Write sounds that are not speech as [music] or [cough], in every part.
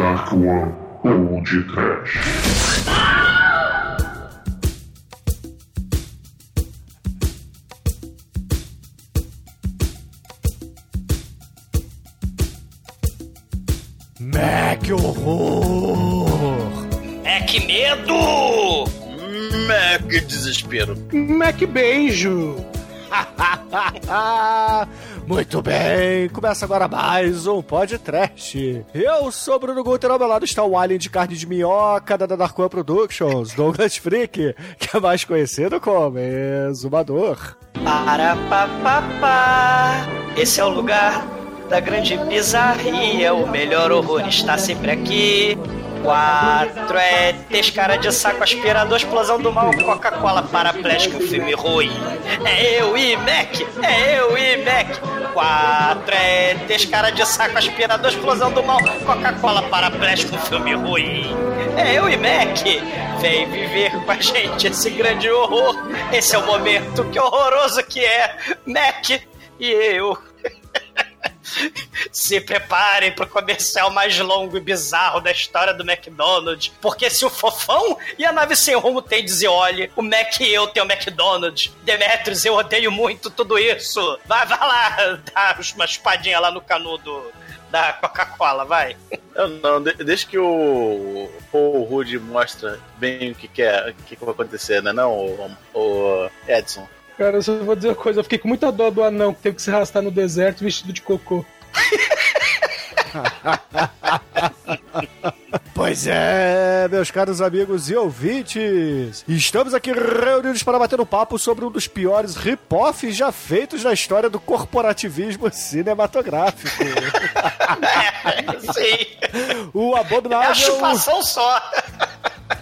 sua Old Trash. Mac horror! É que medo! Mac desespero. Mac beijo. [laughs] Muito bem, começa agora mais um podcast. Eu sou Bruno Guter, ao meu lado está o alien de carne de minhoca da Dark One Productions, Douglas Freak, que é mais conhecido como Exumador. Para papapá, esse é o lugar da grande bizarria, o melhor horror está sempre aqui. Quatro é cara de saco aspirador, explosão do mal, Coca-Cola paraplégico, filme ruim. É eu e Mac, é eu e Mac. Quatro é cara de saco aspirador, explosão do mal, Coca-Cola paraplégico, filme ruim. É eu e Mac. Vem viver com a gente esse grande horror. Esse é o momento que horroroso que é Mac e eu. Se preparem pro comercial mais longo e bizarro da história do McDonald's. Porque se o Fofão e a nave sem rumo tem Zioli, o Mac e eu tem o McDonald's. Demetrius, eu odeio muito tudo isso. Vai, vai lá, dá uma espadinha lá no canudo da Coca-Cola, vai. Não, de, desde que o Paul Rudd mostra bem o que, quer, o que, que vai acontecer, né? Não, o, o Edson. Cara, eu só vou dizer uma coisa, eu fiquei com muita dó do anão que teve que se arrastar no deserto vestido de cocô. [laughs] Pois é, meus caros amigos e ouvintes, estamos aqui reunidos para bater um papo sobre um dos piores rip-offs já feitos na história do corporativismo cinematográfico. [laughs] Sim. O É a abominável, chupação só.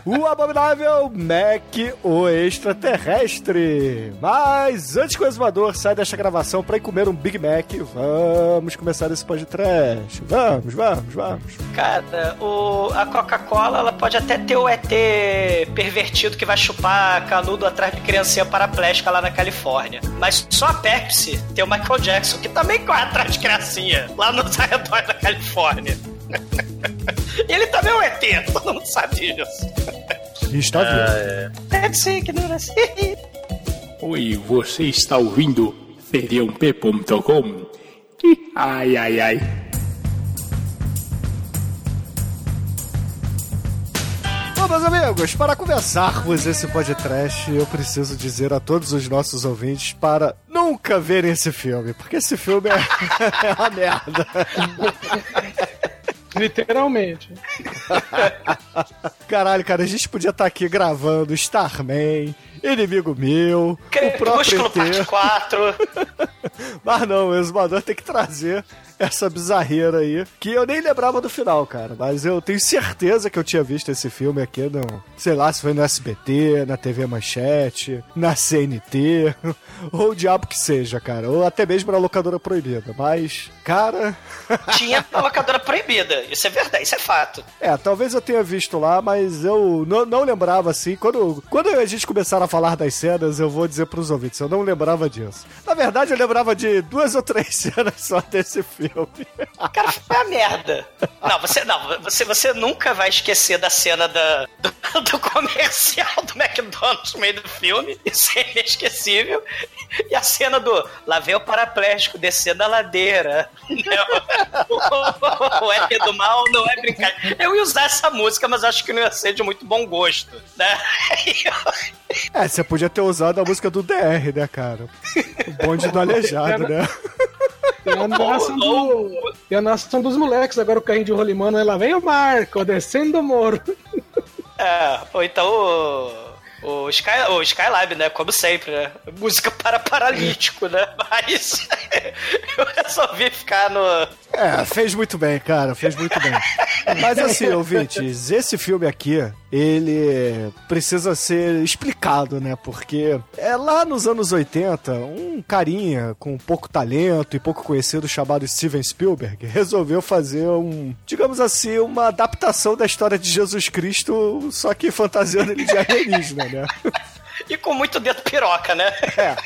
o abominável Mac, o extraterrestre. Mas antes que o exumador saia desta gravação para ir comer um Big Mac, vamos começar esse podcast. Vamos, vamos, vamos. Cara, o, a Coca-Cola ela pode até ter o ET pervertido que vai chupar canudo atrás de criancinha paraplégica lá na Califórnia. Mas só a Pepsi tem o Michael Jackson, que também corre atrás de criancinha lá nos arredores da Califórnia. [laughs] E ele também é um ET, todo mundo sabe disso. Está vivo. É, Pepsi, ignorância. Oi, você está ouvindo feriãop.com? Ih, Ai, ai, ai. Meus amigos, para começarmos esse podcast, eu preciso dizer a todos os nossos ouvintes para nunca verem esse filme, porque esse filme é, [laughs] é uma merda. [laughs] Literalmente. Caralho, cara, a gente podia estar aqui gravando Starman, Inimigo Meu, o próprio parte ET, 4. [laughs] mas não, o Exumador tem que trazer [laughs] essa bizarreira aí, que eu nem lembrava do final, cara, mas eu tenho certeza que eu tinha visto esse filme aqui no, sei lá, se foi no SBT, na TV Manchete, na CNT, [laughs] ou o diabo que seja, cara, ou até mesmo na locadora proibida, mas, cara, [laughs] Tinha a locadora proibida. Isso é verdade, isso é fato. é, talvez eu tenha visto lá, mas eu não, não lembrava assim, quando, quando a gente começar a falar das cenas, eu vou dizer pros ouvintes, eu não lembrava disso. Na verdade, eu lembrava de duas ou três cenas só desse filme. Cara, foi a merda. Não, você não, você, você nunca vai esquecer da cena da, do, do comercial do McDonald's no meio do filme. Isso é inesquecível. E a cena do lá vem o paraplégico descendo a ladeira. Não, o, o R do mal não é brincadeira. Eu ia usar essa música, mas acho que não ia ser de muito bom gosto. Né? É, você podia ter usado a música do DR, né, cara? O bonde do aleijado, né? Tem a narração, do, tem a narração dos moleques, agora o carrinho de rolimano, lá vem o Marco, descendo o moro. É, ou então o. O, Sky, o Skylab, né? Como sempre, né? Música para paralítico, né? [laughs] Mas eu resolvi ficar no. É, fez muito bem, cara, fez muito bem. Mas assim, ouvintes, esse filme aqui, ele precisa ser explicado, né? Porque é lá nos anos 80, um carinha com pouco talento e pouco conhecido chamado Steven Spielberg [laughs] resolveu fazer um, digamos assim, uma adaptação da história de Jesus Cristo, só que fantasiando ele de [laughs] alienígena, né? E com muito dedo piroca, né? É.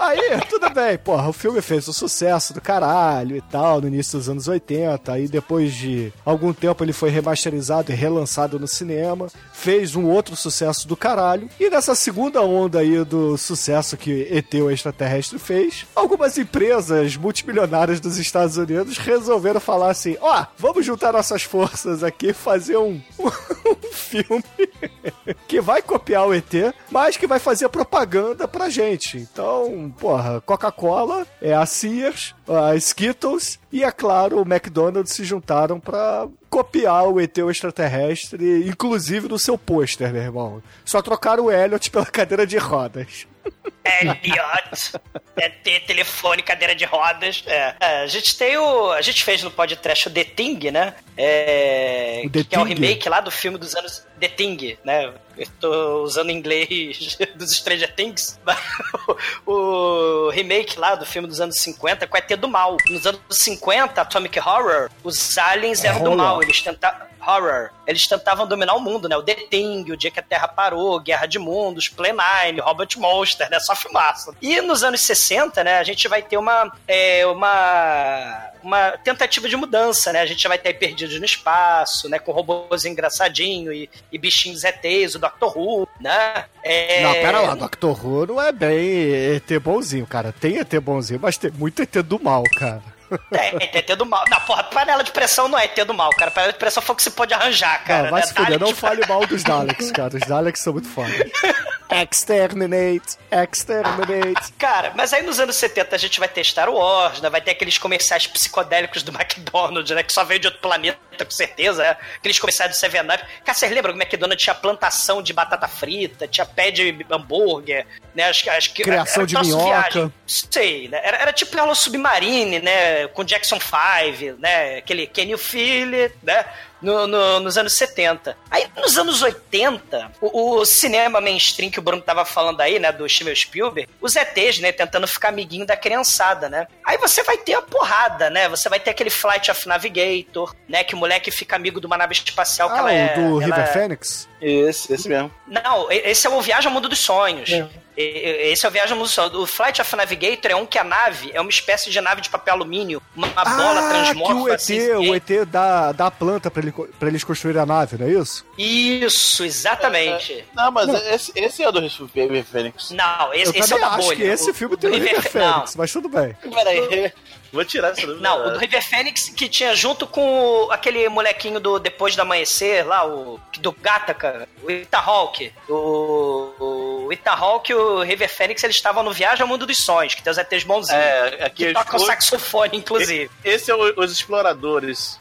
Aí, tudo bem, porra, o filme fez um sucesso do caralho e tal, no início dos anos 80. Aí depois de algum tempo ele foi remasterizado e relançado no cinema. Fez um outro sucesso do caralho. E nessa segunda onda aí do sucesso que ET o extraterrestre fez, algumas empresas multimilionárias dos Estados Unidos resolveram falar assim: ó, vamos juntar nossas forças aqui e fazer um, [laughs] um filme que vai copiar o ET, mas que vai fazer propaganda pra gente. Então, porra, Coca-Cola, é a Sears, a Skittles e, é claro, o McDonald's se juntaram pra copiar o ET o extraterrestre, inclusive no seu pôster, meu irmão. Só trocaram o Elliot pela [laughs] cadeira de rodas. Elliot. É ter telefone, cadeira de rodas. É. É, a gente tem o. A gente fez no podcast o The Thing, né? É, O The que é o Thing? remake lá do filme dos anos. The Thing, né? Eu tô usando inglês [laughs] dos Stranger Things. [laughs] o remake lá do filme dos anos 50 com ET do mal. Nos anos 50, Atomic Horror, os aliens eram do mal. Eles tentavam. Horror. Eles tentavam dominar o mundo, né? O The Thing, o dia que a Terra parou, Guerra de Mundos, Play Nine, Robot Monster, né? Só filmaço. E nos anos 60, né? A gente vai ter uma, é, uma, uma tentativa de mudança, né? A gente vai ter Perdidos no Espaço, né? Com robôs engraçadinho e, e bichinhos ETs, o Doctor Who, né? É... Não, pera lá, Doctor Who não é bem ET bonzinho, cara. Tem ET bonzinho, mas tem muito ET do mal, cara. É, é ET do mal. Não, porra, panela de pressão não é ET do mal, cara. Panela de pressão foi o que você pode arranjar, cara. não, vai né? se fuder, não de- fale mal dos Daleks, cara. Os Daleks são muito foda. Exterminate, exterminate. Cara, mas aí nos anos 70 a gente vai ter Star Wars, né? Vai ter aqueles comerciais psicodélicos do McDonald's, né? Que só veio de outro planeta, com certeza, né? Aqueles comerciais do Seven Up. Cara, vocês lembram que o McDonald's tinha plantação de batata frita, tinha pé de hambúrguer, né? Acho, acho que Criação era de troço minhoca. viagem. Sei, né? Era, era tipo Hello Submarine, né? Com Jackson 5, né? Aquele Feel It, né? No- no- nos anos 70. Aí, nos anos 80, o, o cinema mainstream que o Bruno tava falando aí, né, do Steven Spielberg, os ETs, né, tentando ficar amiguinho da criançada, né? Aí você vai ter a porrada, né? Você vai ter aquele Flight of Navigator, né, que o moleque fica amigo de uma nave espacial que Ah, ela é... o do ela River é- Phoenix? Esse, esse mesmo. não, esse é o Viagem ao Mundo dos Sonhos. É. Esse é o Viagem Sonhos. O Flight of Navigator é um que a nave é uma espécie de nave de papel alumínio, uma bola ah, transmorfa que o ET, assim. o ET dá, dá a planta pra, ele, pra eles construírem a nave, não é isso? Isso, exatamente. Não, mas Esse, esse é o do River Phoenix. Não, esse, Eu esse é o da acho bolha. que esse filme tem o River Phoenix, mas tudo bem. Peraí. Vou tirar essa dúvida. Não, o do River Phoenix que tinha junto com o- aquele molequinho do Depois do Amanhecer, lá, o do Gataca, o Ethan Hawke. O, o Ethan Hawke e o River Phoenix, eles estavam no Viagem ao Mundo dos Sonhos, que tem os ETs bonzinhos. É, aqui que os- tocam o- saxofone, inclusive. Esse é o- os exploradores.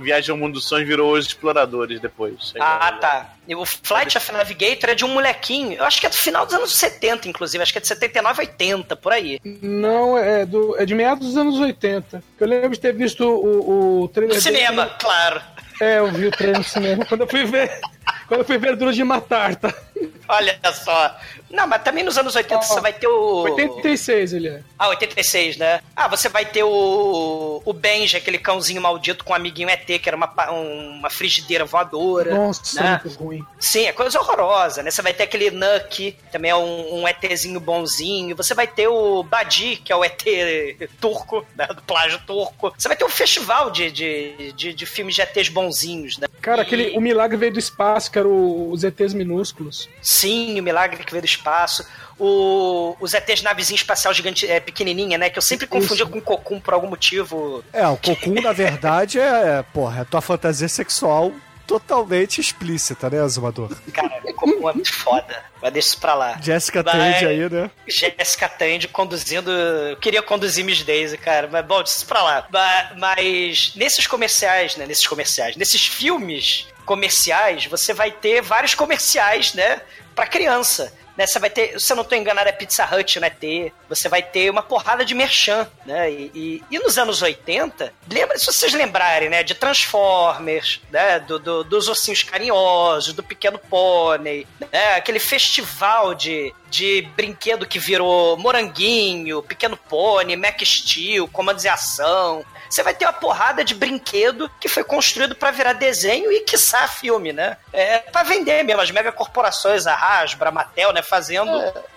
Viagem ao Mundo dos Sonhos virou os exploradores depois. Ah, tá. E o Flight of Navigator é de um molequinho, eu acho que é do final dos anos 70, inclusive, acho que é de 79, 80, por aí. Não, é, do, é de meados dos anos 80. Eu lembro de ter visto o, o trailer. No dele- cinema, claro. É, eu vi o trailer no cinema quando eu fui ver. Quando fui ver Duro de Matar, tá? Olha só. Não, mas também nos anos 80 Ó, você vai ter o. 86 ele é. Ah, 86, né? Ah, você vai ter o. O Benji, aquele cãozinho maldito com um amiguinho ET, que era uma, uma frigideira voadora. Nossa, né? muito ruim. Sim, é coisa horrorosa, né? Você vai ter aquele Nucky, também é um, um ETzinho bonzinho. Você vai ter o Badi, que é o ET turco, né? Do plágio turco. Você vai ter um festival de, de, de, de filmes de ETs bonzinhos, né? Cara, E- aquele, o milagre veio do espaço, que era o, os ETs minúsculos. Sim, o milagre que veio do espaço. O, os ETs navezinha espacial gigante, é, pequenininha, né? Que eu sempre confundia com Cocum por algum motivo. É, o Cocum, na verdade, é, porra, é a tua fantasia sexual totalmente explícita, né, Azumador? Cara, é muito foda. Mas deixa isso pra lá. Jessica Vai. Tandy aí, né? Jessica Tandy conduzindo. Eu queria conduzir Miss Daisy, cara. Mas bom, deixa isso pra lá. Ma- Mas, nesses comerciais, né? Nesses comerciais, nesses filmes comerciais, você vai ter vários comerciais, né? Pra criança. Né, você vai ter, se eu não tô enganado, é Pizza Hut, né? Ter. Você vai ter uma porrada de merchan, né? E, e, e nos anos 80, lembra, se vocês lembrarem, né? De Transformers, né? Do, do- dos Ossinhos Carinhosos, do Pequeno Pônei, né? Aquele festival de, de brinquedo que virou Moranguinho, Pequeno Pônei, Mac Steel, Comandos em Ação. Você vai ter uma porrada de brinquedo que foi construído pra virar desenho e, quiçá, filme, né? É pra vender mesmo. As megacorporações, a Hasbro, a Mattel, né, fazendo,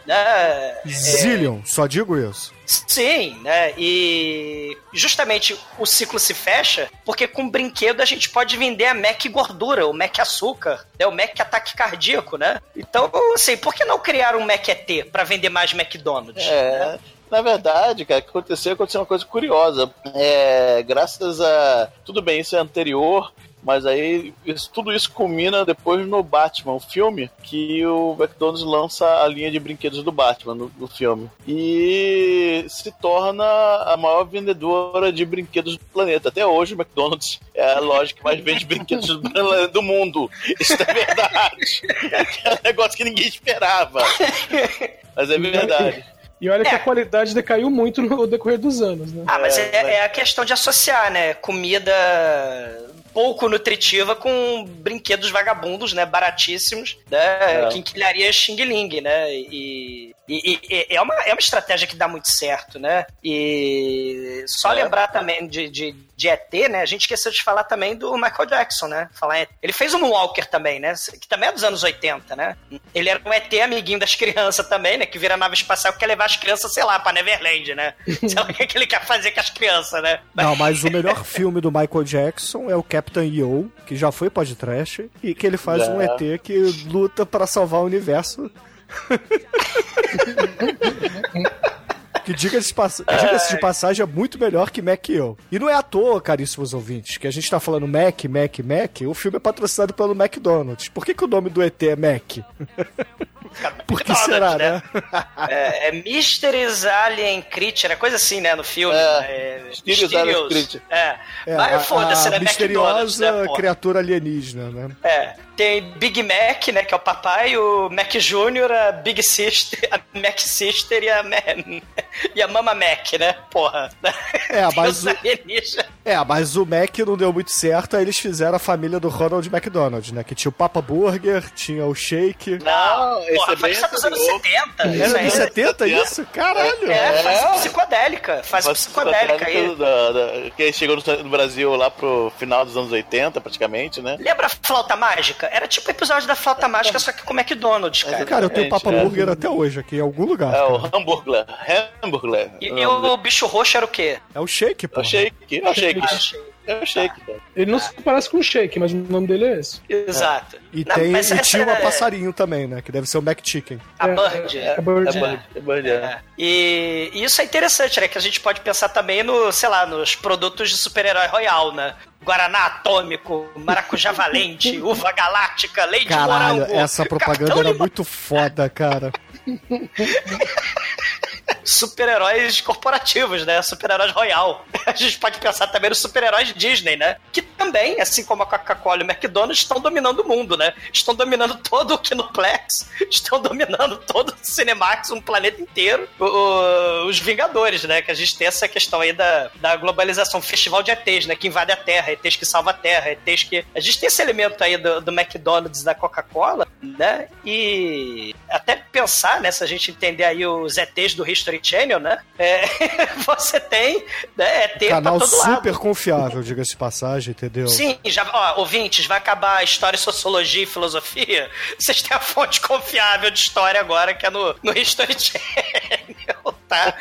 né, Zillion, só digo isso. Sim, né? E justamente o ciclo se fecha porque com brinquedo a gente pode vender a Mac gordura, o Mac açúcar, né? o Mac ataque cardíaco, né? Então, assim, por que não criar um Mac ET para vender mais McDonald's? É. Na verdade, cara, o que aconteceu? Aconteceu uma coisa curiosa. É, graças a. Tudo bem, isso é anterior, mas aí isso- tudo isso culmina depois no Batman, o filme, que o McDonald's lança a linha de brinquedos do Batman no, no filme. E se torna a maior vendedora de brinquedos do planeta. Até hoje o McDonald's é a loja que mais vende brinquedos do, do mundo. Isso é verdade. É um negócio que ninguém esperava. Mas é verdade. E olha que É. a qualidade decaiu muito no decorrer dos anos, né? Ah, mas É, é, mas- é a questão de associar, né? Comida pouco nutritiva com brinquedos vagabundos, né? Baratíssimos, né? É. Quinquilharia Xing Ling, né? E, e- e- é, uma, é uma estratégia que dá muito certo, né? E só É. lembrar também de, de, de ET, né? A gente esqueceu de falar também do Michael Jackson, né? Falar, ele fez o Moonwalker também, né? Que também é dos anos 80, né? Ele era um ET amiguinho das crianças também, né? Que vira nave espacial que quer levar as crianças, sei lá, pra Neverland, né? [laughs] Sei lá o que é que ele quer fazer com as crianças, né? Não, mas o melhor filme do Michael Jackson é o Captain EO, que já foi podcast, e que ele faz Já. um ET que luta pra salvar o universo. [laughs] que diga-se diga-se de passagem é muito melhor que Mac e eu. E não é à toa, caríssimos ouvintes, que a gente tá falando Mac, Mac, Mac, o filme é patrocinado pelo McDonald's. Por que, que o nome do ET é Mac? [laughs] Por que será, né? É, é Mysteries Alien Creature, é coisa assim, né, no filme. É, né? Mysterious Alien Creature. É. É, Mas foda-se, né? McDonald's, misteriosa né, criatura alienígena, né? É. Tem Big Mac, né, que é o papai, o Mac Jr., a Big Sister, a Mac Sister e a, Ma- e a Mama Mac, né? Porra. É, [laughs] mas o-. É, mas o Mac não deu muito certo, aí eles fizeram a família do Ronald McDonald, né? Que tinha o Papa Burger, tinha o Shake. Não, porra, é faz isso dos anos anterior. 70. Era isso aí. dos 70 isso? Caralho! É, fase É. psicodélica. Fase Mas psicodélica aí. da- da- que chegou no, Brasil lá pro final dos anos 80, praticamente, né? Lembra a flauta mágica? Era tipo o episódio da flauta mágica, só que com McDonald's, cara. Cara, eu tenho Papa É. Burger até hoje aqui, em algum lugar. É o hambúrguer. Hambúrguer. E, e o bicho roxo era o quê? É o Shake, É pô. o shake. É o shake. É o shake, cara. Ele não se parece com o Shake, mas o nome dele é esse. Exato. E, Não, tem, e essa tinha uma é- passarinho também, né? Que deve ser o Mac Chicken. A É, Bird. É, é Bird. É Bird. É Bird, é. É. E, e isso é interessante, né? Que a gente pode pensar também no, sei lá, nos produtos de super-herói royal, né? Guaraná atômico, maracujá [laughs] valente, uva galáctica, leite Caralho, morango. essa propaganda Capitão era muito foda, cara. [laughs] super-heróis corporativos, né? Super-heróis royal. [laughs] A gente pode pensar também nos super-heróis Disney, né? Que também, assim como a Coca-Cola e o McDonald's, estão dominando o mundo, né? Estão dominando [laughs] todo o Kinoplex, estão dominando todo o Cinemax, um planeta inteiro. O- o- os Vingadores, né? Que a gente tem essa questão aí da, da globalização, festival de ETs, né? Que invade a Terra, ETs que salva a Terra, ETs que... A gente tem esse elemento aí do, do McDonald's e da Coca-Cola, né? E até pensar, né? Se a gente entender aí os ETs do History Channel, né? É, [laughs] você tem né, ET Canal pra todo super lado. confiável, diga-se passagem, entendeu? Sim, já, ó, ouvintes, vai acabar a história, sociologia e filosofia. [laughs] Vocês têm a fonte confiável de história agora, que é no, no History [laughs] Channel, tá?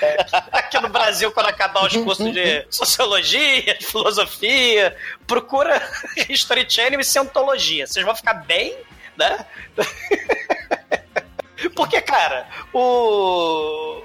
Aqui no Brasil, quando acabar os cursos de [laughs] sociologia, de filosofia, procura History Channel e Cientologia. Vocês vão ficar bem, né? Porque, cara, o,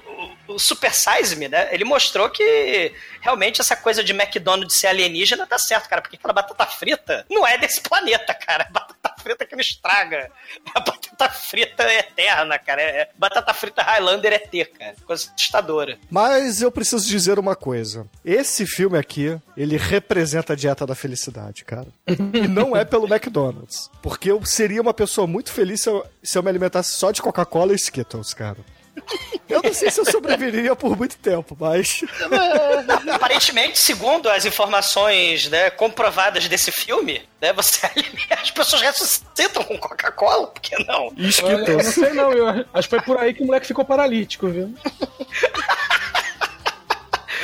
o, Super Size Me, né? Ele mostrou que realmente essa coisa de McDonald's ser alienígena tá certo, cara. Porque aquela batata frita não é desse planeta, cara. É [laughs] batata frita que não estraga. A batata frita é eterna, cara. É batata frita Highlander é ter, cara. Coisa assustadora. Mas eu preciso dizer uma coisa. Esse filme aqui, ele representa a dieta da felicidade, cara. E não é pelo McDonald's. Porque eu seria uma pessoa muito feliz se eu, se eu me alimentasse só de Coca-Cola e Skittles, cara. Eu não sei se eu sobreviveria por muito tempo, mas. Aparentemente, segundo as informações né, comprovadas desse filme, né, você alimenta- as pessoas ressuscitam com Coca-Cola, por que não? E Olha, eu não sei não, eu acho que foi por aí que o moleque ficou paralítico, viu?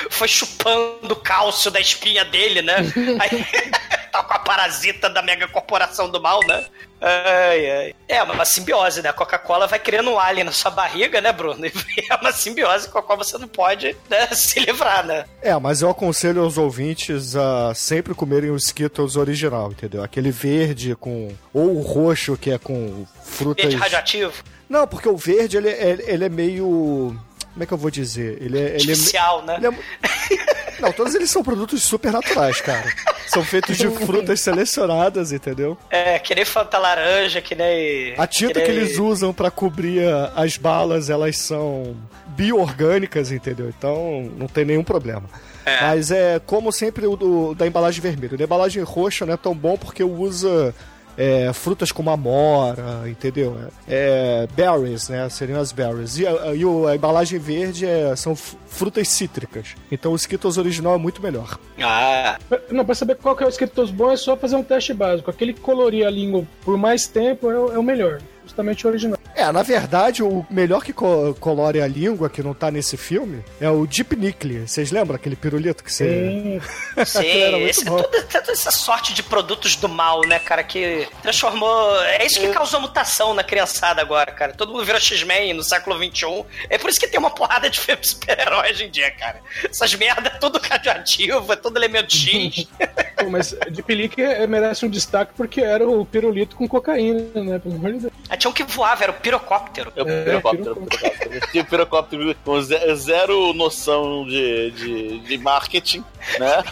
foi chupando o cálcio da espinha dele, né? Aí [laughs] tá com a parasita da mega corporação do mal, né? Ai, ai. É uma simbiose, né? A Coca-Cola vai criando um alien na sua barriga, né, Bruno? [laughs] E é uma simbiose com a qual você não pode né, [laughs] se livrar, né? É, mas eu aconselho aos ouvintes a sempre comerem o Skittles original, entendeu? Aquele verde com. ou o roxo que é com frutas. Verde radioativo. Não, porque o verde ele, ele, ele é meio. Como é que eu vou dizer? Ele é. Ele Especial, é, né? ele é- Não, todos eles são produtos super naturais, cara. São feitos de [laughs] frutas selecionadas, entendeu? É, que nem Fanta Laranja, que nem. A tinta que, nem- eles usam pra cobrir as balas, elas são bioorgânicas, entendeu? Então não tem nenhum problema. É. Mas é como sempre o do- da embalagem vermelha. Da embalagem roxa não é tão bom porque usa é, frutas como amora, entendeu? É, berries, né? Seriam as berries. E a, e o- a embalagem verde é- são frutas cítricas. Então o Skittles original é muito melhor. Ah, Não, pra saber qual que é o Skittles bom é só fazer um teste básico. Aquele que colorir a língua por mais tempo é o, é o melhor. Justamente o original. É, na verdade, o melhor que co colore a língua, que não tá nesse filme, é o Deep Nickle. Vocês lembram aquele pirulito que você... Sim. [laughs] sim. Esse, bom. toda, toda essa sorte de produtos do mal, né, cara, que transformou. É isso que causou mutação na criançada agora, cara. Todo mundo vira X-Men no século XXI. É por isso que tem uma porrada de filme super-herói hoje em dia, cara. Essas merda é tudo radioativo, é tudo elemento X. [laughs] Pô, mas de Pelique é, merece um destaque porque era o pirulito com cocaína, né? Pelo amor de Deus. Ah, tinha um que voava, era o pirocóptero. É o É, pirocóptero. pirocóptero. pirocóptero. Tinha pirocóptero com ze- zero noção de, de, de marketing, né?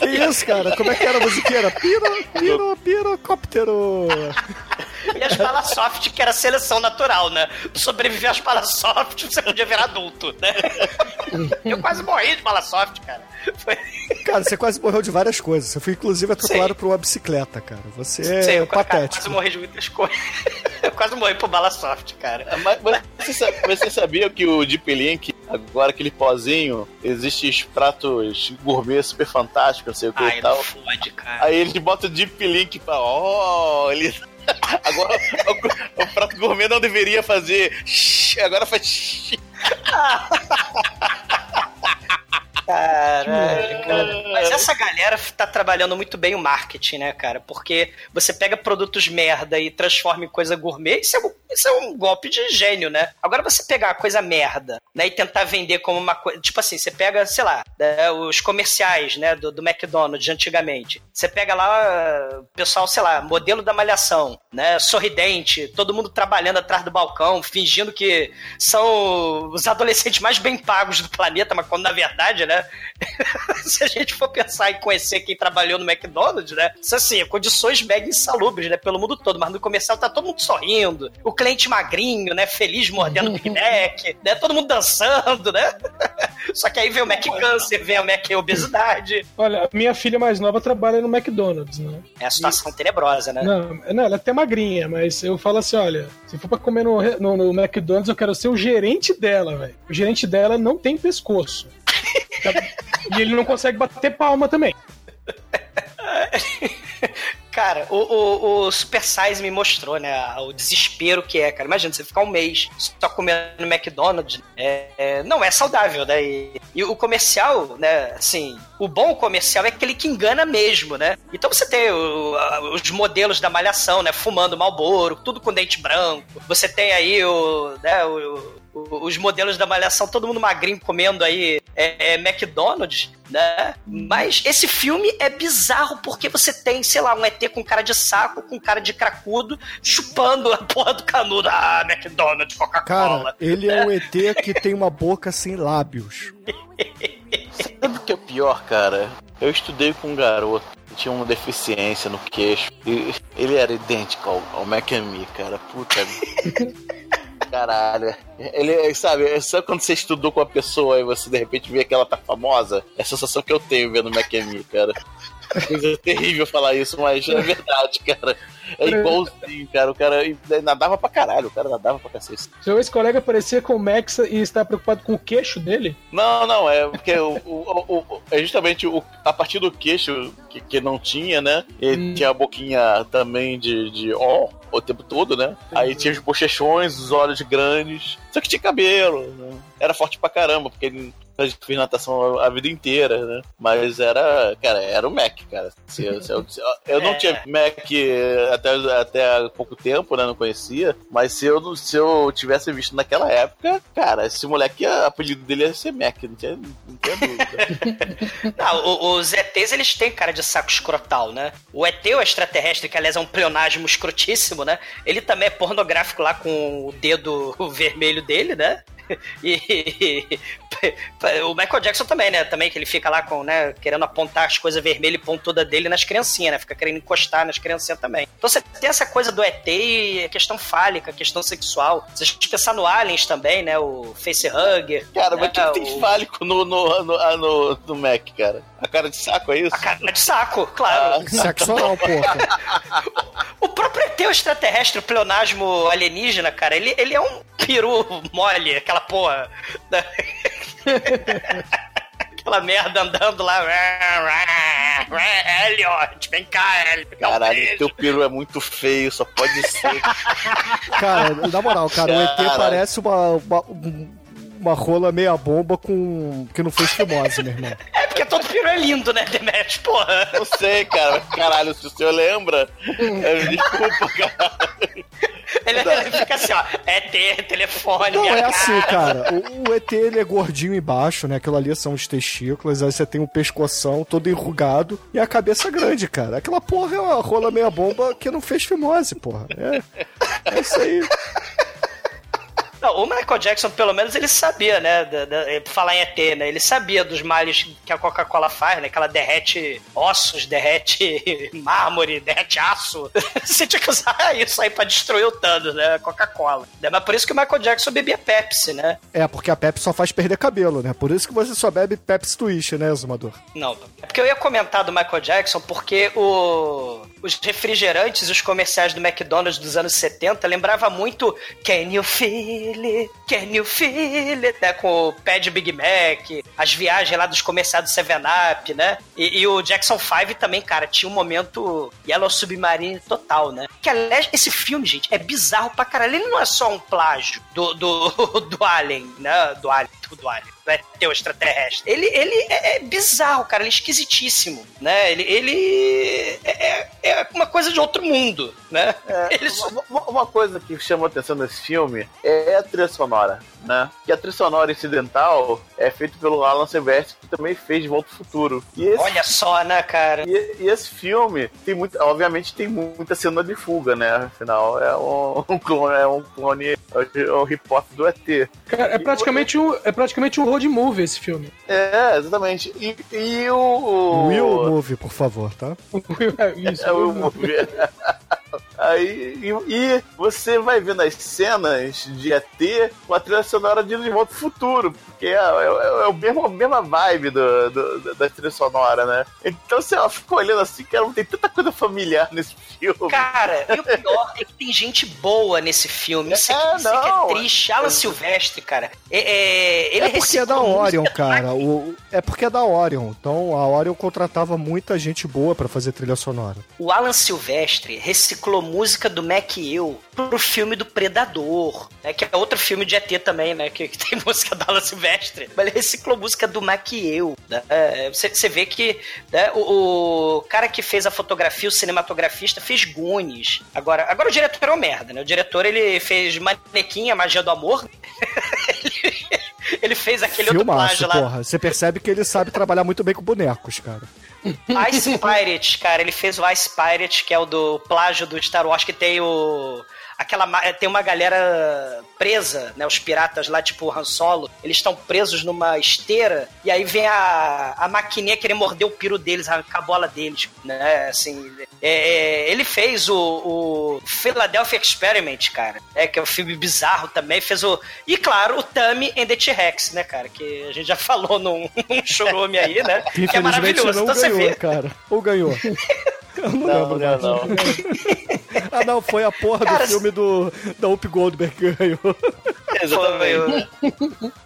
Que isso, cara? Como é que era a musiqueira? Piro, piro, pirocóptero. [laughs] E as balas soft, que era seleção natural, né? Sobreviver às balas soft, você podia virar adulto, né? Eu quase morri de bala soft, cara. Foi... Cara, você quase morreu de várias coisas. Você foi, inclusive, atropelado Sim. por uma bicicleta, cara. Você Sei, é eu quase- cara, patético. quase morri de muitas coisas. [laughs] Eu quase morri por bala soft, cara. Mas, mas você, você sabia que o Deep Link, agora aquele pozinho, existe os pratos gourmet super fantásticos, não sei o que Ai, e não tal. fode, cara. Aí ele bota o Deep Link pra. Oh, ele. Agora o, o prato gourmet não deveria fazer. Agora faz. Caralho, cara. Mas essa galera tá trabalhando muito bem o marketing, né, cara? Porque você pega produtos merda e transforma em coisa gourmet, isso é, um- isso é um golpe de gênio, né? Agora você pegar a coisa merda, né, e tentar vender como uma coisa. Tipo assim, você pega, sei lá, né, os comerciais, né, do, do McDonald's antigamente. Você pega lá, o pessoal, sei lá, modelo da malhação, né, sorridente, todo mundo trabalhando atrás do balcão, fingindo que são os adolescentes mais bem pagos do planeta, mas quando na verdade, né, [laughs] se a gente for pensar em conhecer quem trabalhou no McDonald's, né? Isso assim, condições mega insalubres, né? Pelo mundo todo. Mas no comercial tá todo mundo sorrindo. O cliente magrinho, né? Feliz mordendo o [laughs] Big Mac, né? Todo mundo dançando, né? [laughs] Só que aí vem o Mac Câncer, vem o Mac Obesidade. Olha, a minha filha mais nova trabalha no McDonald's, né? É a situação tenebrosa, né? Não, não, ela é até magrinha, mas eu falo assim, olha, se for pra comer no, no, no McDonald's, eu quero ser o gerente dela, velho. O gerente dela não tem pescoço. Tá? e ele não consegue bater palma também. [laughs] Cara, o, o, o Super Size me mostrou, né? O desespero que é, cara. Imagina, você ficar um mês só comendo McDonald's. É, é, não é saudável, né? E, e o comercial, né? Assim, o bom comercial é aquele que engana mesmo, né? Então você tem o- a- os modelos da malhação, né? Fumando Malboro, tudo com dente branco. Você tem aí o, né, o- o- os modelos da malhação, todo mundo magrinho comendo aí é, é, McDonald's, né? Mas esse filme é bizarro porque você tem, sei lá, um ET com cara de saco, com cara de cracudo, chupando a porra do canudo. Ah, McDonald's, Coca-Cola. Cara, ele é um ET que tem uma boca sem lábios. Sabe o que é o pior, cara? Eu estudei com um garoto que tinha uma deficiência no queixo. E ele era idêntico ao, ao Mac and Me, cara. Puta. [laughs] Caralho. Ele, sabe, sabe quando você estudou com a pessoa e você de repente vê que ela tá famosa? É a sensação que eu tenho vendo Mac and Me, cara. Coisa terrível falar isso, mas é verdade, cara. É igualzinho, cara. O cara nadava pra caralho, o cara nadava pra cacete. Seu ex-colega parecia com o Max e está preocupado com o queixo dele? Não, não, é porque o, o- o- o- é justamente o, a partir do queixo que, que não tinha, né? Ele Hum. tinha a boquinha também de, de ó o tempo todo, né? Aí tinha os bochechões, os olhos grandes. Só que tinha cabelo, né? era forte pra caramba, porque ele fez natação a vida inteira, né? Mas era, cara, era o Mac, cara. Se, eu- se eu, se eu- eu não É. tinha Mac até, até há pouco tempo, né? Não conhecia. Mas se eu, se eu tivesse visto naquela época, cara, esse moleque, o apelido dele ia ser Mac, não tinha, não tinha dúvida. [laughs] Não, o- os ETs, eles têm cara de saco escrotal, né? O ET, o extraterrestre, que aliás é um pleonasmo escrotíssimo, né? Ele também é pornográfico lá com o dedo [laughs] vermelho dele, né? [laughs] E o Michael Jackson também, né? Também que ele fica lá com, né, querendo apontar as coisas vermelhas e pontuda dele nas criancinhas, né? Fica querendo encostar nas criancinhas também. Então você tem essa coisa do ET e a questão fálica, a questão sexual. Se a gente pensar no Aliens também, né? O facehugger. Cara, mas né? o que, que tem o- fálico no, no, no, ah, no, no Mac, cara? A cara de saco, é isso? A cara de saco, claro. Sexo oral, porra. [laughs] O próprio ET, o extraterrestre, o pleonasmo alienígena, cara, ele, ele é um peru mole, aquela porra. né? [laughs] aquela merda andando lá. Elliot, vem cá, Elliot. um Caralho, teu peru é muito feio, só pode ser. Cara, na moral, cara, o ET Caralho. parece uma, uma, uma rola meia bomba com. que não fez fimose, meu irmão. [laughs] É porque todo peru é lindo, né, Demetrius? Porra. Não sei, cara. mas Caralho, se o senhor lembra. é, Desculpa, cara. Ele, ele fica assim, ó. ET, telefone, Não, é cara. assim, cara. O, o ET ele é gordinho embaixo, né? Aquilo ali são os testículos, aí você tem um pescoção todo enrugado e a cabeça grande, cara. Aquela porra é uma rola meia bomba que não fez fimose, porra. É, é isso aí. Não, o Michael Jackson, pelo menos, ele sabia, né? Da, da- falar em ET, né? Ele sabia dos males que a Coca-Cola faz, né? Que ela derrete ossos, derrete [laughs] mármore, derrete aço. [laughs] Você tinha que usar isso aí pra destruir o Thanos, né? Coca-Cola. Né, Mas por isso que o Michael Jackson bebia Pepsi, né? É, porque a Pepsi só faz perder cabelo, né? Por isso que você só bebe Pepsi Twist, né, Zumador? Não, é porque eu ia comentar do Michael Jackson porque o, os refrigerantes e os comerciais do McDonald's dos anos 70 lembrava muito Can you feel it? Can you feel it? Né? Com o pé de Big Mac, as viagens lá dos comerciais do 7-Up, né? E, e o Jackson 5 também, cara, tinha um momento Yellow Submarine total, né? Que, aliás, esse filme, gente, é bizarro pra caralho. Ele não é só um plágio do, do, [laughs] do Alien, né? Do Alien, do Alien do ET, o extraterrestre. Ele, ele é, é bizarro, cara, ele é esquisitíssimo, né? Ele, ele é, é- é uma coisa de outro mundo, né? É, [laughs] Ele uma, uma- coisa que chamou atenção nesse filme é a trilha sonora, né? Que a trilha sonora incidental é feita pelo Alan Silvestre, que também fez De Volta ao Futuro. E esse, Olha só, né, cara? e, e esse filme tem muito, obviamente tem muita cena de fuga, né? Afinal, é um, [laughs] um clone, é um clone, é um hip-hop do ET. Cara, é praticamente um, é praticamente um road movie esse filme. É, exatamente. E, e o. Will Move, por favor, tá? [laughs] Isso, É o movie. [laughs] Aí, e, e você vai vendo as cenas de ET com a trilha sonora de De Volta ao Futuro, porque é, é, é o mesmo, a mesma vibe do, do- da- trilha sonora, né? Então você ó, fica olhando assim, cara, tem tanta coisa familiar [laughs] nesse filme. Cara, e o pior é que tem gente boa nesse filme. Isso, É, aqui, isso aqui não. é triste. Alan Silvestre, cara. É, é- ele É porque é da Orion, cara. O, é porque é da Orion. Então a Orion contratava muita gente boa pra fazer trilha sonora. O Alan Silvestre reciclou música do Mac eu pro filme do Predador, né? Que é outro filme de ET também, né? Que, que tem [laughs] música do Alan Silvestre. Mas ele reciclou música do Mac eu. Né? É, Você vê que né, o, o cara que fez a fotografia, o cinematografista, fez Goonies. Agora, agora o diretor é um merda, né? O diretor, ele fez Manequim, a Magia do Amor. [laughs] ele, [laughs] ele fez aquele outro Filmaço, plágio lá. porra. Você percebe que ele sabe trabalhar muito bem com bonecos, cara. Ice Pirate, cara, ele fez o Ice Pirate, que é o do plágio do Star Wars, que tem o. Aquela, ma- tem uma galera presa, né? Os piratas lá, tipo o Han Solo, eles estão presos numa esteira, e aí vem a, a maquininha querer morder o piro deles, arrancar a bola deles, né? Assim, é, é, ele fez o, o Philadelphia Experiment, cara, é, que é um filme bizarro também, fez o... E, claro, o Tammy and the T-Rex, né, cara, que a gente já falou num, [laughs] num showroom aí, né? [laughs] Que é maravilhoso. não Então você ganhou, vê. cara. Ou ganhou? [laughs] Eu não, Não, lembro não, mais. não. [laughs] Ah, não, foi a porra Cara, do filme do, da Up Goldberg que ganhou. Exatamente.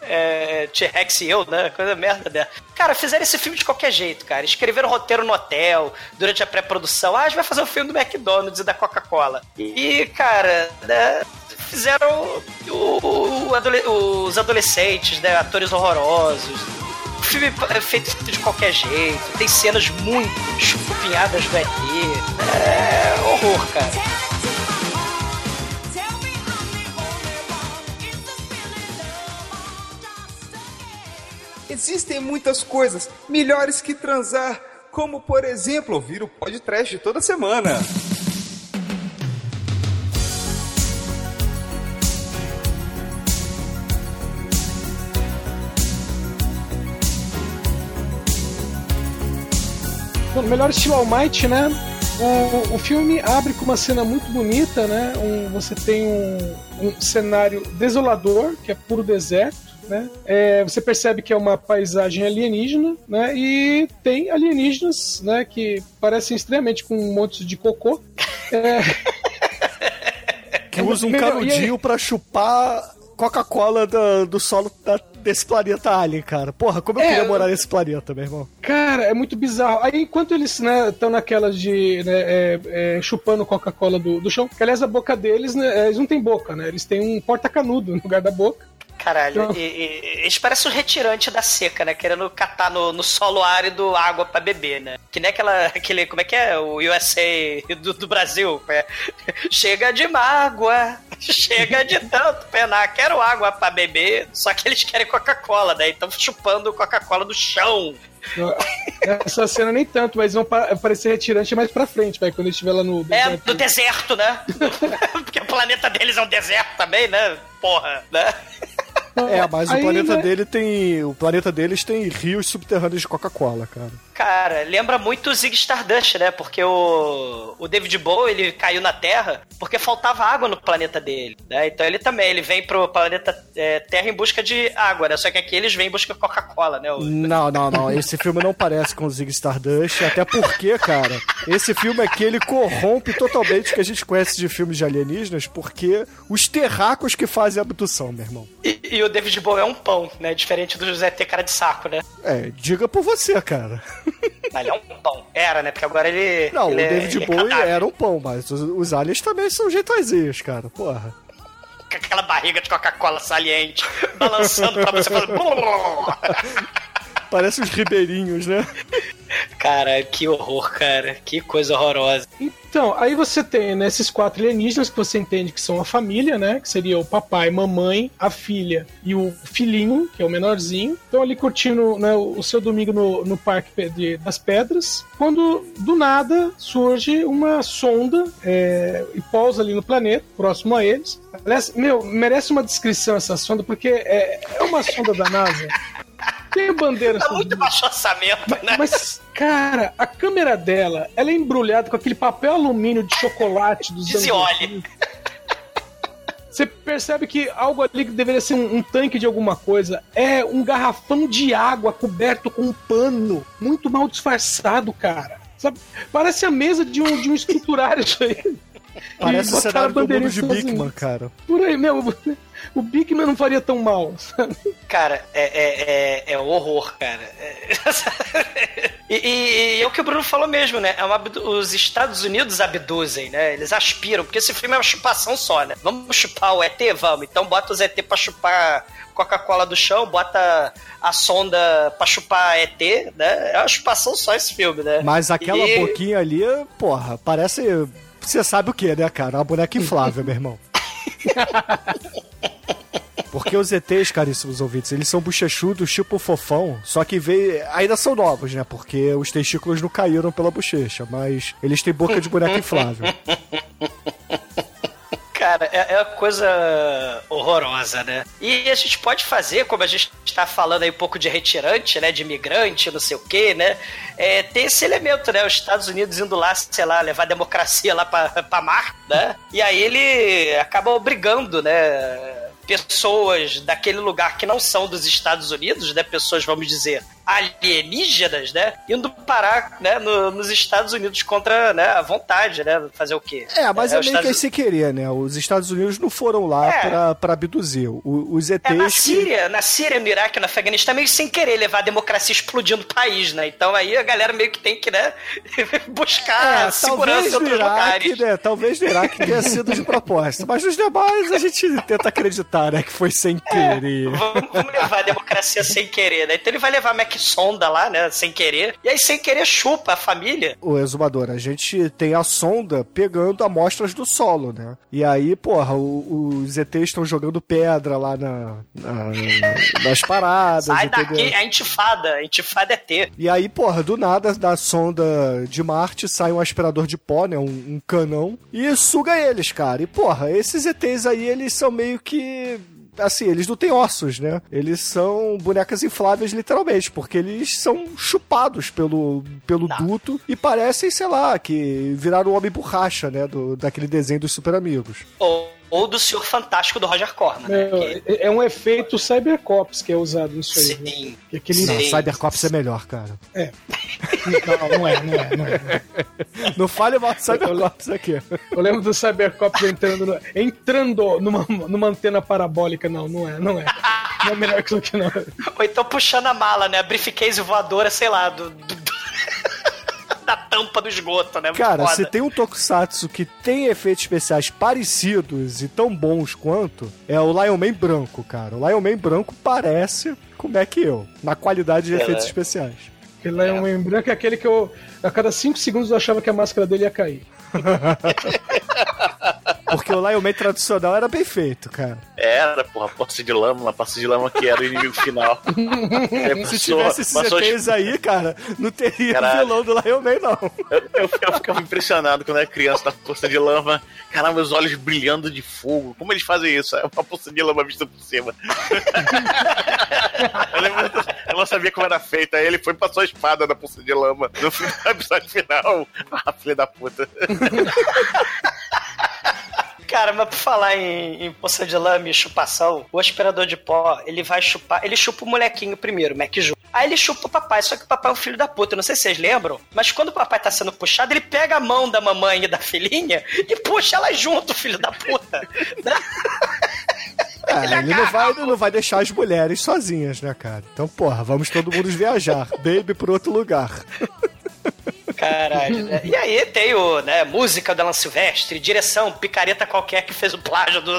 É, T-Rex e eu, né? Coisa merda dela. Cara, fizeram esse filme de qualquer jeito, cara. Escreveram roteiro no hotel, durante a pré-produção. Ah, a gente vai fazer um filme do McDonald's e da Coca-Cola. E, cara, né, fizeram o- o adole- os adolescentes, né? Atores horrorosos. O filme é feito de qualquer jeito. Tem cenas muito chupinhadas do ET. É horror, cara. Existem muitas coisas melhores que transar, como por exemplo ouvir o podcast toda semana. No melhor estilo All Might, né? O, o filme abre com uma cena muito bonita, né? Um, você tem um, um cenário desolador, que é puro deserto. Né? É, você percebe que é uma paisagem alienígena, né? E tem alienígenas, né? Que parecem extremamente com um monte de cocô. É, [laughs] Que usa um aí- canudinho pra chupar Coca-Cola do, do solo da- desse planeta Alien, cara. Porra, como eu É, queria morar nesse planeta, meu irmão. Cara, é muito bizarro. Aí, enquanto eles estão naquelas de né, é, é, chupando Coca-Cola do, do chão, que aliás a boca deles, né, eles não têm boca, né? Eles têm um porta-canudo no lugar da boca. Caralho, e, e- eles parecem um retirante da seca, né? Querendo catar no, no solo árido água pra beber, né? Que nem aquela, aquele, como é que é? O USA do, do Brasil. é, [laughs] chega de mágoa, [laughs] chega de tanto penar, quero água pra beber, só que eles querem Coca-Cola, né? Então chupando Coca-Cola do chão. Essa cena nem tanto, mas vão pa- parecer retirante mais pra frente, vai, quando estiver lá no É, deserto. do deserto, né? [laughs] Porque o planeta deles é um deserto também, né? Porra, né? É, mas Aí, o planeta né, dele tem. O planeta deles tem rios subterrâneos de Coca-Cola, cara. Cara, lembra muito o Zig Stardust, né? Porque o, o David Bowie, ele caiu na Terra porque faltava água no planeta dele, né? Então ele também, ele vem pro planeta é, Terra em busca de água, né? Só que aqui eles vêm em busca de Coca-Cola, né? O- Não, não, não. Esse filme não parece com o Zig Stardust, até porque, cara, esse filme aqui ele corrompe totalmente o que a gente conhece de filmes de alienígenas, porque os terracos que fazem a abdução, meu irmão. E, e o David Bowie é um pão, né? Diferente do José T. Cara de Saco, né? É, diga por você, cara. Ele é um pão. Era, né? Porque agora ele. Não, ele o é- David é Bowie cadáver. era um pão, mas os, os aliens também são jeitoizinhos, cara. Porra. Com aquela barriga de Coca-Cola saliente, balançando pra você fazer. [laughs] Parece os ribeirinhos, né? Cara, que horror, cara. Que coisa horrorosa. Então, aí você tem né, esses quatro alienígenas que você entende que são a família, né? Que seria o papai, mamãe, a filha e o filhinho, que é o menorzinho. Estão ali curtindo né, o seu domingo no, no Parque de- das Pedras. Quando, do nada, surge uma sonda é, e pousa ali no planeta, próximo a eles. Aliás, meu, merece uma descrição essa sonda, porque é, é uma sonda da NASA. Tem bandeira Tá muito baixo orçamento, né? mas, cara, a câmera dela, ela é embrulhada com aquele papel alumínio de chocolate dos anos. 80. Você percebe que algo ali que deveria ser um, um tanque de alguma coisa é um garrafão de água coberto com um pano muito mal disfarçado, cara. Sabe? Parece a mesa de um, de um escriturário isso aí. Parece o cenário do mundo bandeirinha de Bigman, cara. Por aí, meu. O Bigman não faria tão mal. sabe? Cara, é, é, é, é horror, cara. É- [laughs] e, e- e é o que o Bruno falou mesmo, né? É uma os Estados Unidos abduzem, né? Eles aspiram, porque esse filme é uma chupação só, né? Vamos chupar o ET? Vamos. Então bota os ET pra chupar Coca-Cola do chão, bota a sonda pra chupar ET, né? É uma chupação só esse filme, né? Mas aquela E- boquinha ali, porra, parece. Você sabe o que, né, cara? Uma boneca inflável, meu irmão. [laughs] Porque os ETs, caríssimos ouvintes, eles são bochechudos, tipo fofão, só que veio, ainda são novos, né? Porque os testículos não caíram pela bochecha, mas eles têm boca de boneca inflável. [laughs] Cara, é, é uma coisa horrorosa, né? E a gente pode fazer, como a gente está falando aí um pouco de retirante, né? De imigrante, não sei o quê, né? É, tem esse elemento, né? Os Estados Unidos indo lá, sei lá, levar a democracia lá pra, pra mar, né? E aí ele acaba obrigando, né? Pessoas daquele lugar que não são dos Estados Unidos, né? Pessoas, vamos dizer, alienígenas, né? Indo parar né, no- nos Estados Unidos contra né, a vontade, né? Fazer o quê? É, mas é, os meio que Estados- sem querer, né? Os Estados Unidos não foram lá É. pra, pra abduzir. O- os ETs. É, na Síria, na Síria, no Iraque, no Afeganistão, meio sem querer levar a democracia explodindo o país, né? Então aí a galera meio que tem que, né, [laughs] buscar É, segurança em outros Iraque, lugares. né? Talvez no Iraque tenha sido de propósito. Mas nos demais a gente tenta acreditar, né? Que foi sem querer. Vamos, vamos levar a democracia sem querer, né? Então ele vai levar a Sonda lá, né? Sem querer. E aí, sem querer, chupa a família. O exumador, a gente tem a sonda pegando amostras do solo, né? E aí, porra, o- os ETs estão jogando pedra lá na, na- nas paradas, Sai entendeu? daqui, a intifada. A intifada é ter. E aí, porra, do nada, da sonda de Marte sai um aspirador de pó, né? Um, um canão, e suga eles, cara. E, porra, esses ETs aí, eles são meio que. Assim, eles não têm ossos, né? Eles são bonecas infláveis, literalmente, porque eles são chupados pelo, pelo Tá. duto e parecem, sei lá, que viraram o homem borracha, né? Do, daquele desenho dos super amigos. Ou, ou do Senhor Fantástico do Roger Corman, né? Meu, Que- é é um efeito Cybercops que é usado nisso aí. né? Sim. Que aquele... Não. Cybercops é melhor, cara. Não, não é, não é, não é. [laughs] Não fale mal de Cybercops aqui. Eu lembro do Cybercops entrando, no- entrando numa, numa antena parabólica. Não, não é, não é. Não é melhor que isso aqui, não. Ou então puxando a mala, né? A briefcase voadora, sei lá, do. do- do- da tampa do esgoto, né? Muito Cara, foda. se tem um tokusatsu que tem efeitos especiais parecidos e tão bons quanto, é o Lion Man branco, cara. O Lion Man branco parece como é que eu, na qualidade de É, efeitos né? especiais. Aquele é um branco, é aquele que eu. A cada 5 segundos eu achava que a máscara dele ia cair. [laughs] Porque o Lion Man tradicional era bem feito, cara. Era, porra, poça de lama, poça de lama que era o inimigo final. Aí [laughs] Se passou- tivesse esses passou- ETs aí, cara, não teria Caralho. vilão do Lion Man, não. Eu, eu, eu ficava impressionado quando era criança na poça de lama. Caramba, os olhos brilhando de fogo. Como eles fazem isso? É uma poça de lama vista por cima. eu, lembro, eu não sabia como era feita. Aí ele foi e passou a espada na poça de lama. No final, episódio final. Ah, filha da puta. Cara, mas por falar em, em poça de lama e chupação, o aspirador de pó, ele vai chupar. Ele chupa o molequinho primeiro, o Mac Ju. Aí ele chupa o papai, só que o papai é um filho da puta. Eu Não sei se vocês lembram, mas quando o papai tá sendo puxado, ele pega a mão da mamãe e da filhinha e puxa ela junto, filho da puta. [laughs] Né? É, ele não vai, ele não vai deixar as mulheres sozinhas, né, cara? Então, porra, vamos todo mundo viajar. [laughs] Baby pro outro lugar. Caralho. [laughs] E aí tem o, né, música do Alan Silvestre, direção, picareta qualquer que fez o plágio do.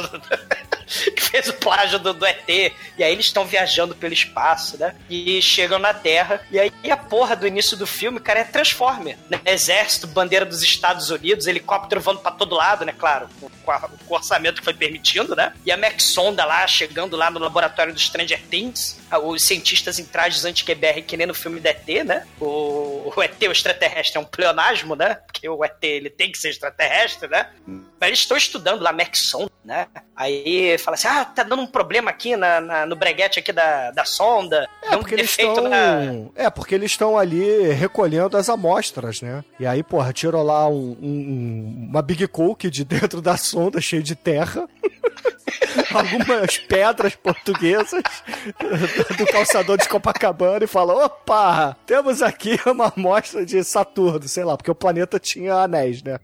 [laughs] que fez o plágio do, do ET. E aí eles estão viajando pelo espaço, né? E chegam na Terra. E aí a porra do início do filme, cara, é Transformer. Né? Exército, bandeira dos Estados Unidos, helicóptero voando pra todo lado, né? Claro, com, a- com o orçamento que foi permitindo, né? E a Max Sonda lá, chegando lá no laboratório do Stranger Things. Ah, Os cientistas em trajes anti-QBR, que nem no filme do ET, né? O, o ET, o extraterrestre, é um pleonasmo, né? Porque o ET, ele tem que ser extraterrestre, né? Mas eles estão estudando lá Max Sonda, né? Aí fala assim, ah, tá dando um problema aqui na, na- no breguete aqui da, da sonda. É, um porque eles estão. na... É, porque eles estão ali recolhendo as amostras, né? E aí, porra, tirou lá um- um- uma Big Coke de dentro da sonda, cheio de terra. [laughs] [laughs] Algumas pedras portuguesas do calçador de Copacabana e fala: opa, temos aqui uma amostra de Saturno, sei lá, porque o planeta tinha anéis, né?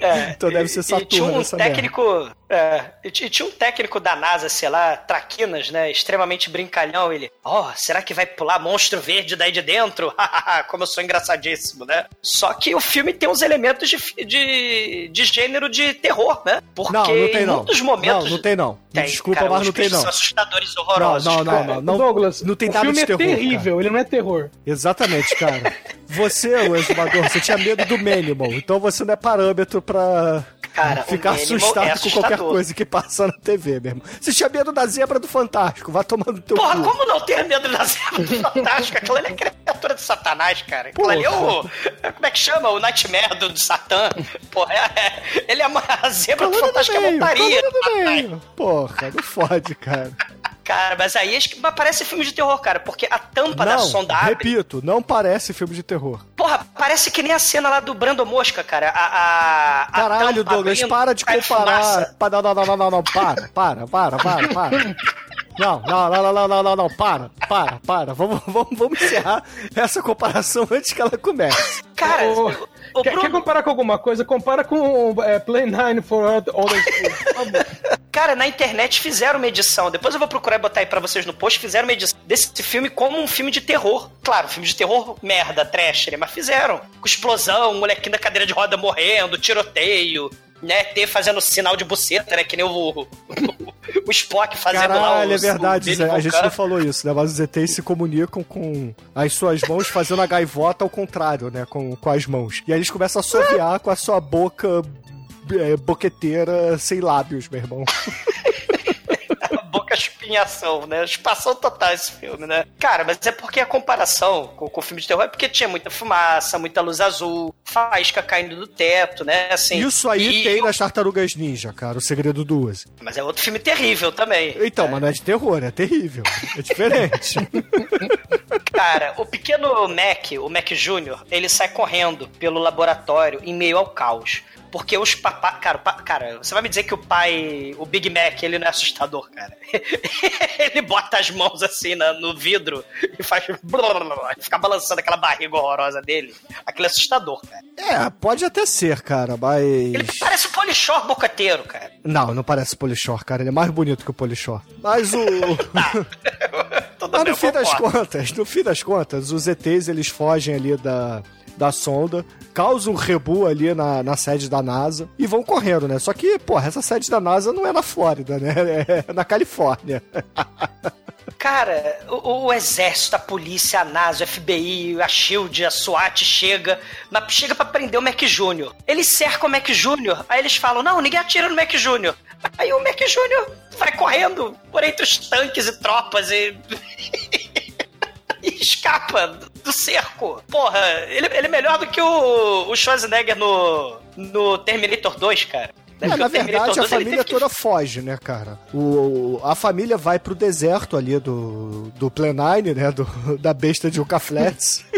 É, [laughs] Então deve ser e- E tinha Saturno um merda. É, e ti- tinha um técnico da NASA, sei lá, Traquinas, né? Extremamente brincalhão. Ele, ó, será que vai pular monstro verde daí de dentro? [laughs] Como eu sou engraçadíssimo, né? Só que o filme tem uns elementos de, de, de gênero de terror, né? Porque Não, não tem em não. muitos momentos. Não, não tem não. Tem, Desculpa, cara, mas não tem não. São assustadores Não, horrorosos. não, não, não, não. Douglas, não tem o nada filme de é terror. cara. terrível, ele não é terror. Exatamente, cara. [laughs] Você, o exumador, você tinha medo do Manimal, então você não é parâmetro pra Cara, ficar Manimal assustado é com qualquer coisa que passa na TV mesmo. Você tinha medo da zebra do Fantástico, vai tomando teu Porra, cu. como não ter medo da zebra do Fantástico? Aquilo ali é criatura de Satanás, cara. Aquilo ali é o. Como é que chama? O Nightmare do, do Satã. Porra, é, é- ele é uma a zebra do Fantástico é meio, montaria. Satanás. meio. Porra, não fode, cara. Cara, mas aí acho que mas parece filme de terror, cara, porque a tampa da Não, sonda abre. repito, não parece filme de terror. Porra, parece que nem a cena lá do Brando Mosca, cara. A, a, a Caralho, Douglas, para de comparar. Não, não, não, não, não, não, para, para, para, para, para, não, não, não, não, não, não, não, para, para, para. Vamos, vamos, vamos encerrar essa comparação antes que ela comece. Cara, o, o quer, Bruno- quer comparar com alguma coisa? Compara com é, Play 9 for Other [laughs] favor. Cara, na internet fizeram uma edição. Depois eu vou procurar e botar aí pra vocês no post. Fizeram uma edição desse filme como um filme de terror. Claro, filme de terror, merda, trash, né? Mas fizeram. Com explosão, molequinho da cadeira de roda morrendo, tiroteio, né? Ter fazendo sinal de buceta, né? Que nem o, o Spock fazendo lá o. Caralho, é verdade, o Zé. A gente não falou isso, né? Mas os ETs se comunicam com as suas mãos fazendo a gaivota ao contrário, né? Com, com as mãos. E aí eles começam a assoviar com a sua boca é, boqueteira sem lábios, meu irmão. [laughs] Boca espinhação, né? Espação total esse filme, né? Cara, mas é porque a comparação com, com o filme de terror é porque tinha muita fumaça, muita luz azul, faísca caindo do teto, né? Assim, Isso aí e- tem nas Tartarugas Ninja, cara, o segredo do Uzi. Mas é outro filme terrível também. Então, mas não é de terror, é terrível. É diferente. [laughs] Cara, o pequeno Mac, o Mac Jr., ele sai correndo pelo laboratório em meio ao caos. Porque os papá. Cara, pa- cara, você vai me dizer que o pai, o Big Mac, ele não é assustador, cara. [laughs] ele bota as mãos assim na- no vidro e faz. fica balançando aquela barriga horrorosa dele. Aquilo é assustador, cara. é, pode até ser, cara, mas. Ele parece o Polichor bocateiro, cara. Não, não parece o Polichor, cara. Ele é mais bonito que o Polichor. Mas o. [laughs] [laughs] Mas no fim das contas, no fim das contas, os ETs eles fogem ali da, da sonda, causam um rebu ali na, na sede da NASA e vão correndo, né? Só que, porra, essa sede da NASA não é na Flórida, né? [laughs] É na Califórnia. [laughs] Cara, o, o exército, a polícia, a NASA, o FBI, a SHIELD, a SWAT chega, mas chega pra prender o Mac Jr. Eles cercam o Mac Jr., aí eles falam, não, ninguém atira no Mac Jr. Aí o Mac Jr. vai correndo por entre os tanques e tropas e... [laughs] e escapa do cerco. Porra, ele, ele é melhor do que o, o Schwarzenegger no, no Terminator 2, cara. É, Porque na verdade, a 2, ele família teve que- toda foge, né, cara? O, a família vai pro deserto ali do, do Plenine, né? Do, [laughs] da besta de Yucca Flats. [laughs]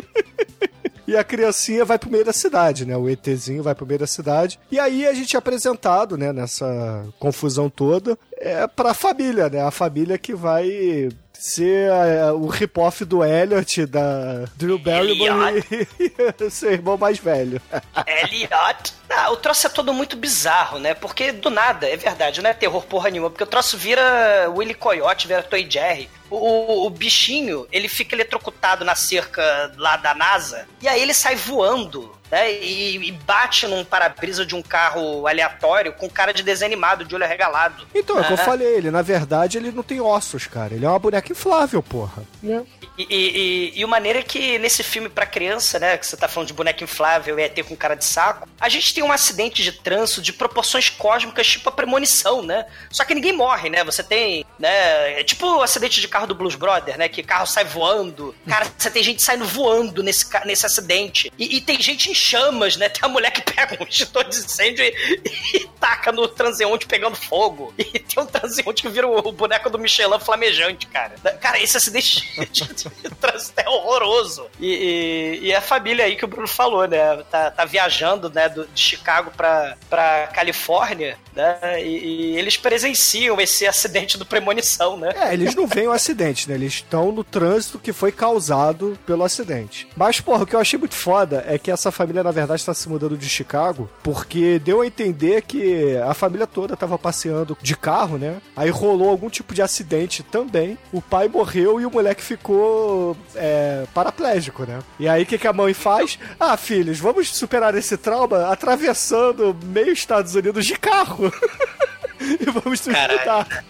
E a criancinha vai pro meio da cidade, né? O ETzinho vai pro meio da cidade. E aí a gente é apresentado, né, nessa confusão toda, é pra família, né? A família que vai ser é, o rip-off do Elliot, da Drew Barrymore e, e [laughs] seu irmão mais velho. Elliot. Ah, o troço é todo muito bizarro, né? Porque do nada, é verdade, não é terror porra nenhuma, porque o troço vira Willy Coyote, vira Toy Jerry. O, o, o bichinho, ele fica eletrocutado na cerca lá da NASA, e aí ele sai voando, né? E, e bate num para-brisa de um carro aleatório com cara de desenho animado, de olho arregalado. Então, é o que eu falei, ele, na verdade, ele não tem ossos, cara. Ele é uma boneca inflável, porra. E, e, e, e o maneiro é que nesse filme pra criança, né, que você tá falando de boneca inflável e ET com cara de saco, a gente tem um acidente de trânsito de proporções cósmicas, tipo a premonição, né? Só que ninguém morre, né? Você tem, né, é tipo o acidente de carro do Blues Brother, né, que carro sai voando. Cara, você tem gente saindo voando nesse, nesse acidente. E, e tem gente em chamas, né? Tem a mulher que pega um extintor de incêndio e, e taca no transeunte pegando fogo. E tem um transeunte que vira o, o boneco do Michelin flamejante, cara. Cara, esse acidente de, [laughs] trânsito é horroroso. E, e- e a família aí que o Bruno falou, né? Tá, tá viajando, né, do- de Chicago pra, pra Califórnia, né? E, e eles presenciam esse acidente do premonição, né? É, eles não veem o acidente, né? Eles estão no trânsito que foi causado pelo acidente. Mas, porra, o que eu achei muito foda é que essa família, na verdade, está se mudando de Chicago porque deu a entender que a família toda tava passeando de carro, né? Aí rolou algum tipo de acidente também. O pai morreu e o moleque ficou é, paraplégico, né? E aí o que, que a mãe faz? Ah, filhos, vamos superar esse trauma atravessando meio Estados Unidos de carro. [laughs] e vamos mudar.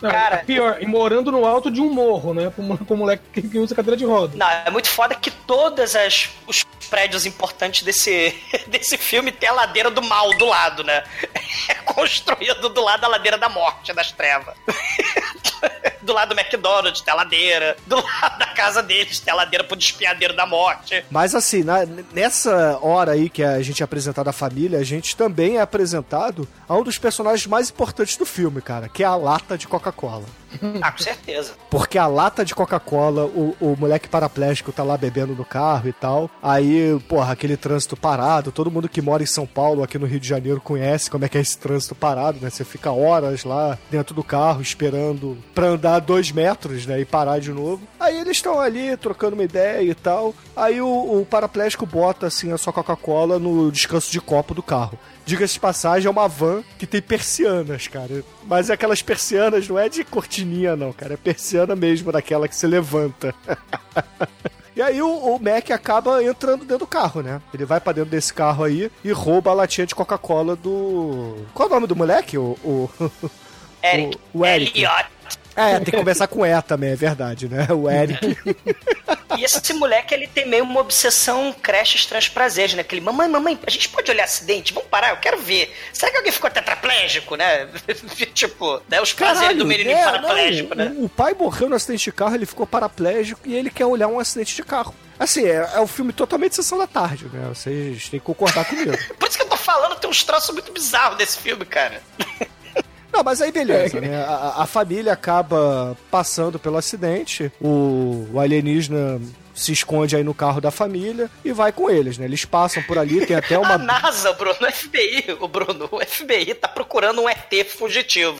Não, Cara- pior, e morando no alto de um morro, né? Com, com um moleque que, que usa cadeira de roda. Não, é muito foda que todas as os prédios importantes desse, [laughs] desse filme tem a ladeira do mal do lado, né? [laughs] É construído do lado da ladeira da morte, das trevas. [laughs] [laughs] Do lado do McDonald's tem a ladeira, do lado da casa deles tem a ladeira pro despiadeiro da morte. Mas assim, na- nessa hora aí que a gente é apresentado à família, a gente também é apresentado a um dos personagens mais importantes do filme, cara, que é a lata de Coca-Cola. Ah, com certeza. Porque a lata de Coca-Cola, o, o moleque paraplégico tá lá bebendo no carro e tal. Aí, porra, aquele trânsito parado. Todo mundo que mora em São Paulo, aqui no Rio de Janeiro, conhece como é que é esse trânsito parado, né? Você fica horas lá dentro do carro esperando pra andar dois metros, né? E parar de novo. Aí eles estão ali trocando uma ideia e tal. Aí o, o paraplégico bota assim a sua Coca-Cola no descanso de copo do carro. Diga-se de passagem, é uma van que tem persianas, cara. Mas aquelas persianas não é de cortininha, não, cara. É persiana mesmo, daquela que se levanta. [laughs] E aí o, o, Mac acaba entrando dentro do carro, né? Ele vai pra dentro desse carro aí e rouba a latinha de Coca-Cola do. Qual é o nome do moleque? O. o... [laughs] Eric. O, o Eric. Elliot. É, tem que começar com E também, é verdade, né? O Eric. E esse moleque, ele tem meio uma obsessão creches transprazeres, né? Aquele, mamãe, mamãe, a gente pode olhar acidente? Vamos parar, eu quero ver. Será que alguém ficou tetraplégico, né? [laughs] tipo, né? os prazeres do menino é, paraplégico, não, né? O, o pai morreu no acidente de carro, ele ficou paraplégico e ele quer olhar um acidente de carro. Assim, é, é um filme totalmente sessão da tarde, né? Vocês têm que concordar comigo. [laughs] Por isso que eu tô falando, tem uns troços muito bizarros desse filme, cara. Não, mas aí beleza, né? A, a família acaba passando pelo acidente, o, o alienígena se esconde aí no carro da família e vai com eles, né? Eles passam por ali, tem até uma. [laughs] A NASA, Bruno, o FBI, o Bruno, o FBI tá procurando um ET fugitivo.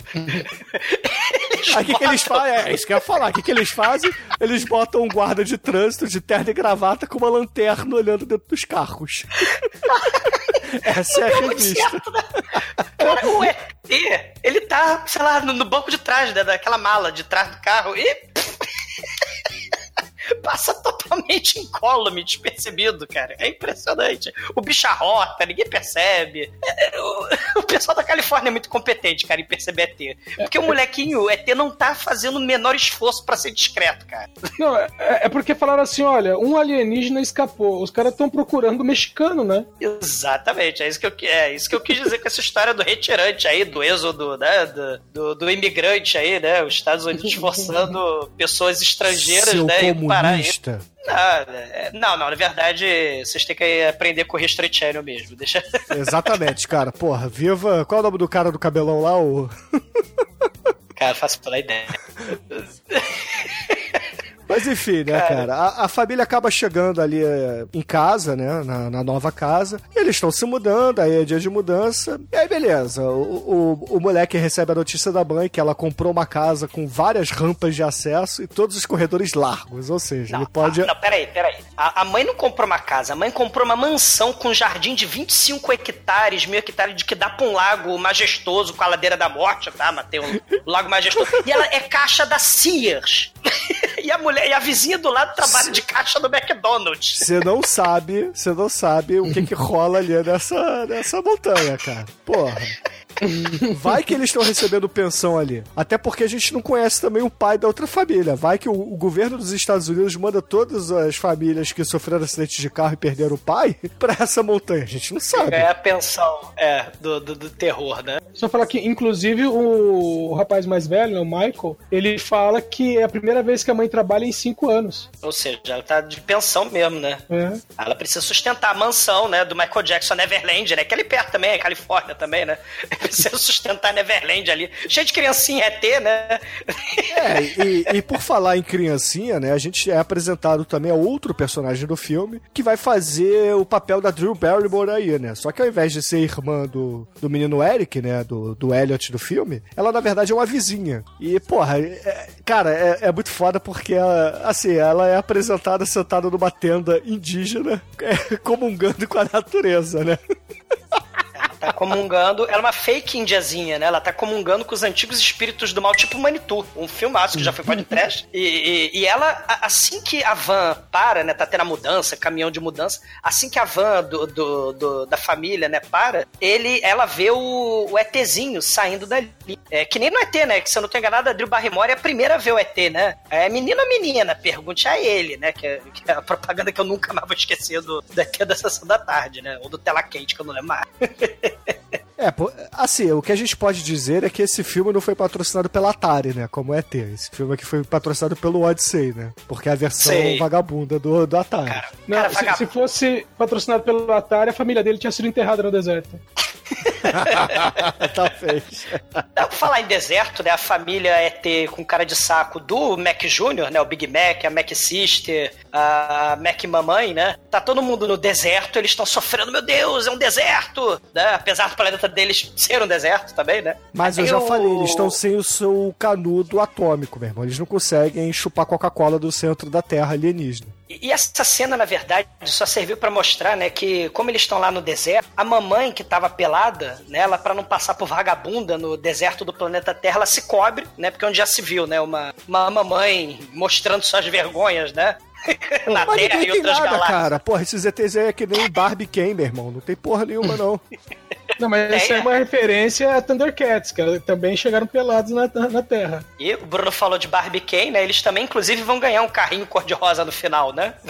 Aí o que, que eles fazem? É isso que eu ia falar. O que, que eles fazem? Eles botam um guarda de trânsito de terno e gravata com uma lanterna olhando dentro dos carros. [laughs] Essa é a revista. certo, né? Cara, o ET, ele tá, sei lá, no, no banco de trás, né, daquela mala de trás do carro e. Passa totalmente incólume, despercebido, cara. É impressionante. O bicho arrota, ninguém percebe. É, O, [laughs] o pessoal da Califórnia é muito competente, cara, em perceber ET. Porque o molequinho, ET não tá fazendo o menor esforço pra ser discreto, cara. Não, é, é porque falaram assim: olha, um alienígena escapou. Os caras estão procurando o mexicano, né? Exatamente, é isso que eu, é isso que eu quis dizer com essa história do retirante aí, do êxodo, né? Do, do, do imigrante aí, né? Os Estados Unidos [laughs] forçando pessoas estrangeiras, Seu né? Aí. comunista. Não, não, não, na verdade, vocês têm que aprender com o History Channel mesmo. Deixa. [laughs] Exatamente, cara. Porra, viva. Qual é o nome do cara do cabelão lá? O. Cara, faço pela ideia. [laughs] Mas enfim, né, cara? A, a família acaba chegando ali é, em casa, né? Na, na nova casa. E eles estão se mudando, aí é dia de mudança. E aí, beleza. O, o, o moleque recebe a notícia da mãe que ela comprou uma casa com várias rampas de acesso e todos os corredores largos. Ou seja, ele pode. ah, não, peraí, peraí. A, a mãe não comprou uma casa, a mãe comprou uma mansão com um jardim de 25 hectares, mil hectares, de que dá pra um lago majestoso com a ladeira da morte, tá? Matei um, lago majestoso. E ela é caixa da Sears. [laughs] e a mulher, e a vizinha do lado trabalha de caixa do McDonald's. Você não sabe, você não sabe o que que rola ali nessa, nessa montanha, cara. Porra. Vai que eles estão recebendo pensão ali. Até porque a gente não conhece também o pai da outra família. Vai que o, o governo dos Estados Unidos manda todas as famílias que sofreram acidentes de carro e perderam o pai [laughs] pra essa montanha. A gente não sabe. É a pensão, é, do, do, do terror, né? Só falar que, inclusive, o, o rapaz mais velho, o Michael, ele fala que é a primeira vez que a mãe trabalha em cinco anos. Ou seja, ela tá de pensão mesmo, né? É. Ela precisa sustentar a mansão, né, do Michael Jackson Neverland, né? Que é ali perto também, é Califórnia também, né? Precisa sustentar Neverland ali. Cheio de criancinha ET, né? É, e, e por falar em criancinha, né, a gente é apresentado também a outro personagem do filme que vai fazer o papel da Drew Barrymore aí, né? Só que ao invés de ser irmã do, do menino Eric, né, do, do Elliot do filme, ela na verdade é uma vizinha. E, porra, é- cara, é, é muito foda porque, ela, assim, ela é apresentada sentada numa tenda indígena, [laughs] é, comungando com a natureza, né? [laughs] Tá comungando. Ela é uma fake indiazinha, né? Ela tá comungando com os antigos espíritos do mal, tipo Manitou. Um filmaço que já foi podcast. E, e, e ela, assim que a van para, né? Tá tendo a mudança, caminhão de mudança. Assim que a van do, do- do- da família, né, para, ele, ela vê o, o ETzinho saindo dali. É, que nem no ET, né? Que se eu não tô enganado, a Drew Barrymore é a primeira a ver o ET, né? É menino ou menina? Pergunte a ele, né? Que, é- que é a propaganda que eu nunca mais vou esquecer do, do ET da Sessão da Tarde, né? Ou do Tela Quente, que eu não lembro mais. [laughs] É, pô, assim, o que a gente pode dizer é que esse filme não foi patrocinado pela Atari, né? Como é ET. Esse filme aqui foi patrocinado pelo Odyssey, né? Porque é a versão Sei. vagabunda do, do Atari. Não, Cara, se, se fosse patrocinado pelo Atari, a família dele tinha sido enterrada no deserto. [laughs] Talvez. Dá pra falar em deserto, né? A família ET com cara de saco do Mac Jr., né? O Big Mac, a Mac Sister, a Mac Mamãe, né? Tá todo mundo no deserto, eles estão sofrendo, meu Deus, é um deserto! Né? Apesar do planeta deles ser um deserto também, né? Mas eu Aí já falei, eles estão sem o seu canudo atômico, meu irmão. Eles não conseguem chupar Coca-Cola do centro da Terra alienígena. E essa cena, na verdade, só serviu pra mostrar, né, que como eles estão lá no deserto, a mamãe que tava pelada, né, ela para não passar por vagabunda no deserto do planeta Terra, ela se cobre, né, porque onde já se viu, né, uma, uma mamãe mostrando suas vergonhas, né, [laughs] na Mas Terra e outras nada, galáxias. cara. Porra, esses ETs aí é que nem Barbie Ken, meu irmão. Não tem porra nenhuma, não. [laughs] Não, mas É, isso é é. uma referência a Thundercats, que também chegaram pelados na, na, Terra. E o Bruno falou de Barbie Ken, né, eles também, inclusive, vão ganhar um carrinho cor-de-rosa no final, né. [laughs]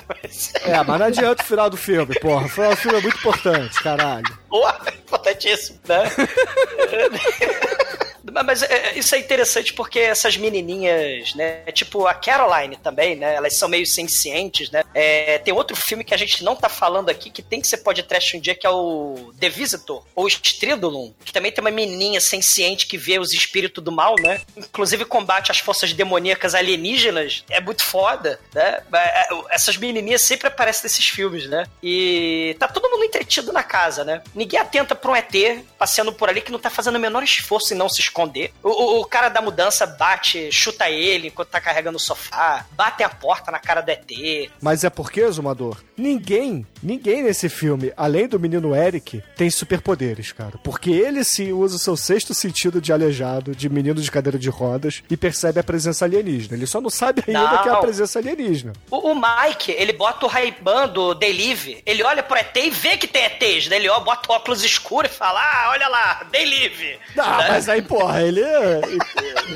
É, mas não adianta o final do filme, porra. O final do filme é muito importante, caralho. Porra, importantíssimo, né? [laughs] Mas é, isso é interessante porque essas menininhas, né? Tipo a Caroline também, né? Elas são meio sencientes, né? É, tem outro filme que a gente não tá falando aqui que tem que ser podcast um dia, que é o The Visitor, ou Stridulum, que também tem uma menininha senciente que vê os espíritos do mal, né? Inclusive combate as forças demoníacas alienígenas. É muito foda, né? É, Essas menininhas sempre aparecem nesses filmes, né? E tá todo mundo entretido na casa, né? Ninguém atenta pra um ET passeando por ali que não tá fazendo o menor esforço em não se esconder. O, o- cara da mudança bate, chuta ele enquanto tá carregando o sofá, bate a porta na cara do ET. Mas é porque, Zumador, ninguém, ninguém nesse filme, além do menino Eric, tem superpoderes, cara. Porque ele sim usa o seu sexto sentido de aleijado, de menino de cadeira de rodas, e percebe a presença alienígena. Ele só não sabe ainda Não. que é a presença alienígena. O, o Mike, ele bota o Ray-Ban do Delive, ele olha pro ET e vê que tem ETs, daí ele ó, bota o óculos escuro e fala, ah, olha lá, Delive. Ah, mas aí, porra, ele,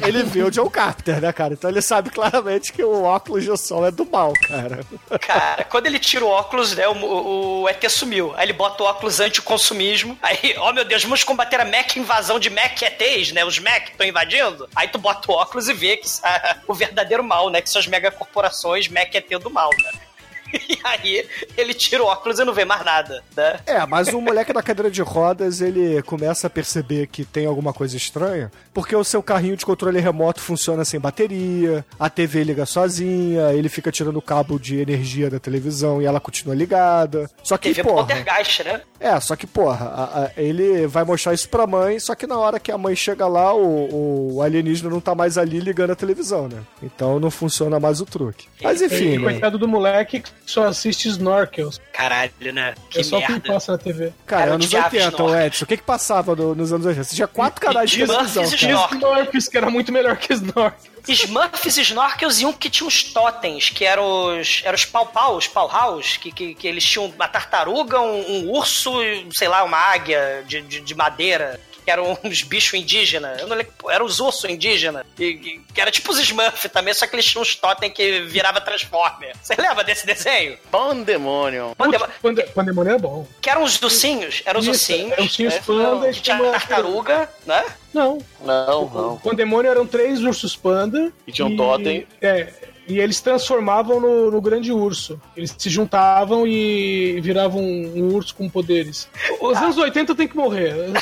ele viu o John Carpenter, né, cara? Então ele sabe claramente que o óculos de sol é do mal, cara. Cara, quando ele tira o óculos, né, o, o, o ET sumiu. Aí ele bota o óculos anti-consumismo. Aí, ó meu Deus, vamos combater a Mac invasão de Mac ETs, né? Os Mac estão invadindo. Aí tu bota o óculos e vê que ah, o verdadeiro mal, né? Que são as megacorporações Mac ET do mal, né? [laughs] E aí ele tira o óculos e não vê mais nada, né? É, mas o moleque da cadeira de rodas, ele começa a perceber que tem alguma coisa estranha, porque o seu carrinho de controle remoto funciona sem bateria, a TV liga sozinha, ele fica tirando o cabo de energia da televisão e ela continua ligada. Só que, TV porra... poltergeist, né? É, só que, porra, a- a- ele vai mostrar isso pra mãe, só que na hora que a mãe chega lá, o, o alienígena não tá mais ali ligando a televisão, né? Então não funciona mais o truque. Mas enfim, E né? coitado do moleque que só assiste Snorkels. Caralho, né? Que é só o que merda. passa na TV. Cara, o anos Diabo 80, Snorkel. o Edson. O que que passava no- nos anos 80? Você tinha quatro canais de televisão, cara. Snorkel. Snorkels, que era muito melhor que Snorkels. Smurfs, Snorkels e um que tinha uns totens, que eram os, eram os pau-pau, os pau-house, que, que, que eles tinham uma tartaruga, um, um urso sei lá, uma águia de, de, de madeira. Que eram [laughs] uns bichos indígenas. Eu não lembro. pô, Eram os ursos indígenas. Que, que, que era tipo os Smurfs também, só que eles tinham uns totem que virava Transformer. Você lembra desse desenho? Pandemonium. Pandema- Pande- Pandemônio é bom. Que eram os docinhos. Eram os Isso, ursinhos. eram os ursinhos né? panda e Que tinha tinha uma- tartaruga, né? Não. Não, O não. Pandemônio eram três ursos panda. E tinha um totem. É. E eles transformavam no, no grande urso. Eles se juntavam e viravam um, um urso com poderes. Os anos 80 tem que morrer. [laughs]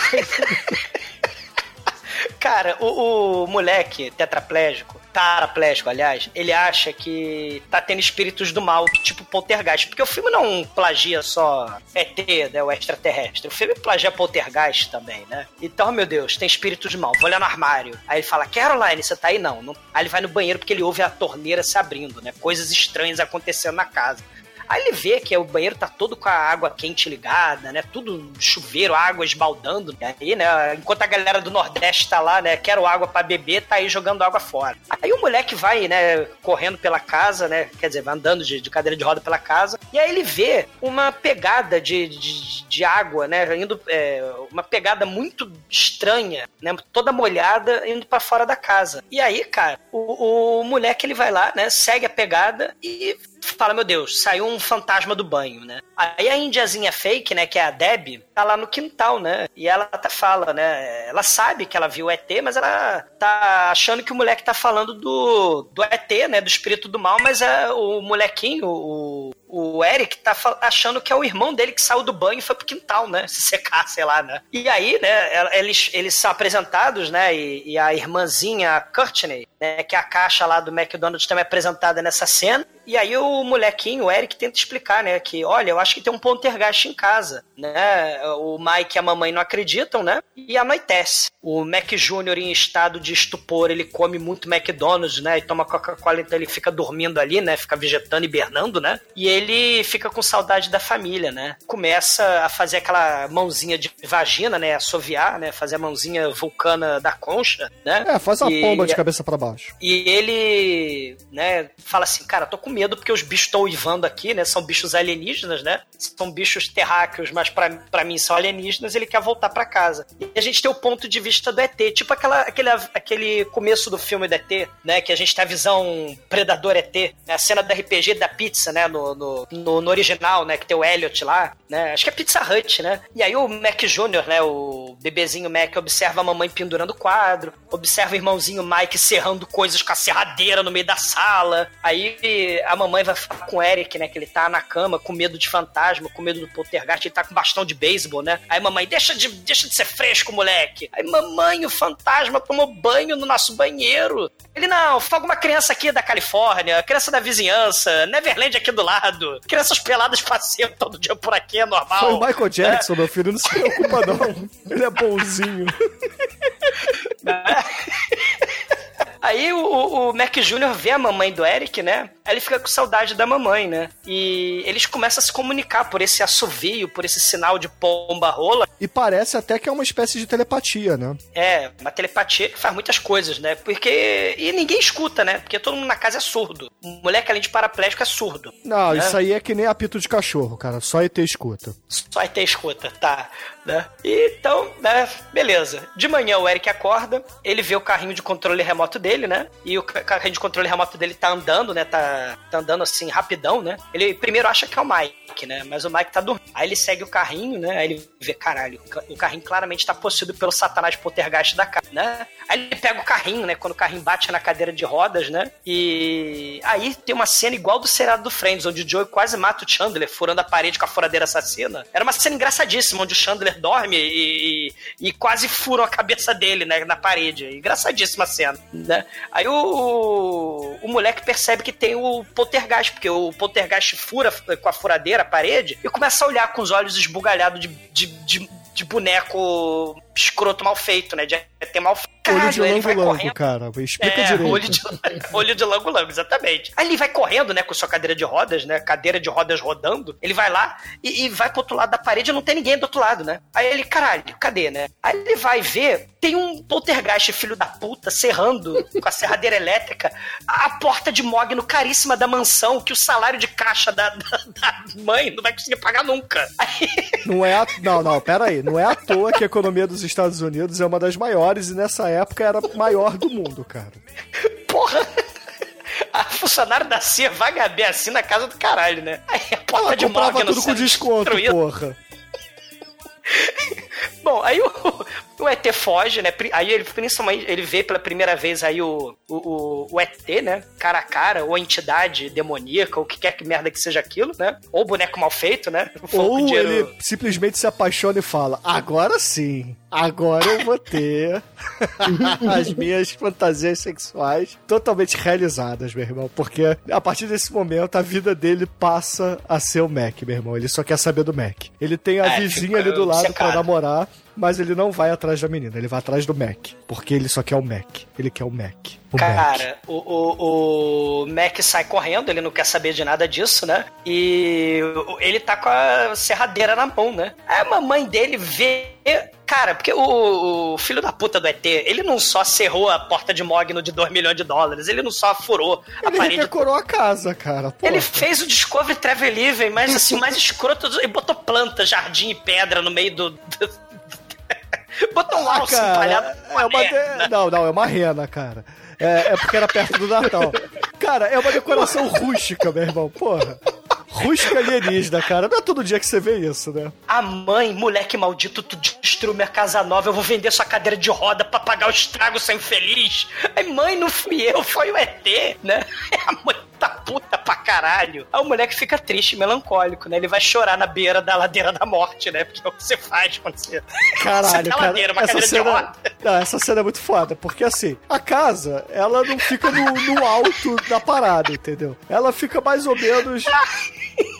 Cara, o, o moleque tetraplégico, paraplégico, aliás, ele acha que tá tendo espíritos do mal, tipo poltergeist. Porque o filme não plagia só ET, né, o extraterrestre. O filme plagia poltergeist também, né? Então, meu Deus, tem espíritos do mal. Vou olhar no armário. Aí ele fala, Caroline, você tá aí? Não. não. Aí ele vai no banheiro porque ele ouve a torneira se abrindo, né? Coisas estranhas acontecendo na casa. Aí ele vê que o banheiro tá todo com a água quente ligada, né? Tudo chuveiro, água esbaldando. E aí, né? Enquanto a galera do Nordeste tá lá, né? Quero água pra beber, tá aí jogando água fora. Aí o moleque vai, né? Correndo pela casa, né? Quer dizer, vai andando de, de cadeira de roda pela casa. E aí ele vê uma pegada de, de, de água, né? Indo, é, uma pegada muito estranha, né? Toda molhada, indo pra fora da casa. E aí, cara, o, o moleque ele vai lá, né? Segue a pegada e fala, meu Deus, saiu um fantasma do banho, né? Aí a indiazinha fake, né, que é a Deb, tá lá no quintal, né? E ela até fala, né? Ela sabe que ela viu o ET, mas ela tá achando que o moleque tá falando do, do ET, né? Do espírito do mal, mas é o molequinho, o, o Eric, tá achando que é o irmão dele que saiu do banho e foi pro quintal, né? [laughs] Se secar, sei lá, né? E aí, né? Eles, eles são apresentados, né? E, e a irmãzinha Courtney, né? Que é a caixa lá do McDonald's também é apresentada nessa cena. E aí o molequinho, o Eric, tenta explicar, né? Que, olha, eu acho que tem um poltergeist em casa, né? O Mike e a mamãe não acreditam, né? E anoitece. O Mac Jr. em estado de estupor, ele come muito McDonald's, né? E toma Coca-Cola, então ele fica dormindo ali, né? Fica vegetando, hibernando, né? E ele fica com saudade da família, né? Começa a fazer aquela mãozinha de vagina, né? Assoviar, né? Fazer a mãozinha vulcana da concha, né? É, faz uma E- pomba de cabeça pra baixo. e ele, né, fala assim, cara, tô com medo porque os bichos estão uivando aqui, né? São bichos alienígenas, né? São bichos terráqueos, mas pra, pra mim são alienígenas, ele quer voltar pra casa. E a gente tem o ponto de vista do ET, tipo aquela, aquele, aquele começo do filme do ET, né? Que a gente tem a visão predador ET, né, a cena do RPG da pizza, né? No, no, no, no original, né? Que tem o Elliot lá, né? Acho que é Pizza Hut, né? E aí o Mac Jr., né? O bebezinho Mac observa a mamãe pendurando o quadro, observa o irmãozinho Mike serrando coisas com a serradeira no meio da sala. Aí a mamãe vai falar com o Eric, né? Que ele tá na cama com medo de fantasma, com medo do poltergeist, ele tá com bastão de beisebol, né? Aí mamãe, deixa de, deixa de ser fresco, moleque. Aí mamãe, o fantasma tomou banho no nosso banheiro. Ele, não, foi alguma criança aqui da Califórnia, criança da vizinhança, Neverland aqui do lado. Crianças peladas passeiam todo dia por aqui, é normal. Foi o Michael Jackson, meu filho, não se preocupa não. [laughs] Ele é bonzinho. Aí o, o- Mac Jr. vê a mamãe do Eric, né? Aí ele fica com saudade da mamãe, né? E eles começam a se comunicar por esse assovio, por esse sinal de pomba rola. E parece até que é uma espécie de telepatia, né? É, uma telepatia que faz muitas coisas, né? Porque. E ninguém escuta, né? Porque todo mundo na casa é surdo. O moleque, além de paraplégico, é surdo. Não, né? isso aí é que nem apito de cachorro, cara. Só ET escuta. Só ET escuta, tá. Né? Então, né, beleza. De manhã o Eric acorda, ele vê o carrinho de controle remoto dele, né? E o ca- carrinho de controle remoto dele tá andando, né? Tá, tá andando assim, rapidão, né? Ele primeiro acha que é o Mike, né? Mas o Mike tá dormindo. Aí ele segue o carrinho, né? Aí ele vê, caralho, o ca- o carrinho claramente tá possuído pelo satanás poltergeist da casa, né? Aí ele pega o carrinho, né? Quando o carrinho bate na cadeira de rodas, né? E aí tem uma cena igual do seriado do Friends, onde o Joey quase mata o Chandler furando a parede com a furadeira assassina. Era uma cena engraçadíssima, onde o Chandler dorme e, e, quase furam a cabeça dele, né? Na parede. Engraçadíssima cena, né? Aí o, o moleque percebe que tem o poltergeist, porque o poltergeist fura com a furadeira a parede e começa a olhar com os olhos esbugalhados de, de, de, de boneco escroto mal feito, né? De ter mal feito. Olho de lango-lango, cara. Explica É, direito. olho de, [laughs] olho de lango-lango, exatamente. Aí ele vai correndo, né, com sua cadeira de rodas, né, cadeira de rodas rodando. Ele vai lá e, e vai pro outro lado da parede e não tem ninguém do outro lado, né? Aí ele, caralho, cadê, né? Aí ele vai ver, tem um poltergeist filho da puta serrando com a serradeira elétrica a porta de mogno caríssima da mansão que o salário de caixa da, da, da mãe não vai conseguir pagar nunca. Aí, Não é a... Não, não, pera aí. Não é à toa que a economia dos Estados Unidos é uma das maiores e nessa época era a maior do mundo, cara. porra... A funcionária da CIA vaga bem assim na casa do caralho, né? Aí a porta Ela de comprava tudo com desconto, destruída. porra. Bom, aí o, o ET foge, né? Aí ele principalmente ele vê pela primeira vez aí o, o, o, ET, né? Cara a cara, ou a entidade demoníaca, ou o que quer que merda que seja aquilo, né? Ou boneco mal feito, né? Ou dinheiro- ele simplesmente se apaixona e fala: Agora sim, agora eu vou ter [laughs] as minhas fantasias sexuais totalmente realizadas, meu irmão. Porque a partir desse momento a vida dele passa a ser o Mac, meu irmão. Ele só quer saber do Mac. Ele tem a É, vizinha ali do lado pra obcecado. namorar, mas ele não vai atrás da menina, ele vai atrás do Mac. Porque ele só quer o Mac. Ele quer o Mac. O Mac. Cara, o, o, o Mac sai correndo, ele não quer saber de nada disso, né? E ele tá com a serradeira na mão, né? Aí a mamãe dele vê. Cara, porque o, o filho da puta do ET, ele não só cerrou a porta de Mogno de 2 milhões de dólares, ele não só furou a Ele parede. redecorou a casa, cara. Ele fez o Discovery Travel Living, mas assim, mais [laughs] escroto e botou planta, jardim e pedra no meio do. do- botou um Ah, cara, empalhado. é uma de- Não, não, é uma rena, cara. É, é porque era perto do Natal. Cara, é uma decoração rústica, meu irmão. Porra. Rusca alienígena, cara. Não é todo dia que você vê isso, né? A mãe, moleque maldito, tu destruiu minha casa nova, eu vou vender sua cadeira de roda pra pagar o estrago, seu infeliz. Aí, mãe, não fui eu, foi o ET, né? [laughs] A mãe tá puta pra caralho. Aí o moleque fica triste, melancólico, né? Ele vai chorar na beira da ladeira da morte, né? Porque é o que você faz quando você. Caralho, você tá cara. ladeira, uma essa, cadeira de cena, não, essa cena é muito foda, porque assim, a casa, ela não fica no, no alto da parada, entendeu? Ela fica mais ou menos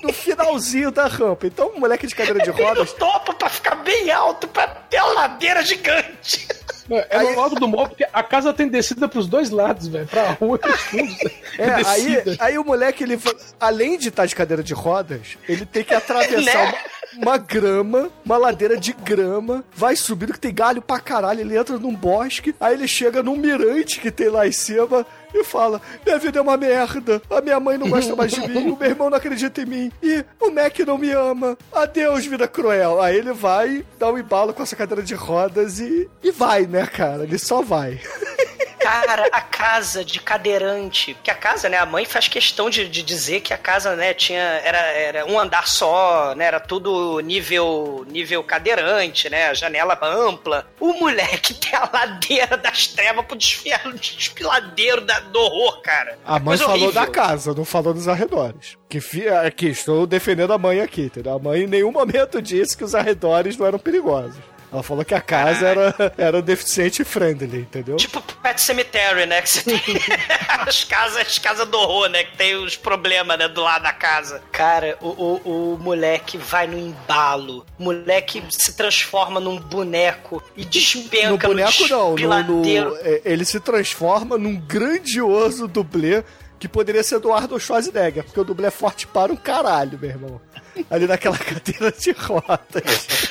no finalzinho da rampa. Então, o moleque de cadeira de rodas. topo pra ficar bem alto, pra ter uma ladeira gigante. É no alto do morro, porque a casa tem descida pros dois lados, velho. Pra rua e pros fundos. [laughs] É, aí, descida. aí o moleque, ele, além de estar de cadeira de rodas, ele tem que atravessar [laughs] Né? uma, uma grama, uma ladeira de grama, vai subindo que tem galho pra caralho, ele entra num bosque, aí ele chega num mirante que tem lá em cima e fala: Minha vida é uma merda, a minha mãe não gosta mais de mim, o meu irmão não acredita em mim, e o Mac não me ama. Adeus, vida cruel. Aí ele vai, dá um embalo com essa cadeira de rodas e, e vai, né, cara? Ele só vai. [laughs] Cara, a casa de cadeirante. Porque a casa, né? A mãe faz questão de, de dizer que a casa, né, tinha. Era, era um andar só, né? Era tudo nível nível cadeirante, né? A janela ampla. O moleque [laughs] tem a ladeira das trevas pro desfiar, despiladeiro da, do horror, cara. A mãe falou horrível. da casa, não falou dos arredores. Que fi- aqui, estou defendendo a mãe aqui, entendeu? A mãe em nenhum momento disse que os arredores não eram perigosos. Ela falou que a casa era, era deficiente friendly, entendeu? Tipo Pet Cemetery, né? Que você tem [laughs] as casas, as casas do horror, né? Que tem os problemas, né? Do lado da casa. Cara, o, o, o moleque vai no embalo. O moleque se transforma num boneco e despenca no boneco não, no, no- é, ele se transforma num grandioso dublê que poderia ser Eduardo Schwarzenegger, porque o dublê é forte para um caralho, meu irmão. Ali naquela cadeira de rodas.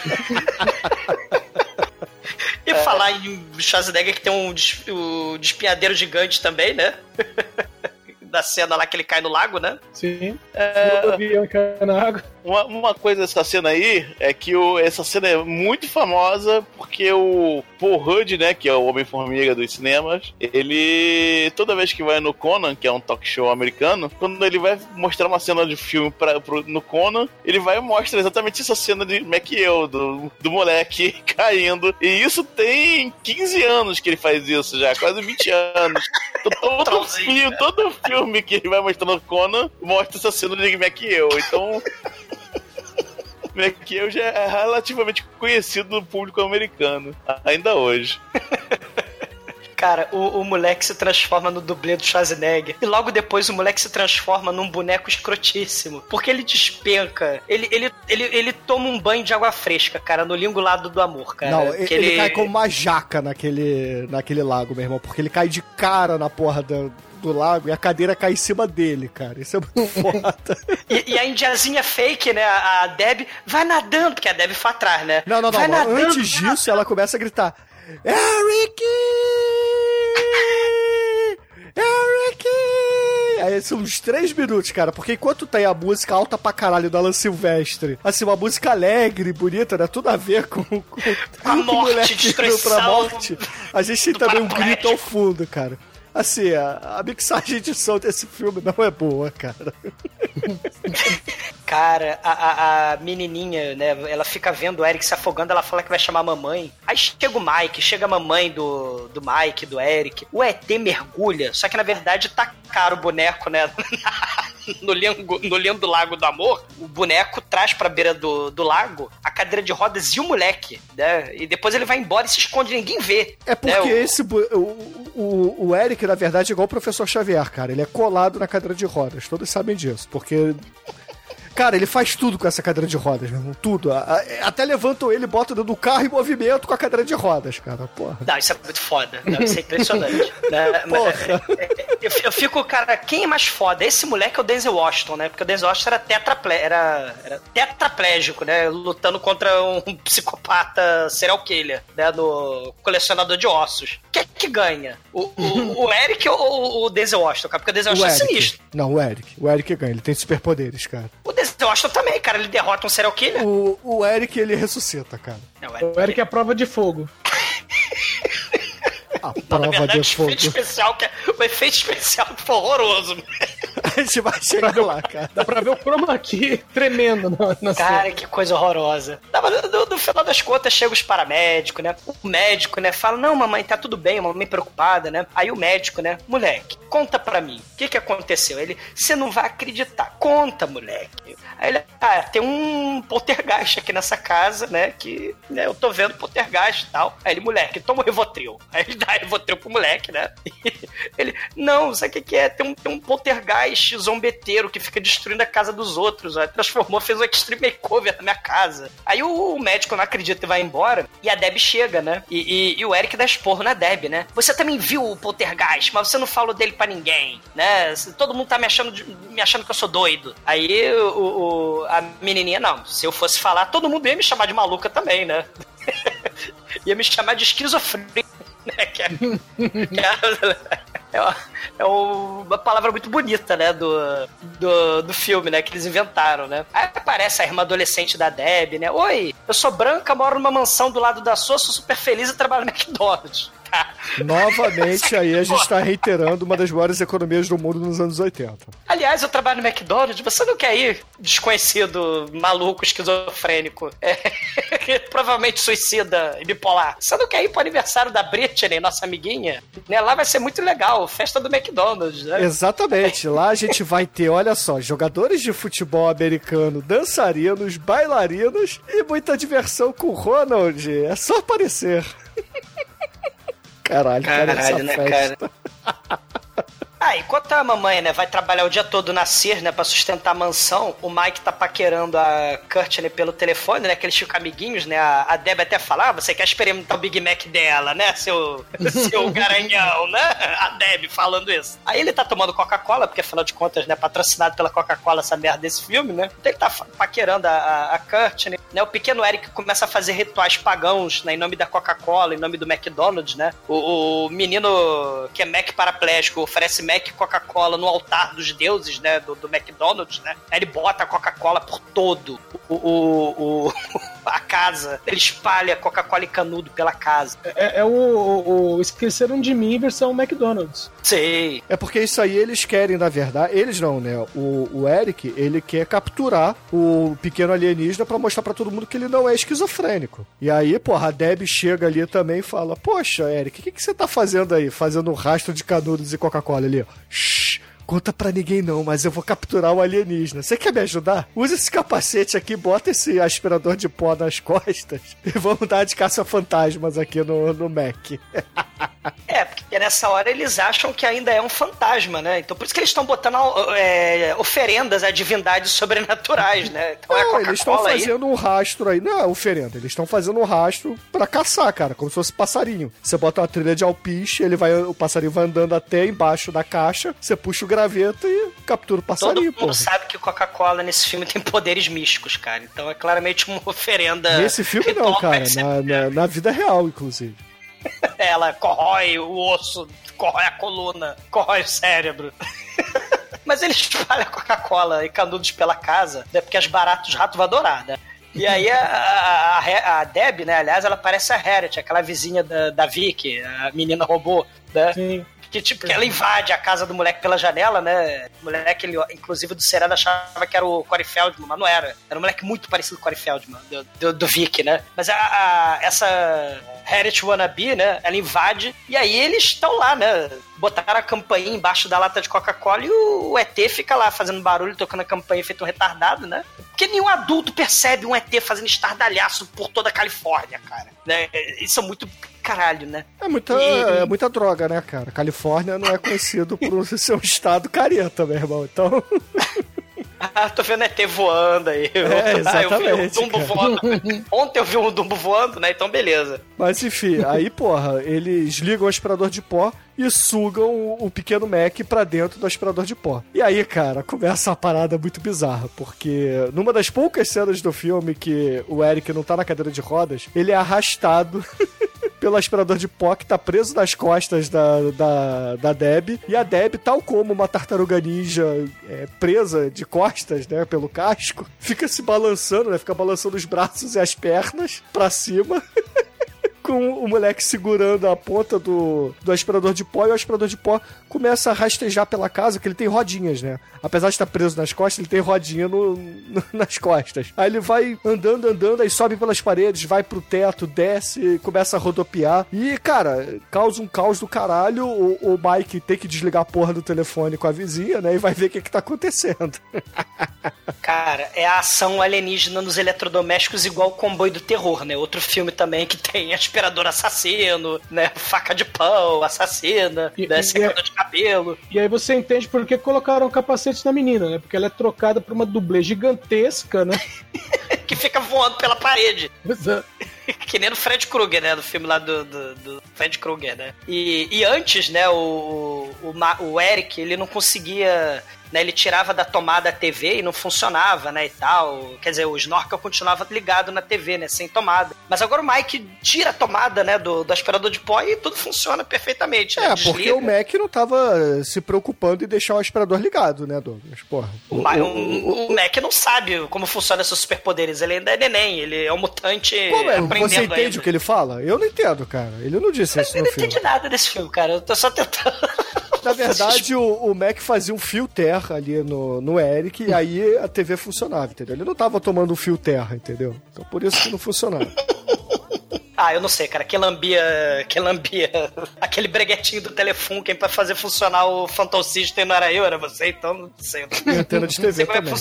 E falar em Schwarzenegger que tem um des- o despinhadeiro gigante também, né? [laughs] da cena lá que ele cai no lago, né? Sim. É, O avião cai na água. Uma, uma coisa dessa cena aí é que o, essa cena é muito famosa porque o Paul Rudd, né, que é o Homem-Formiga dos cinemas, ele toda vez que vai no Conan, que é um talk show americano, quando ele vai mostrar uma cena de filme pra, pro- no Conan, ele vai e mostra exatamente essa cena de Mac eu, do, do moleque [laughs] caindo. E isso tem 15 anos que ele faz isso já, quase 20 anos. Então, todo, [laughs] Trollzinho, filme, né? todo filme que ele vai mostrando no Conan mostra essa cena de Mac eu. Então. Mac e eu já é relativamente conhecido no público americano, ainda hoje. [laughs] Cara, o, o moleque se transforma no dublê do Schwarzenegger. E logo depois o moleque se transforma num boneco escrotíssimo. Porque ele despenca. Ele, ele, ele, ele toma um banho de água fresca, cara, no lingo lado do amor, cara. Não, Que ele, cai como uma jaca naquele, naquele lago, meu irmão, porque ele cai de cara na porra do, do lago e a cadeira cai em cima dele, cara. Isso é muito [laughs] foda. E, e a indiazinha fake, né? A, Deb vai nadando, porque a Deb foi atrás, né? Não, não, não. Nadando, Antes disso, ela começa a gritar: Eric! Eric! Aí são uns três minutos, cara, porque enquanto tem a música alta pra caralho da Alan Silvestre, assim, uma música alegre, bonita, né? Tudo a ver com, com, A o morte, destruição pra morte. A gente tem também um grito ao fundo, cara. Assim, a, a mixagem de som desse filme não é boa, cara. [laughs] Cara, a, a, a menininha, né? Ela fica vendo o Eric se afogando, ela fala que vai chamar a mamãe. Aí chega o Mike, chega a mamãe do, do Mike, do Eric. O ET mergulha, só que na verdade tacaram o boneco, né? [laughs] no, lindo, no lindo lago do amor. O boneco traz pra beira do, do lago a cadeira de rodas e o moleque, né? E depois ele vai embora e se esconde, ninguém vê. É porque né? O- esse. O, o, o Eric, na verdade, é igual o professor Xavier, cara. Ele é colado na cadeira de rodas. Todos sabem disso. Porque. Cara, ele faz tudo com essa cadeira de rodas, meu irmão. Tudo. Até levantam ele, botam dentro do carro em movimento com a cadeira de rodas, cara. Porra. Não, isso é muito foda. Não, isso é impressionante. [laughs] né? Eu, fico, cara, quem é mais foda? Esse moleque ou o Denzel Washington, né? Porque o Denzel Washington era, tetraple, era, era tetraplégico, né? Lutando contra um [laughs] psicopata serial killer, né? No colecionador de ossos. Quem é que ganha? O, o, o Eric ou o Denzel Washington, cara? Porque o Denzel O Washington é Eric. sinistro. Não, o Eric. O Eric ganha. Ele tem superpoderes, cara. O Denzel Washington também, cara. Ele derrota um serial killer. O, o Eric, ele ressuscita, cara. Não, O Eric é a prova de fogo. [laughs] A Não, prova verdade, de fogo. efeito especial, que é, o efeito especial foi horroroso. [laughs] A gente vai chegar lá, cara. Dá pra ver o chroma aqui tremendo na, na Cara, cena. que coisa horrorosa. Não, mas no, no final das contas, chega os paramédicos, né? O médico, né? Fala, não, mamãe, tá tudo bem, mamãe preocupada, né? Aí o médico, né? Moleque, conta pra mim. O que que aconteceu? Ele, você não vai acreditar. Conta, moleque. Aí ele, ah, tem um poltergeist aqui nessa casa, né? Que né, eu tô vendo poltergeist e tal. Aí ele, moleque, toma o Rivotril. Aí ele dá Rivotril pro moleque, né? [laughs] ele, não, sabe o que que é? Tem um, tem um poltergeist zombeteiro que fica destruindo a casa dos outros. Aí transformou, fez um extreme makeover na minha casa. Aí o, o médico não acredita e vai embora. E a Deb chega, né? E, e- e o Eric dá esporro na Deb, né? Você também viu o poltergeist, mas você não falou dele pra ninguém, né? Todo mundo tá me achando, de- me achando que eu sou doido. Aí o, o- a menininha, não. Se eu fosse falar, todo mundo ia me chamar de maluca também, né? [laughs] ia me chamar de esquizofrênico, né? É, que é- é uma, é uma palavra muito bonita, né? Do, do, do filme, né? Que eles inventaram, né? Aí aparece a irmã adolescente da Deb, né? Oi, eu sou branca, moro numa mansão do lado da sua, sou super feliz e trabalho no McDonald's. Novamente, aí a gente tá reiterando uma das maiores economias do mundo nos anos 80. Aliás, eu trabalho no McDonald's, você não quer ir? Desconhecido, maluco, esquizofrênico, é, [laughs] provavelmente suicida e bipolar. Você não quer ir pro aniversário da Britney, nossa amiguinha? Né? Lá vai ser muito legal, festa do McDonald's, né? Exatamente. Lá a gente vai ter, olha só, jogadores de futebol americano, dançarinos, bailarinos e muita diversão com o Ronald. É só aparecer. [laughs] Caralho, cara, essa Ah, enquanto a mamãe, né, vai trabalhar o dia todo na CIR, né, pra sustentar a mansão, o Mike tá paquerando a Courtney pelo telefone, né, que eles ficam amiguinhos, né, a, a Deb até fala, ah, você quer experimentar o Big Mac dela, né, seu, [laughs] seu garanhão, né, a Deb falando isso. Aí ele tá tomando Coca-Cola, porque afinal de contas, né, patrocinado pela Coca-Cola essa merda desse filme, né, então ele tá paquerando a, a, a Courtney, né, o pequeno Eric começa a fazer rituais pagãos, né, em nome da Coca-Cola, em nome do McDonald's, né, o, o menino que é Mac paraplégico oferece Mac e Coca-Cola no altar dos deuses, né, do, do McDonald's, né, aí ele bota a Coca-Cola por todo o, o, o- a casa, ele espalha Coca-Cola e canudo pela casa. É, é o, o- o Esqueceram de Mim versão McDonald's. Sei. É porque isso aí eles querem, na verdade. Eles não, né? O, o Eric, ele quer capturar o pequeno alienígena pra mostrar pra todo mundo que ele não é esquizofrênico. E aí, porra, a Deb chega ali também e fala: Poxa, Eric, o que, que você tá fazendo aí? Fazendo um rastro de canudos e Coca-Cola ali, ó. Shhh. Conta pra ninguém não, mas eu vou capturar o alienígena. Você quer me ajudar? Usa esse capacete aqui, bota esse aspirador de pó nas [laughs] costas e vamos dar de caça-fantasmas aqui no, no Mac. [laughs] É, porque nessa hora eles acham que ainda é um fantasma, né? Então por isso que eles estão botando é, oferendas a divindades sobrenaturais, né? Então é Não, eles estão Coca-Cola aí. fazendo um rastro aí. Não é oferenda. Eles estão fazendo um rastro pra caçar, cara. Como se fosse passarinho. Você bota uma trilha de alpiche, ele vai, o passarinho vai andando até embaixo da caixa, você puxa o graveto e captura o Todo passarinho, mundo pô. sabe que Coca-Cola nesse filme tem poderes místicos, cara. Então é claramente uma oferenda. Nesse filme não, cara. Na, na, na vida real, inclusive. [laughs] Ela corrói o osso, corrói a coluna, corrói o cérebro. [laughs] Mas ele espalha Coca-Cola e canudos pela casa, né? Porque as baratas os ratos vão adorar, né? E aí a, a, a- a Deb, né, aliás, ela parece a Harriet, aquela vizinha da, da Vicky, a menina robô, né? Sim. Que tipo, que ela invade a casa do moleque pela janela, né? O moleque, ele, inclusive, do Serena achava que era o Corey Feldman, mas não era. Era um moleque muito parecido com o Corey Feldman, do, do, do Vic, né? Mas a, a- essa Harriet Wannabe, né? Ela invade e aí eles estão lá, né? Botaram a campainha embaixo da lata de Coca-Cola e o, ET fica lá fazendo barulho, tocando a campainha, feito um retardado, né? Porque nenhum adulto percebe um ET fazendo estardalhaço por toda a Califórnia, cara. Né? Isso é muito caralho, né? É muita, E- é muita droga, né, cara? Califórnia não é conhecido por [laughs] ser um estado careta, meu irmão. Então, [laughs] Ah, tô vendo ET voando aí. É, [laughs] Ah, eu vi um exatamente, Dumbo cara. voando. Ontem eu vi um Dumbo voando, né? Então beleza. Mas enfim, aí, porra, eles ligam o aspirador de pó e sugam o, o pequeno Mac pra dentro do aspirador de pó. E aí, cara, começa uma parada muito bizarra, porque numa das poucas cenas do filme que o Eric não tá na cadeira de rodas, ele é arrastado. [laughs] Pelo aspirador de pó que tá preso nas costas da, da, da Deb. E a Deb, tal como uma tartaruga ninja é, presa de costas, né, pelo casco, [laughs] fica se balançando, né? Fica balançando os braços e as pernas pra cima. [laughs] com o moleque segurando a ponta do, do aspirador de pó e o aspirador de pó começa a rastejar pela casa, que ele tem rodinhas, né? Apesar de estar preso nas costas, ele tem rodinha no, no- [laughs] nas costas. Aí ele vai andando, andando, aí sobe pelas paredes, vai pro teto, desce, começa a rodopiar. E, cara, causa um caos do caralho. O, o Mike tem que desligar a porra do telefone com a vizinha, né? E vai ver o que, que tá acontecendo. [laughs] Cara, é a ação alienígena nos eletrodomésticos igual o Comboio do Terror, né? Outro filme também que tem aspirador assassino, né? [laughs] Faca de pão, assassina, E- né? e- secador de cabelo. E aí você entende por que colocaram o capacete na menina, né? Porque ela é trocada por uma dublê gigantesca, né? [laughs] Que fica voando pela parede. [laughs] Exato. Que nem no Fred Krueger, né? Do filme lá do, do, do Fred Krueger, né? E, e antes, né, o, o, o Eric, ele não conseguia. Né, ele tirava da tomada a TV e não funcionava, né? E tal. Quer dizer, o snorkel continuava ligado na TV, né? Sem tomada. Mas agora o Mike tira a tomada, né? Do, do aspirador de pó e tudo funciona perfeitamente. né? É, porque o Mac não tava se preocupando em deixar o aspirador ligado, né, Douglas? Porra. O, Ma- o- o Mac não sabe como funcionam seus superpoderes. Ele ainda é neném, ele é um mutante Como é? Você entende ainda. o que ele fala? Eu não entendo, cara. Ele não disse isso Eu não filme. entendi nada desse filme, cara. Eu tô só tentando. Na verdade, o, o Mac fazia um fio terra ali no, no Eric e aí a TV funcionava, entendeu? Ele não tava tomando um fio terra, entendeu? Então por isso que não funcionava. Ah, eu não sei, cara. Que lambia. Que lambia. Aquele breguetinho do Telefunken pra fazer funcionar o Phantom System não era eu, era você, então não sei. E antena de Não sei TV é também.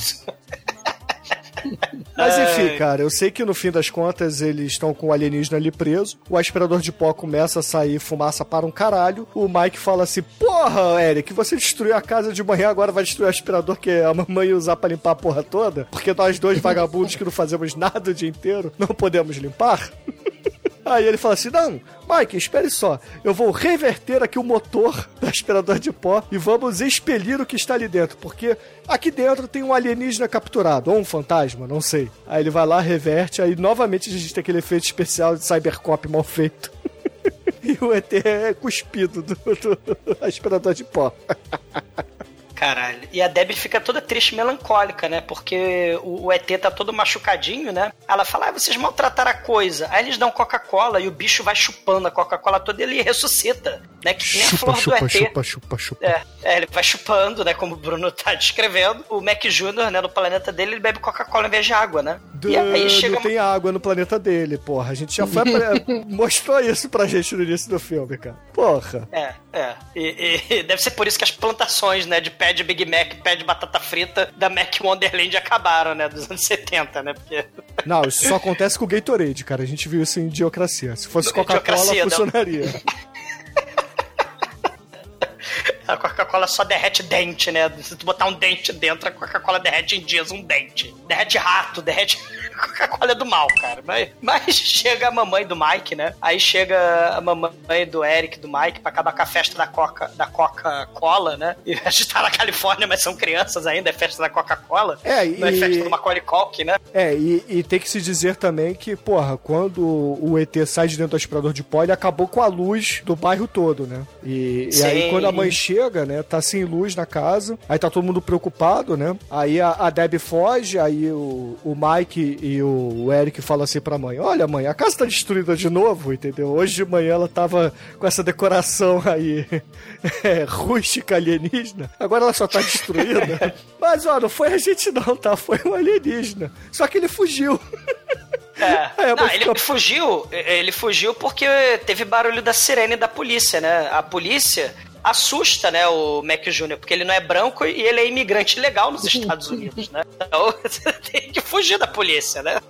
Mas enfim, Ai. cara, eu sei que no fim das contas eles estão com o alienígena ali preso. O aspirador de pó começa a sair fumaça para um caralho. O Mike fala assim: Porra, Eric, você destruiu a casa de manhã, agora vai destruir o aspirador que a mamãe ia usar pra limpar a porra toda? Porque nós dois vagabundos que não fazemos nada o dia inteiro não podemos limpar? [laughs] Aí ele fala assim: Não, Mike, espere só. Eu vou reverter aqui o motor [laughs] do aspirador de pó e vamos expelir o que está ali dentro. Porque aqui dentro tem um alienígena capturado, ou um fantasma, não sei. Aí ele vai lá, reverte, aí novamente a gente tem aquele efeito especial de Cybercop mal feito. [laughs] e o ET é cuspido do, do [laughs] aspirador de pó. Caralho. E a Debbie fica toda triste e melancólica, né? Porque o, o ET tá todo machucadinho, né? Ela fala, ah, vocês maltrataram a coisa. Aí eles dão Coca-Cola e o bicho vai chupando a Coca-Cola toda e ele ressuscita, né? Que nem a flor chupa, do ET. chupa, chupa, chupa. É, é, ele vai chupando, né? Como o Bruno tá descrevendo. O Mac Jr., né, no planeta dele, ele bebe Coca-Cola em vez de água, né? E aí chega. Não tem água no planeta dele, porra. A gente já foi [laughs] mostrou isso pra gente no início do filme, cara. Porra. É, é. E, e deve ser por isso que as plantações, né, de pé de Big Mac, pé de batata frita da Mac Wonderland acabaram, né, dos anos 70, né? Porque Não, isso só acontece com o Gatorade, cara. A gente viu isso em Idiocracia. Se fosse Coca-Cola, funcionaria. [laughs] a Coca-Cola só derrete dente, né? Se tu botar um dente dentro, a Coca-Cola derrete em dias um dente. Derrete rato, derrete. [laughs] Coca-Cola é do mal, cara. Mas, mas chega a mamãe do Mike, né? Aí chega a mamãe do Eric, do Mike, pra acabar com a festa da Coca, da Coca-Cola, né? E a gente tá na Califórnia, mas são crianças ainda, é festa da Coca-Cola. É, Não é e- festa do Macaulay Culkin, né? É, e, e tem que se dizer também que, porra, quando o ET sai de dentro do aspirador de pó, ele acabou com a luz do bairro todo, né? E, e aí quando a mãe chega, né, tá sem luz na casa, aí tá todo mundo preocupado, né? Aí a, a Debbie foge, aí o, o Mike e o Eric falam assim pra mãe: Olha, mãe, a casa tá destruída de novo, entendeu? Hoje de manhã ela tava com essa decoração aí [laughs] é, rústica alienígena, agora ela só tá destruída. [laughs] Mas, ó, não foi a gente não, tá? Foi um alienígena. Só que ele fugiu. É. [laughs] Não, ele fugiu, ele fugiu porque teve barulho da sirene da polícia, né? A polícia assusta, né, o Mac Jr., porque ele não é branco e ele é imigrante legal nos Estados Unidos, né? Então [laughs] você tem que fugir da polícia, né?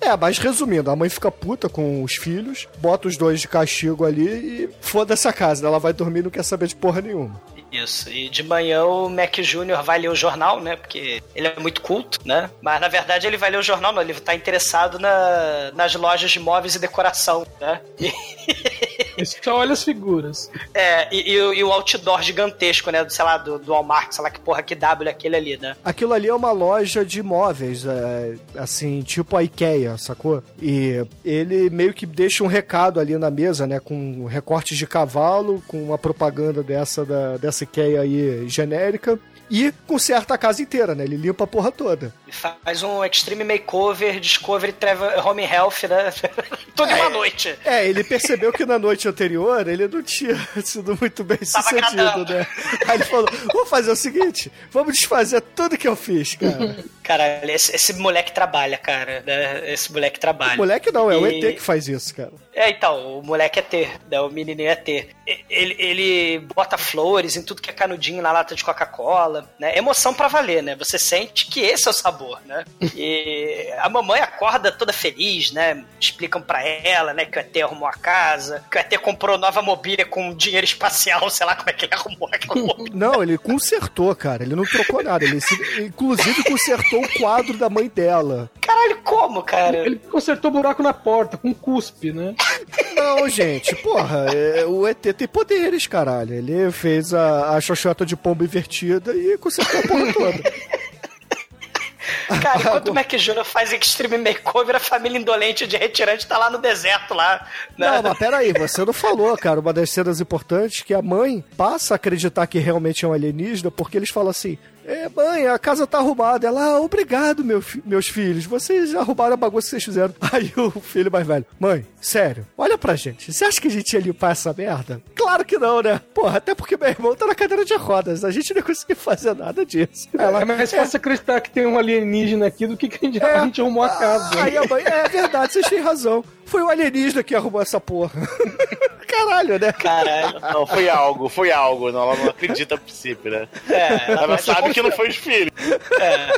É, mas resumindo, a mãe fica puta com os filhos, bota os dois de castigo ali e foda-se a casa. Ela vai dormir e não quer saber de porra nenhuma. Isso, e de manhã o Mac Jr. vai ler o jornal, né? Porque ele é muito culto, né? Mas na verdade ele vai ler o jornal, não, ele tá interessado na, nas lojas de móveis e decoração, né? [laughs] E, só olha as figuras. É, e, e o- e o outdoor gigantesco, né? Do, sei lá, do, do Walmart, sei lá que porra que W é aquele ali, né? Aquilo ali é uma loja de móveis, é, assim, tipo a IKEA, sacou? E ele meio que deixa um recado ali na mesa, né? Com recortes de cavalo, com uma propaganda dessa, da, dessa IKEA aí genérica. E conserta a casa inteira, né? Ele limpa a porra toda. Ele faz um Extreme Makeover, Discovery, Travel, Home Health, né? [laughs] Tudo em uma noite. É, ele percebeu que na noite anterior ele não tinha [laughs] sido muito bem sucedido, agradando. né? Aí ele falou: vamos fazer o seguinte, vamos desfazer tudo que eu fiz, cara. Cara, esse, esse moleque trabalha, cara. Né? Esse moleque trabalha. Moleque não, é o E- ET que faz isso, cara. É, então, o moleque é ter, né? o menininho é ter. E- Ele, ele bota flores em tudo que é canudinho na lata de Coca-Cola, né? Emoção pra valer, né? Você sente que esse é o sabor, né? [laughs] E a mamãe acorda toda feliz, né? Explicam pra ela, né, que o ET arrumou a casa, que o ET comprou nova mobília com dinheiro espacial, sei lá como é que ele arrumou aquela mobília. Não, ele consertou, cara. Ele não trocou nada. Ele, se- inclusive, consertou o quadro da mãe dela. Caralho, como, cara? Ele consertou o buraco na porta com cuspe, né? [laughs] Não, gente, porra, é, o ET tem poderes, caralho. Ele fez a, a xoxota de pomba invertida e consertou a porra toda. Cara, enquanto o Mac Jr. faz Extreme Makeover, a família indolente de retirante tá lá no deserto, lá. Né? Não, mas peraí, você não falou, cara. Uma das cenas importantes que a mãe passa a acreditar que realmente é um alienígena porque eles falam assim. É, mãe, a casa tá arrumada. Ela, ah, obrigado, meu fi- meus filhos. Vocês arrumaram a bagunça que vocês fizeram. [laughs] Aí o filho mais velho, mãe, sério, olha pra gente. Você acha que a gente ia limpar essa merda? Claro que não, né? Porra, até porque meu irmão tá na cadeira de rodas. A gente não conseguiu fazer nada disso. Ela, é mais fácil acreditar que tem um alienígena aqui do que que a gente, É. a gente arrumou a casa. Aí a mãe, é verdade, vocês têm razão. Foi o alienígena que arrumou essa porra. [laughs] Caralho, né? Caralho. Não, foi algo, foi algo. Não, ela não acredita a princípio, né? É, Ela sabe que não foi os filhos. É,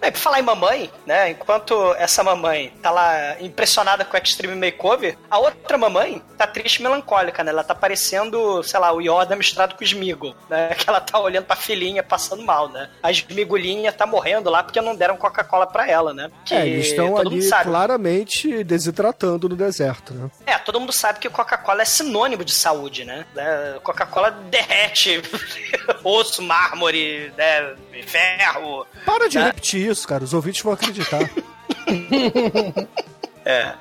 pra falar em mamãe, né? Enquanto essa mamãe tá lá impressionada com o Extreme Makeover, a outra mamãe tá triste e melancólica, né? Ela tá parecendo, sei lá, o Yoda misturado com o Smeagol, né? [laughs] Que ela tá olhando pra filhinha passando mal, né? A Smigulinha tá morrendo lá porque não deram Coca-Cola pra ela, né? Que É, eles estão ali sabe. Claramente desidratando no deserto, né? É, todo mundo sabe que Coca-Cola é sinônimo de saúde, né? É, Coca-Cola derrete [laughs] osso, mármore, né? ferro. Para de Né? repetir isso, cara. Os ouvintes vão acreditar. [laughs] É.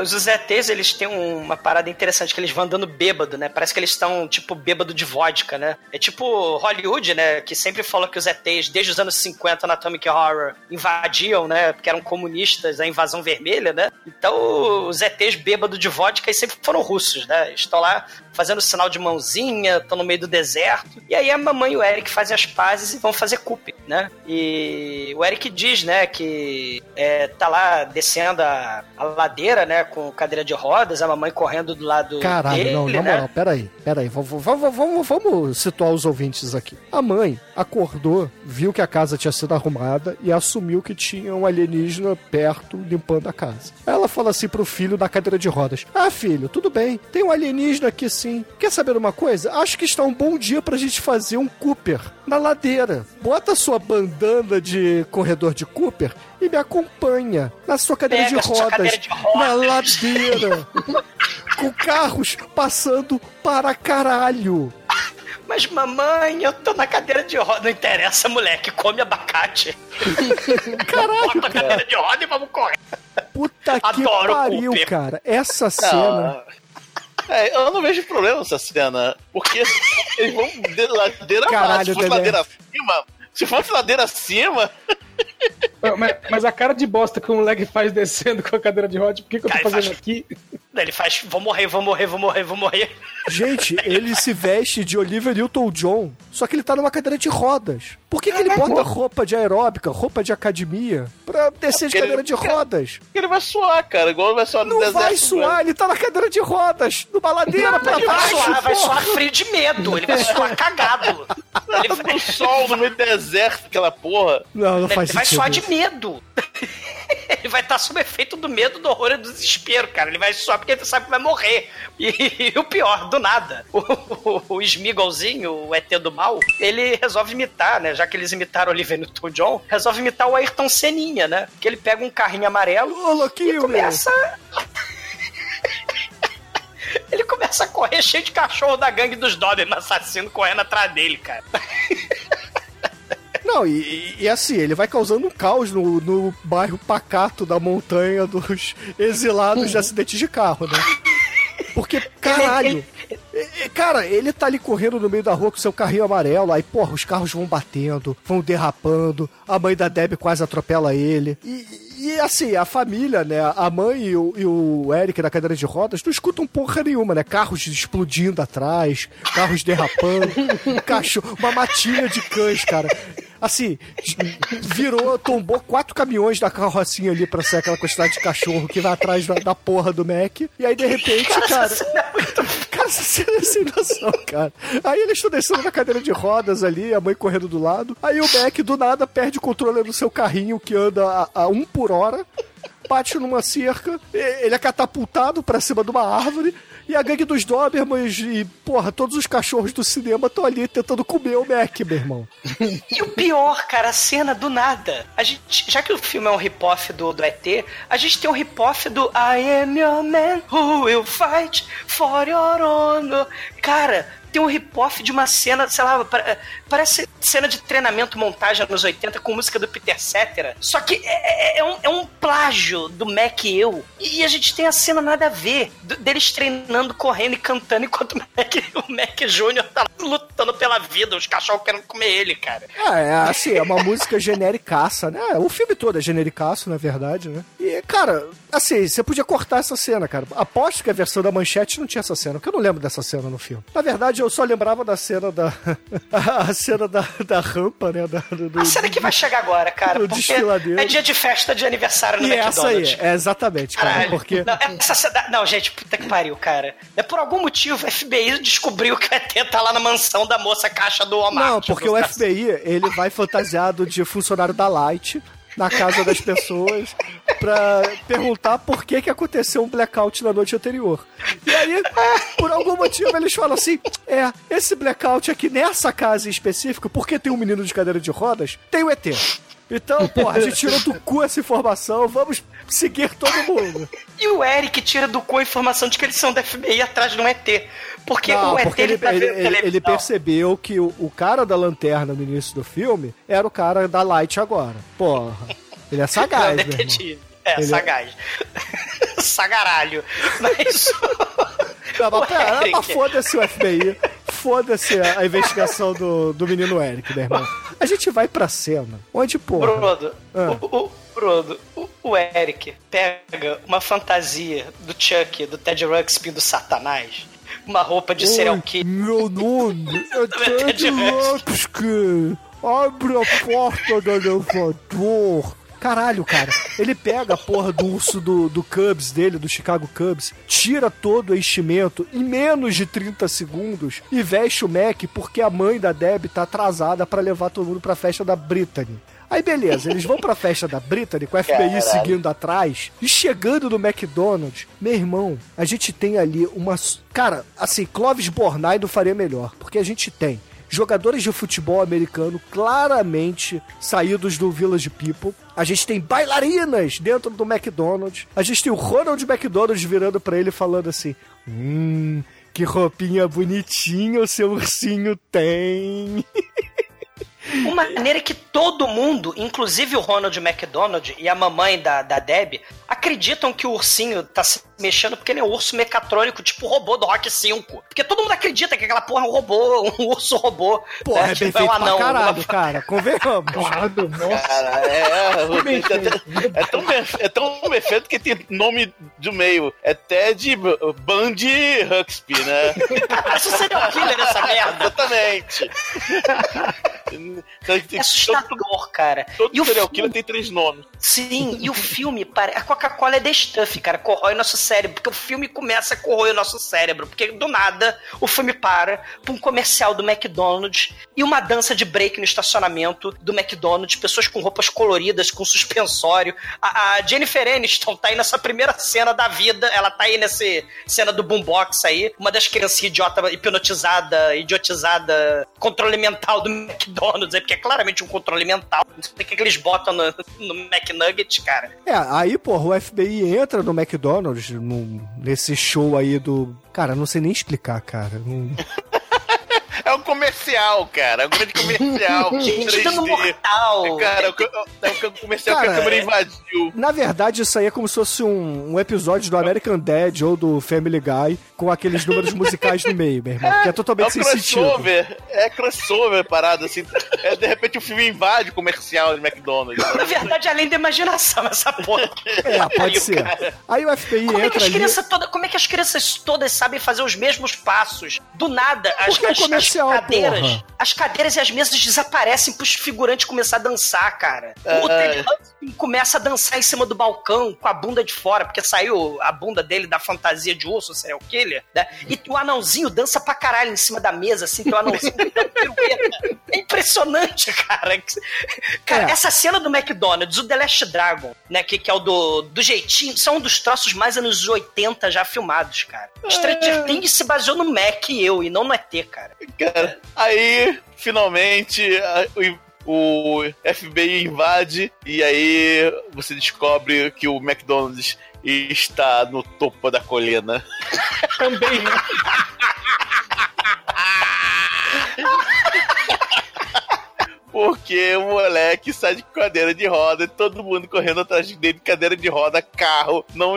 Os ETs, eles têm um- uma parada interessante, que eles vão andando bêbado, né? Parece que eles estão, tipo, bêbado de vodka, né? É tipo Hollywood, né? Que sempre falou que os ETs, desde os anos 50 na Atomic Horror, invadiam, né? Porque eram comunistas, a invasão vermelha, né? Então, os ETs bêbado de vodka eles sempre foram russos, né? Estão lá fazendo sinal de mãozinha, estão no meio do deserto. E aí a mamãe e o Eric fazem as pazes e vão fazer cup, né? E o Eric diz, né, que é, tá lá descendo a, a ladeira, né, com cadeira de rodas, a mamãe correndo do lado Caralho, dele, não, na né? moral, peraí, peraí. Vamos, vamos, vamos, vamos situar os ouvintes aqui. A mãe acordou, viu que a casa tinha sido arrumada e assumiu que tinha um alienígena perto limpando a casa. Ela fala assim pro filho na cadeira de rodas: Ah, filho, tudo bem, tem um alienígena aqui sim. Quer saber uma coisa? Acho que está um bom dia pra gente fazer um Cooper na ladeira. Bota sua bandana de corredor de Cooper e me acompanha na sua cadeira, Pega de, a sua rodas, cadeira de rodas. na ladeira. [laughs] com carros passando para caralho. Mas mamãe, eu tô na cadeira de roda. Não interessa, moleque, come abacate. [laughs] Caralho, Bota a cadeira de roda e vamos correr. puta que Adoro pariu, Cooper. cara. Essa cena. É, eu não vejo problema nessa cena. Porque [laughs] eles vão de ladeira abaixo. Caralho, Se fosse ladeira acima. Se fosse ladeira acima. [laughs] Mas, mas a cara de bosta que o moleque faz descendo com a cadeira de roda, por que, que eu tô Cara, fazendo faz- aqui? Ele faz, vou morrer, vou morrer, vou morrer, vou morrer. Gente, ele se veste de Oliver Newton-John, só que ele tá numa cadeira de rodas. Por que, que ele bota roupa de aeróbica, roupa de academia, pra descer de Porque cadeira ele- de rodas? Ele vai suar, cara. Igual ele vai suar no Não deserto. vai suar, ele tá na cadeira de rodas, numa ladeira pra Ele vai baixo. suar, vai suar frio de medo. Ele vai suar cagado. [laughs] Ele No vai, sol, no meio do deserto, aquela porra. Não, não ele faz vai suar de medo. [laughs] Ele vai estar sob efeito do medo, do horror e do desespero, cara. Ele vai suar porque ele sabe que vai morrer. [laughs] E, o pior, do nada, o, o, o Smigolzinho, o ET do mal, ele resolve imitar, né? Já que eles imitaram o Oliver Newton-John, resolve imitar o Ayrton Seninha, né? Que ele pega um carrinho amarelo Ô, louquinho, e começa... [laughs] Ele começa a correr cheio de cachorro da gangue dos Doberman assassino correndo atrás dele, cara. Não, e, e, assim, ele vai causando um caos no, no bairro pacato da montanha dos exilados de acidentes de carro, né? Porque, caralho. [laughs] Cara, ele tá ali correndo no meio da rua com seu carrinho amarelo, aí, porra, os carros vão batendo, vão derrapando, a mãe da Deb quase atropela ele. E, e assim, a família, né? A mãe e o, e o Eric da cadeira de rodas não escutam porra nenhuma, né? Carros explodindo atrás, carros derrapando, [laughs] cachorro, uma matilha de cães, cara assim, virou, tombou quatro caminhões da carrocinha ali pra ser aquela quantidade de cachorro que vai atrás da, da porra do Mac. E aí, de repente, cara. Cara, essa cena é sem noção, cara. Aí eles estão descendo na cadeira de rodas ali, a mãe correndo do lado. Aí o Mac, do nada, perde o controle do seu carrinho que anda a, a um por hora bate numa cerca, ele é catapultado para cima de uma árvore, e a gangue dos Dobermans e, porra, todos os cachorros do cinema estão ali tentando comer o Mac, meu irmão. E o pior, cara, a cena do nada. A gente, já que o filme é um rip-off do, do ET, a gente tem um rip-off do I am your man who will fight for your honor. Cara, tem um rip-off de uma cena, sei lá, parece cena de treinamento montagem nos 80 com música do Peter Cetera. Só que é, é, é, um, é um plágio do Mac e eu. E a gente tem a cena nada a ver deles treinando, correndo e cantando enquanto o Mac, [laughs] o Mac Jr. tá lutando pela vida, os cachorros querendo comer ele, cara. É, é assim, é uma música genericaça, né? O filme todo é genericaço, na verdade, né? E, cara, assim, você podia cortar essa cena, cara. Aposto que a versão da manchete não tinha essa cena, porque eu não lembro dessa cena no filme. Na verdade, eu só lembrava da cena da. [laughs] cena da, da rampa, né? Da, do, a cena que vai chegar agora, cara. Do desfiladeiro. É dia de festa de aniversário no e McDonald's. Essa aí, é exatamente, cara. Caralho. Porque... Não, essa cena... não, gente, puta que pariu, cara. É por algum motivo o FBI descobriu que o ET tá lá na mansão da moça caixa do Walmart. Não, porque o FBI, ele vai fantasiado de funcionário da Light na casa das pessoas pra perguntar por que que aconteceu um blackout na noite anterior. E aí, por algum motivo, eles falam assim: é, esse blackout aqui nessa casa em específico, porque tem um menino de cadeira de rodas, tem o ET. Então, pô, a gente tirou do cu essa informação, vamos seguir todo mundo. E o Eric tira do cu a informação de que eles são da FBI atrás de um ET. Porque não, o ET porque ele, tá ele, ele, ele, percebeu que o, o, cara da lanterna no início do filme era o cara da Light agora. Porra. Ele é sagaz, [laughs] detetive. É, ele é- sagaz. É... [laughs] Sagaralho. Mas. [laughs] Não, mas, pera, mas foda-se o FBI. Foda-se a, a, investigação do, do menino Eric, meu irmão. A gente vai pra cena. Onde, porra? Brodo, ah. o, o, o, o Eric pega uma fantasia do Chuck, do Ted Ruxpin, do Satanás uma roupa de serial killer. Meu nome [laughs] é Ted Ruxpin. Abre a porta do elevador. Caralho, cara. Ele pega a porra do urso do, do Cubs dele, do Chicago Cubs, tira todo o enchimento em menos de 30 segundos e veste o Mac porque a mãe da Deb tá atrasada para levar todo mundo pra festa da Brittany. Aí beleza, eles vão pra festa da Brittany com a FBI Caralho. seguindo atrás e chegando no McDonald's. Meu irmão, a gente tem ali uma. Cara, assim, Clovis Bornai não faria melhor, porque a gente tem jogadores de futebol americano claramente saídos do Village People. A gente tem bailarinas dentro do McDonald's. A gente tem o Ronald McDonald virando para ele falando assim: Hum, que roupinha bonitinha o seu ursinho tem. [laughs] Uma maneira que todo mundo, inclusive o Ronald McDonald e a mamãe da, da Deb, acreditam que o ursinho tá se mexendo porque ele é um urso mecatrônico, tipo o robô do Rock 5. Porque todo mundo acredita que aquela porra é um robô, um urso robô. Porra, né? é tipo, bem é um anão. caralho, uma... cara. Convenhamos. cara, é, é, [laughs] é, tão, é tão perfeito que tem nome do meio. É Ted Bundy Huxby, né? Parece um serial killer essa merda. Exatamente. É assustador, cara. Todo e o serial killer tem três nomes. Sim, e o filme, a Coca-Cola é the stuff, cara, corrói nosso cérebro, porque o filme começa a corroer o nosso cérebro, porque do nada o filme para pra um comercial do McDonald's e uma dança de break no estacionamento do McDonald's, pessoas com roupas coloridas, com suspensório. A, a Jennifer Aniston tá aí nessa primeira cena da vida, ela tá aí nessa cena do boombox aí, uma das crianças idiota, hipnotizada, idiotizada, controle mental do McDonald's, é porque é claramente um controle mental tal. Não sei o que, que eles botam no, no McNugget, cara. É, aí, porra, o FBI entra no McDonald's, no- nesse show aí do. Cara, não sei nem explicar, cara. Não- [laughs] É um comercial, cara. É um grande comercial. [laughs] Gente, 3D. dando mortal. Cara, é o co- é o comercial que Cara, a câmera é- invadiu. Na verdade, isso aí é como se fosse um, um episódio do American Dad ou do Family Guy com aqueles números musicais no meio, meu irmão. Que é É um totalmente sem sentido. crossover. É crossover parada, assim. É, de repente o filme invade o comercial de McDonald's. [laughs] Na verdade, além da imaginação, essa porra. É, pode Aí o ser. cara- Aí o FBI Como é, que entra as ali. toda, como é que as crianças todas sabem fazer os mesmos passos? Do nada, as, Porque é um as- as cadeiras, porra. as cadeiras e as mesas desaparecem pros figurantes começar a dançar, cara. O É. Ted Hudson começa a dançar em cima do balcão com a bunda de fora, porque saiu a bunda dele da fantasia de urso, serial killer, né? E o anãozinho dança pra caralho em cima da mesa, assim, que o anãozinho [laughs] pirueta. É impressionante, cara. Cara, É. essa cena do McDonald's, o The Last Dragon, né, que, que é o do, do jeitinho, são um dos troços mais anos 80 já filmados, cara. Stranger Things se baseou no Mac e eu, e não no ET, cara. Cara, aí, finalmente, o, o FBI invade e aí você descobre que o McDonald's está no topo da colina. Também, né? [laughs] Porque o moleque sai de cadeira de roda e todo mundo correndo atrás dele, cadeira de roda, carro, não.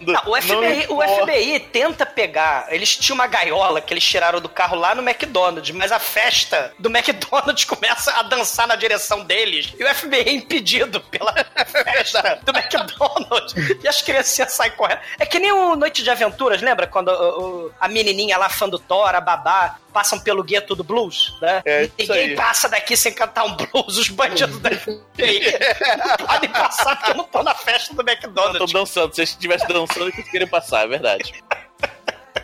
Não, o, FBI, o importa. FBI tenta pegar. Eles tinham uma gaiola que eles tiraram do carro lá no McDonald's, mas a festa do McDonald's [laughs] começa a dançar na direção deles. E o FBI é impedido pela festa do McDonald's. E as criancinhas saem correndo. É que nem o Noite de Aventuras, lembra? Quando o- o- a menininha lá, fã do Thor, a babá, passam pelo gueto do blues, né? É, E ninguém passa daqui sem cantar um blues. Os bandidos da FBI [laughs] podem passar porque não estão na festa do Tô McDonald's. dançando, se eles estivessem dançando, eles querem passar, é verdade.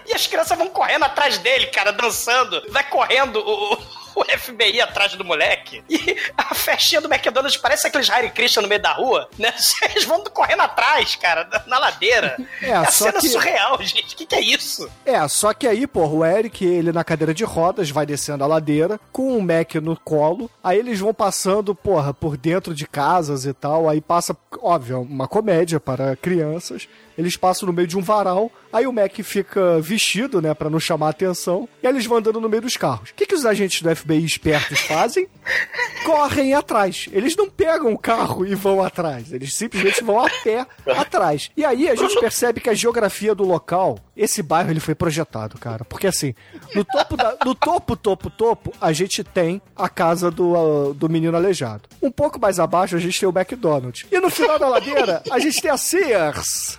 E as crianças vão correndo atrás dele, cara, dançando. Vai correndo o, o FBI atrás do moleque. E a festinha do McDonald's parece aqueles Hare Krishna no meio da rua, né? [laughs] Eles vão correndo atrás, cara, na- ladeira. É, a só cena que- surreal, gente. O que, que é isso? É, só que aí, porra, o Eric, ele na cadeira de rodas, vai descendo a ladeira, com o Mac no colo, aí eles vão passando, porra, por dentro de casas e tal, aí passa, óbvio, uma comédia para crianças, eles passam no meio de um varal, aí o Mac fica vestido, né, pra não chamar a atenção, e aí eles vão andando no meio dos carros. O que, que os agentes do FBI espertos fazem? [laughs] Correm atrás. Eles não pegam o carro e vão atrás, eles simplesmente vão a pé atrás. E aí a gente percebe que a geografia do local, esse bairro ele foi projetado, cara. Porque assim, no topo, da- no topo, topo, topo, a gente tem a casa do, ah, do menino aleijado. Um pouco mais abaixo a gente tem o McDonald's. E no final da ladeira a gente tem a Sears.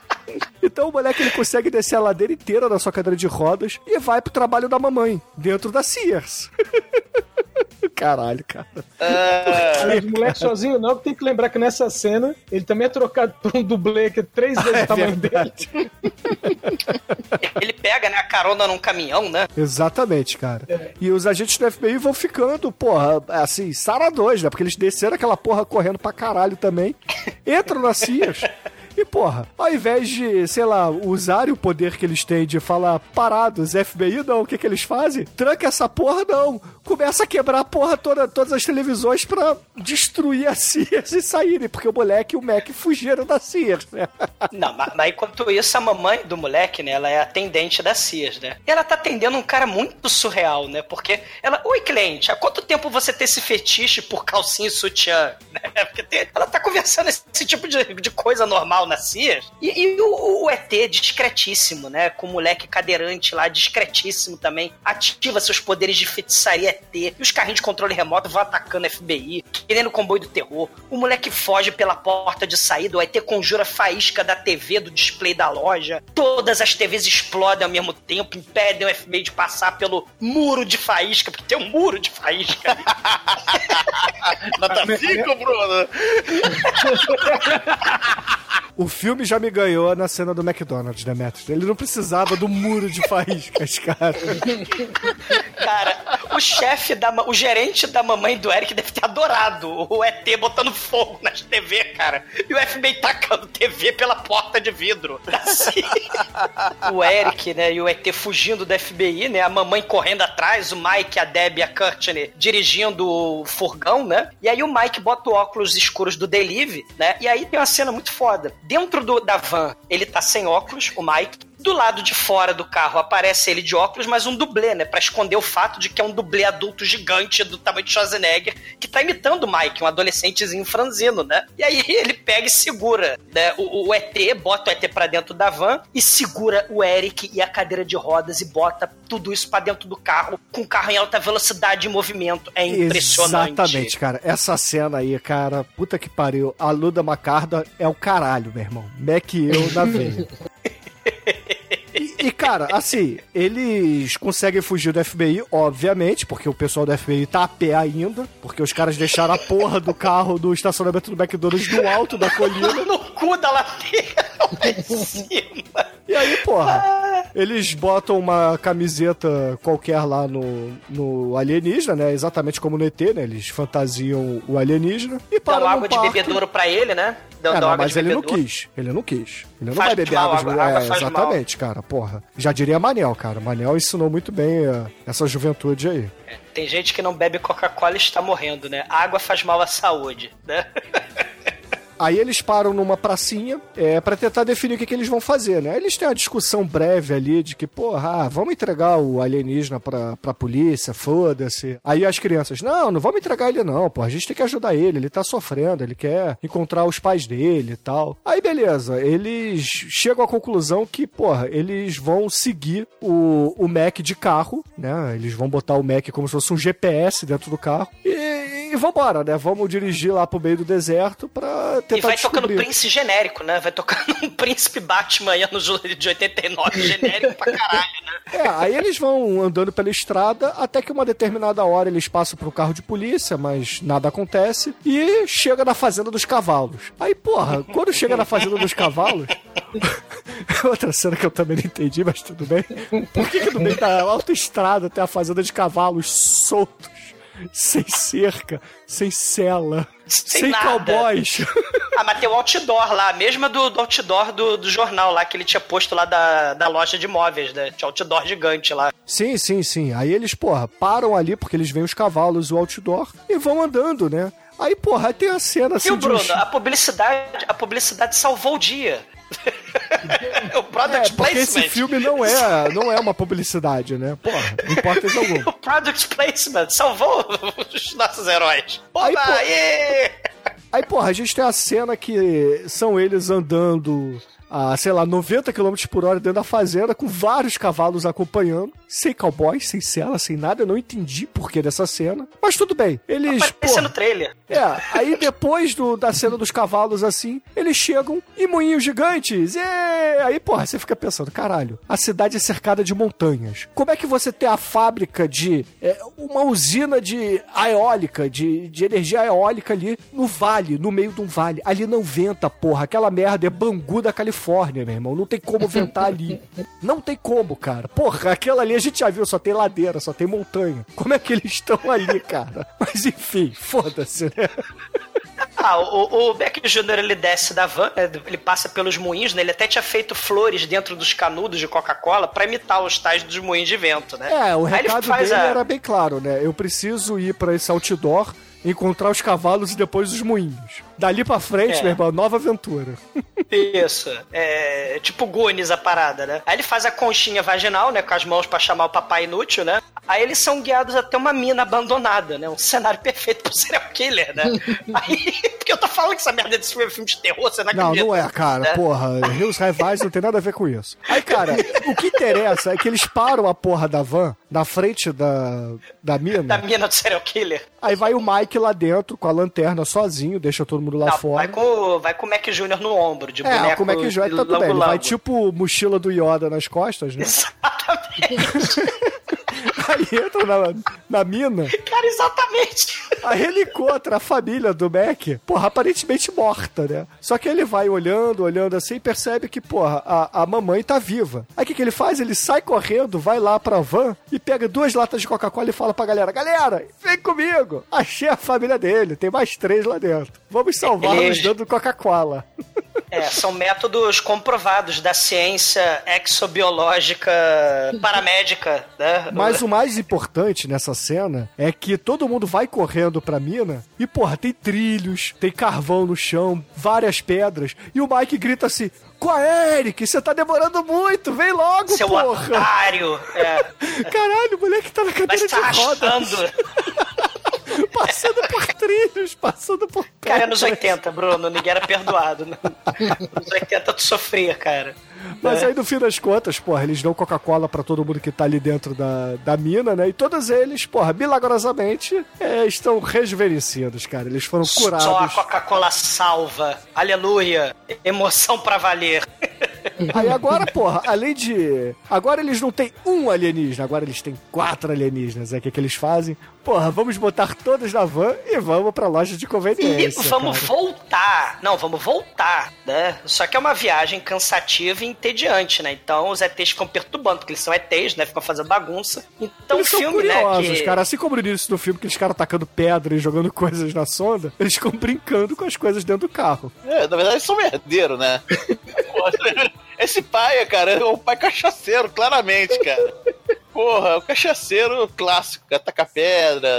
[laughs] Então o moleque ele consegue descer a ladeira inteira da sua cadeira de rodas e vai pro trabalho da mamãe, dentro da Sears. [laughs] Caralho, cara. Mas o moleque sozinho não, tem que lembrar que nessa cena ele também é trocado por um dublê que é três vezes É o tamanho verdade. dele. Ele pega, né, a carona num caminhão, né? Exatamente, cara. E os agentes do FBI vão ficando, porra, assim, saradões, né? Porque eles desceram aquela porra correndo pra caralho também. [laughs] Entram na Sears. E, porra, ao invés de, sei lá, usarem o poder que eles têm de falar parados, FBI, não, o que que eles fazem? Tranca essa porra, não. Começa a quebrar a porra toda, todas as televisões pra destruir a Sears e saírem, porque o moleque e o Mac fugiram da Sears, né? [laughs] Não, mas, mas enquanto isso, a mamãe do moleque, né, ela é atendente da Sears, né? E ela tá atendendo um cara muito surreal, né? Porque ela, oi cliente, há quanto tempo você tem esse fetiche por calcinha e sutiã? [laughs] Né? Porque tem- ela tá conversando esse, esse tipo de, de coisa normal na Sears. E, e o, o ET, discretíssimo, né? Com o moleque cadeirante lá, discretíssimo também, ativa seus poderes de feitiçaria ET. E os carrinhos de controle remoto vão atacando FBI, querendo o comboio do terror. O moleque foge pela porta de saída, o ET conjura faísca da TV, do display da loja. Todas as TVs explodem ao mesmo tempo, impedem o FBI de passar pelo muro de faísca, porque tem um muro de faísca. [laughs] Nota 5, Bruno! [laughs] O filme já me ganhou na cena do McDonald's, né, Metros? Ele não precisava do muro de faíscas, cara. Cara, o chefe da o gerente da mamãe do Eric deve ter adorado o ET botando fogo nas TV, cara. E o FBI tacando TV pela porta de vidro. Assim. o Eric, né, e o ET fugindo do FBI, né? A mamãe correndo atrás, o Mike, a Debbie e a Courtney dirigindo o furgão, né? E aí o Mike bota o óculos escuros do Delive, né? E aí tem uma cena muito foda. Dentro do, da van, ele tá sem óculos, o Mike. Do lado de fora do carro aparece ele de óculos, mas um dublê, né? Pra esconder o fato de que é um dublê adulto gigante do tamanho de Schwarzenegger, que tá imitando o Mike, um adolescentezinho franzino, né? E aí [laughs] ele pega e segura, né? O, o ET, bota o ET pra dentro da van e segura o Eric e a cadeira de rodas e bota tudo isso pra dentro do carro, com o carro em alta velocidade e movimento. É impressionante. Exatamente, cara. Essa cena aí, cara, puta que pariu. A Luda Macarda é o caralho, meu irmão. Mac e eu na veia. [laughs] E Cara, assim, eles conseguem fugir do FBI, obviamente, porque o pessoal do FBI tá a pé ainda, porque os caras deixaram a porra do carro do estacionamento do McDonald's no alto da colina. [laughs] no cu da ladeira, lá em cima. E aí, porra, eles botam uma camiseta qualquer lá no, no alienígena, né? Exatamente como no ET, né? Eles fantasiam o alienígena e param no água de bebedouro pra ele, né? Dão, É, dão não, mas ele não bebedouro. quis. Ele não quis. Ele não Faz vai beber mal, água de água- água é, Exatamente, cara, porra. Já diria Manel, cara. Manel ensinou muito bem é, essa juventude aí. Tem gente que não bebe Coca-Cola e está morrendo, né? Água faz mal à saúde, né? [laughs] Aí eles param numa pracinha é, para tentar definir o que, que eles vão fazer, né? Eles têm uma discussão breve ali de que, porra, ah, vamos entregar o alienígena pra, pra polícia, foda-se. Aí as crianças, não, não vamos entregar ele não, pô, a gente tem que ajudar ele, ele tá sofrendo, ele quer encontrar os pais dele e tal. Aí beleza, eles chegam à conclusão que, porra, eles vão seguir o, o Mac de carro, né? Eles vão botar o Mac como se fosse um GPS dentro do carro e, e vambora, né? Vamos dirigir lá pro meio do deserto pra tentar E vai tocando descobrir. príncipe genérico, né? Vai tocando [laughs] um príncipe Batman aí anos de 89 genérico pra caralho, né? [laughs] É, aí eles vão andando pela estrada até que uma determinada hora eles passam pro carro de polícia, mas nada acontece e chega na fazenda dos cavalos. Aí, porra, quando chega na fazenda dos cavalos, [laughs] outra cena que eu também não entendi, mas tudo bem. Por que, que no meio da autoestrada tem a fazenda de cavalos soltos? Sem cerca, sem cela, Sem sem, cowboys. [laughs] Ah, mas tem o outdoor lá, a mesma do, do outdoor do, do jornal lá que ele tinha posto lá da, da loja de imóveis, né? Tinha outdoor gigante lá. Sim, sim, sim. Aí eles, porra, param ali porque eles veem os cavalos, o outdoor, e vão andando, né? Aí, porra, aí tem a cena assim Viu, de Bruno? A publicidade, a publicidade salvou o dia. O product É, porque esse placement. filme não é, não é uma publicidade, né? Porra, não importa isso algum. [laughs] O product placement salvou os nossos heróis. Aí, Oba, pô- aê! Aí, porra, a gente tem a cena que são eles andando a, sei lá, 90 km por hora dentro da fazenda, com vários cavalos acompanhando, sem cowboy, sem cela, sem nada. Eu não entendi por que dessa cena. Mas tudo bem. Eles. Aparecendo no trailer. É, aí depois do, da cena dos cavalos assim, eles chegam em moinhos gigantes. E aí, porra, você fica pensando, caralho, a cidade é cercada de montanhas. Como é que você tem a fábrica de é, uma usina de eólica, de, de energia eólica ali no vale, no meio de um vale? Ali não venta, porra. Aquela merda é Bangu da Califórnia, meu irmão. Não tem como ventar ali. Não tem como, cara. Porra, aquela ali a gente já viu, só tem ladeira, só tem montanha. Como é que eles estão ali, cara? [laughs] Mas enfim, foda-se, né? [laughs] Ah, o, o Beck Jr. ele desce da van, né, ele passa pelos moinhos, né? Ele até tinha feito flores dentro dos canudos de Coca-Cola pra imitar os tais dos moinhos de vento, né? É, o recado faz dele a- era bem claro, né? Eu preciso ir pra esse outdoor, encontrar os cavalos e depois os moinhos. Dali pra frente, É. meu irmão, nova aventura. Isso. É tipo Goonies a parada, né? Aí ele faz a conchinha vaginal, né? Com as mãos pra chamar o papai inútil, né? Aí eles são guiados até uma mina abandonada, né? Um cenário perfeito pro serial killer, né? [laughs] Aí, porque eu tô falando que essa merda desse filme é filme de terror, você não Não, acredita. não é, cara. né? Porra, Rios Rivais não tem nada a ver com isso. Aí, cara, o que interessa é que eles param a porra da van na frente da, da mina. Da mina do serial killer. Aí vai o Mike lá dentro com a lanterna sozinho, deixa todo mundo lá Não, fora. vai, com, vai com o Mac Jr. no ombro, de É, boneco é que já tá tudo bem. Ele vai tipo mochila do Yoda nas costas, né? [laughs] Exatamente. [laughs] Aí entra na, na mina. Cara, exatamente. Aí ele encontra a família do Mac, porra, aparentemente morta, né? Só que ele vai olhando, olhando assim e percebe que, porra, a, a mamãe tá viva. Aí o que, que ele faz? Ele sai correndo, vai lá pra van e pega duas latas de Coca-Cola e fala pra galera: Galera, vem comigo! Achei a família dele, tem mais três lá dentro. Vamos salvá-los Eles- dentro do Coca-Cola. [laughs] É, são métodos comprovados da ciência exobiológica paramédica, né? Mas o mais importante nessa cena é que todo mundo vai correndo pra mina e, porra, tem trilhos, tem carvão no chão, várias pedras. E o Mike grita assim: Com a Eric, você tá demorando muito, vem logo, Seu porra! otário! É, [laughs] Caralho, o moleque tá na mas cadeira tá de roda, arrastando. [laughs] [laughs] passando por trilhos, passando por Cara, anos pedras. 80, Bruno, ninguém era perdoado. né? Nos 80 tu sofria, cara. Mas aí, no fim das contas, porra, eles dão Coca-Cola pra todo mundo que tá ali dentro da, da mina, né? E todos eles, porra, milagrosamente, é, estão rejuvenescidos, cara. Eles foram Só a curados. Coca-Cola salva. Aleluia. Emoção pra valer. Aí agora, porra, além de. Agora eles não têm um alienígena, agora eles têm quatro alienígenas. É o que, que eles fazem? Porra, vamos botar todos na van e vamos pra loja de E conveniência. vamos cara. voltar. Não, vamos voltar, né? Só que é uma viagem cansativa e entediante, né? Então os ETs ficam perturbando, porque eles são ETs, né? Ficam fazendo bagunça. Então eles o são filme, curiosos, né? Que... cara. Assim como no início do filme, que eles caras tacando pedra e jogando [laughs] coisas na sonda, eles ficam brincando com as coisas dentro do carro. É, na verdade, eles são merdeiros, né? [laughs] Esse pai, cara, é um pai cachaceiro, claramente, cara. Porra, o cachaceiro clássico, cara, taca pedra,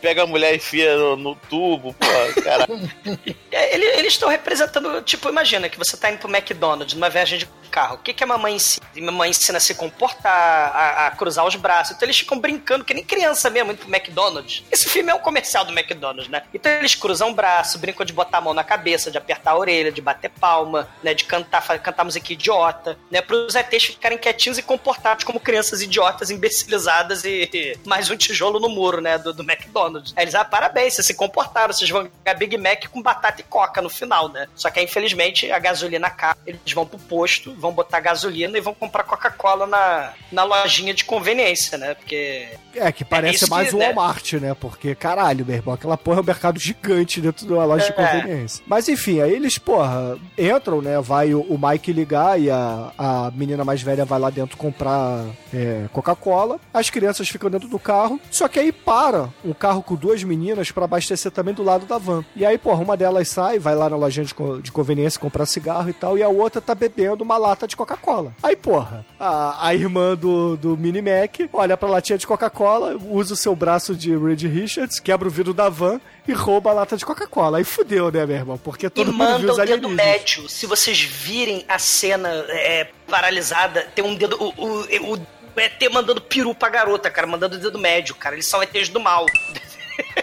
pega a mulher e enfia no, no tubo, porra, cara. [laughs] É, ele- eles estão representando, tipo, imagina que você tá indo pro McDonald's numa viagem de carro. O que, que a mamãe ensina? A mamãe ensina a se comportar, a, a cruzar os braços. Então eles ficam brincando, que nem criança mesmo, indo pro McDonald's. Esse filme é um comercial do McDonald's, né? Então eles cruzam o braço, brincam de botar a mão na cabeça, de apertar a orelha, de bater palma, né? De cantar, cantar música idiota, né? Pros ETs ficarem quietinhos e comportados como crianças idiotas, imbecilizadas e, mais um tijolo no muro, né? Do, do McDonald's. Aí eles, ah, parabéns, vocês se comportaram, vocês vão ganhar Big Mac com batata e coca no final, né? Só que aí, infelizmente, a gasolina acaba, eles vão pro posto, vão botar gasolina e vão comprar Coca-Cola na, na lojinha de conveniência, né? Porque É, que parece isso mais o né? Walmart, né? Porque, caralho, meu irmão, aquela porra é um mercado gigante dentro de uma loja de É. conveniência. Mas enfim, aí eles, porra, entram, né? Vai o, o Mike ligar e a, a menina mais velha vai lá dentro comprar é, Coca-Cola. As crianças ficam dentro do carro. Só que aí para um carro com duas meninas pra abastecer também do lado da van. E aí, porra, uma delas sai, vai lá na lojinha de, co- de conveniência comprar cigarro e tal, e a outra tá bebendo uma lata de Coca-Cola. Aí, porra, a, a irmã do, do Mini Mac olha pra latinha de Coca-Cola, usa o seu braço de Reed Richards, quebra o vidro da van e rouba a lata de Coca-Cola. Aí fudeu, né, meu irmão? Porque todo e mundo viu manda os o dedo médio. Se vocês virem a cena é, paralisada, tem um dedo. O, o, o ET mandando peru pra garota, cara, mandando o dedo médio, cara. Eles são ETs do mal.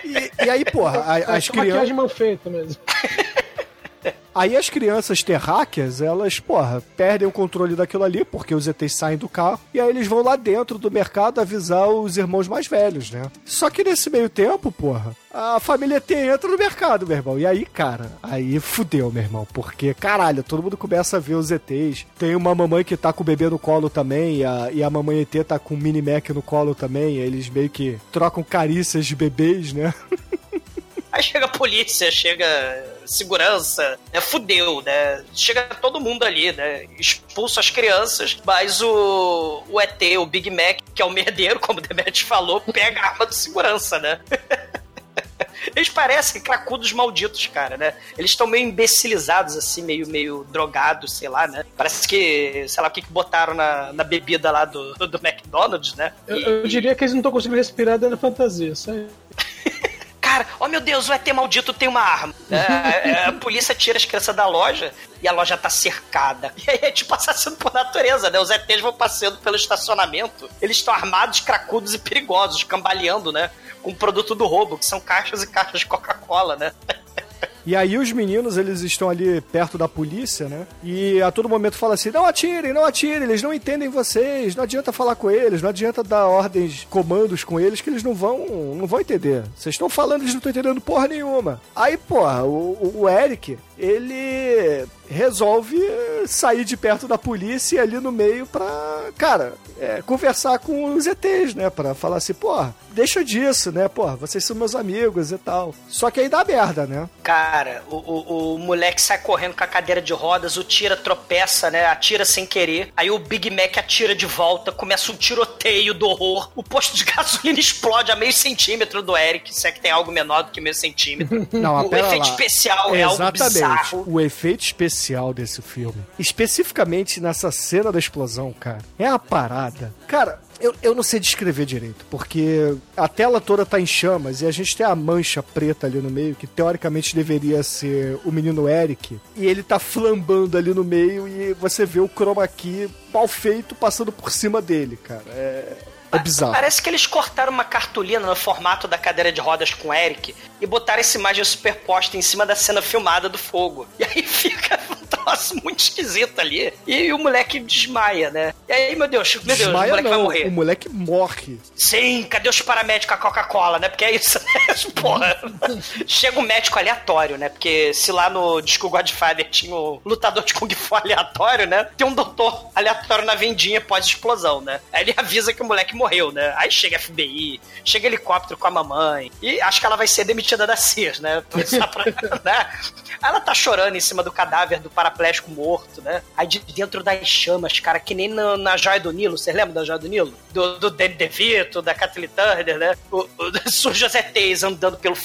E, e aí, porra, a- as Essa crianças. maquiagem mal feita mesmo. [laughs] Aí as crianças terráqueas, elas, porra, perdem o controle daquilo ali, porque os ETs saem do carro, e aí eles vão lá dentro do mercado avisar os irmãos mais velhos, né? Só que nesse meio tempo, porra, a família ET entra no mercado, meu irmão. E aí, cara, aí fudeu, meu irmão, porque, caralho, todo mundo começa a ver os ETs. Tem uma mamãe que tá com o bebê no colo também, e a, e a mamãe ET tá com o mini Mac no colo também, eles meio que trocam carícias de bebês, né? [laughs] Aí chega a polícia, chega segurança, né? Fudeu, né? Chega todo mundo ali, né? Expulsa as crianças, mas o, o ET, o Big Mac, que é o merdeiro, como o Demet falou, pega a arma do segurança, né? [laughs] Eles parecem cracudos malditos, cara, né? Eles estão meio imbecilizados, assim, meio, meio drogados, sei lá, né? Parece que, sei lá, o que, que botaram na, na bebida lá do, do McDonald's, né? Eu, E- eu diria que eles não estão conseguindo respirar dentro da fantasia. Isso. Cara, oh meu Deus, o ET maldito tem uma arma. [laughs] É, é, a polícia tira as crianças da loja e a loja tá cercada. [laughs] E aí é tipo assassino por natureza, né? Os ETs vão passeando pelo estacionamento. Eles estão armados, cracudos e perigosos, cambaleando, né? Com o produto do roubo, que são caixas e caixas de Coca-Cola, né? [laughs] E aí os meninos, eles estão ali perto da polícia, né? E a todo momento fala assim: não atirem, não atirem, eles não entendem vocês, não adianta falar com eles, não adianta dar ordens, comandos com eles, que eles não vão, não vão entender. Vocês estão falando, eles não estão entendendo porra nenhuma. Aí, porra, o, o- Eric, ele resolve eh, sair de perto da polícia e ali no meio pra, cara, é, conversar com os ETs, né? Pra falar assim, pô, deixa disso, né? Pô, vocês são meus amigos e tal. Só que aí dá merda, né? Cara, o, o, o moleque sai correndo com a cadeira de rodas, o tira tropeça, né? Atira sem querer. Aí o Big Mac atira de volta, começa um tiroteio do horror. O posto de [laughs] gasolina explode a meio centímetro do Eric, se é que tem algo menor do que meio centímetro. Não, o efeito lá. especial é algo bizarro. O efeito especial desse filme, especificamente nessa cena da explosão, cara, é a parada. Cara, eu, eu não sei descrever direito, porque a tela toda tá em chamas e a gente tem a mancha preta ali no meio, que teoricamente deveria ser o menino Eric, e ele tá flambando ali no meio e você vê o chroma key mal feito passando por cima dele, cara. É, é bizarro. Parece que eles cortaram uma cartolina no formato da cadeira de rodas com o Eric e botaram essa imagem superposta em cima da cena filmada do fogo. E aí [laughs] fica um troço muito esquisito ali. E o moleque desmaia, né? E aí, meu Deus, meu Deus, o Desmaia moleque vai não, morrer. o moleque morre. Sim, cadê os paramédicos com a Coca-Cola, né? Porque é isso, né? Porra. Chega um médico aleatório, né? Porque se lá no Disco Godfather tinha o lutador de Kung Fu aleatório, né? Tem um doutor aleatório na vendinha pós-explosão, né? Aí ele avisa que o moleque morreu, né? Aí chega FBI, chega helicóptero com a mamãe. E acho que ela vai ser demitida da CIS, né? [laughs] Pra- né? Ela tá chorando em cima do cadáver do paraplégico morto, né? Aí de dentro das chamas, cara, que nem na, na Joia do Nilo. Vocês lembram da Joia do Nilo? Do, do Danny DeVito, da Kathleen Turner, né? O, o, surge os ETs andando pelo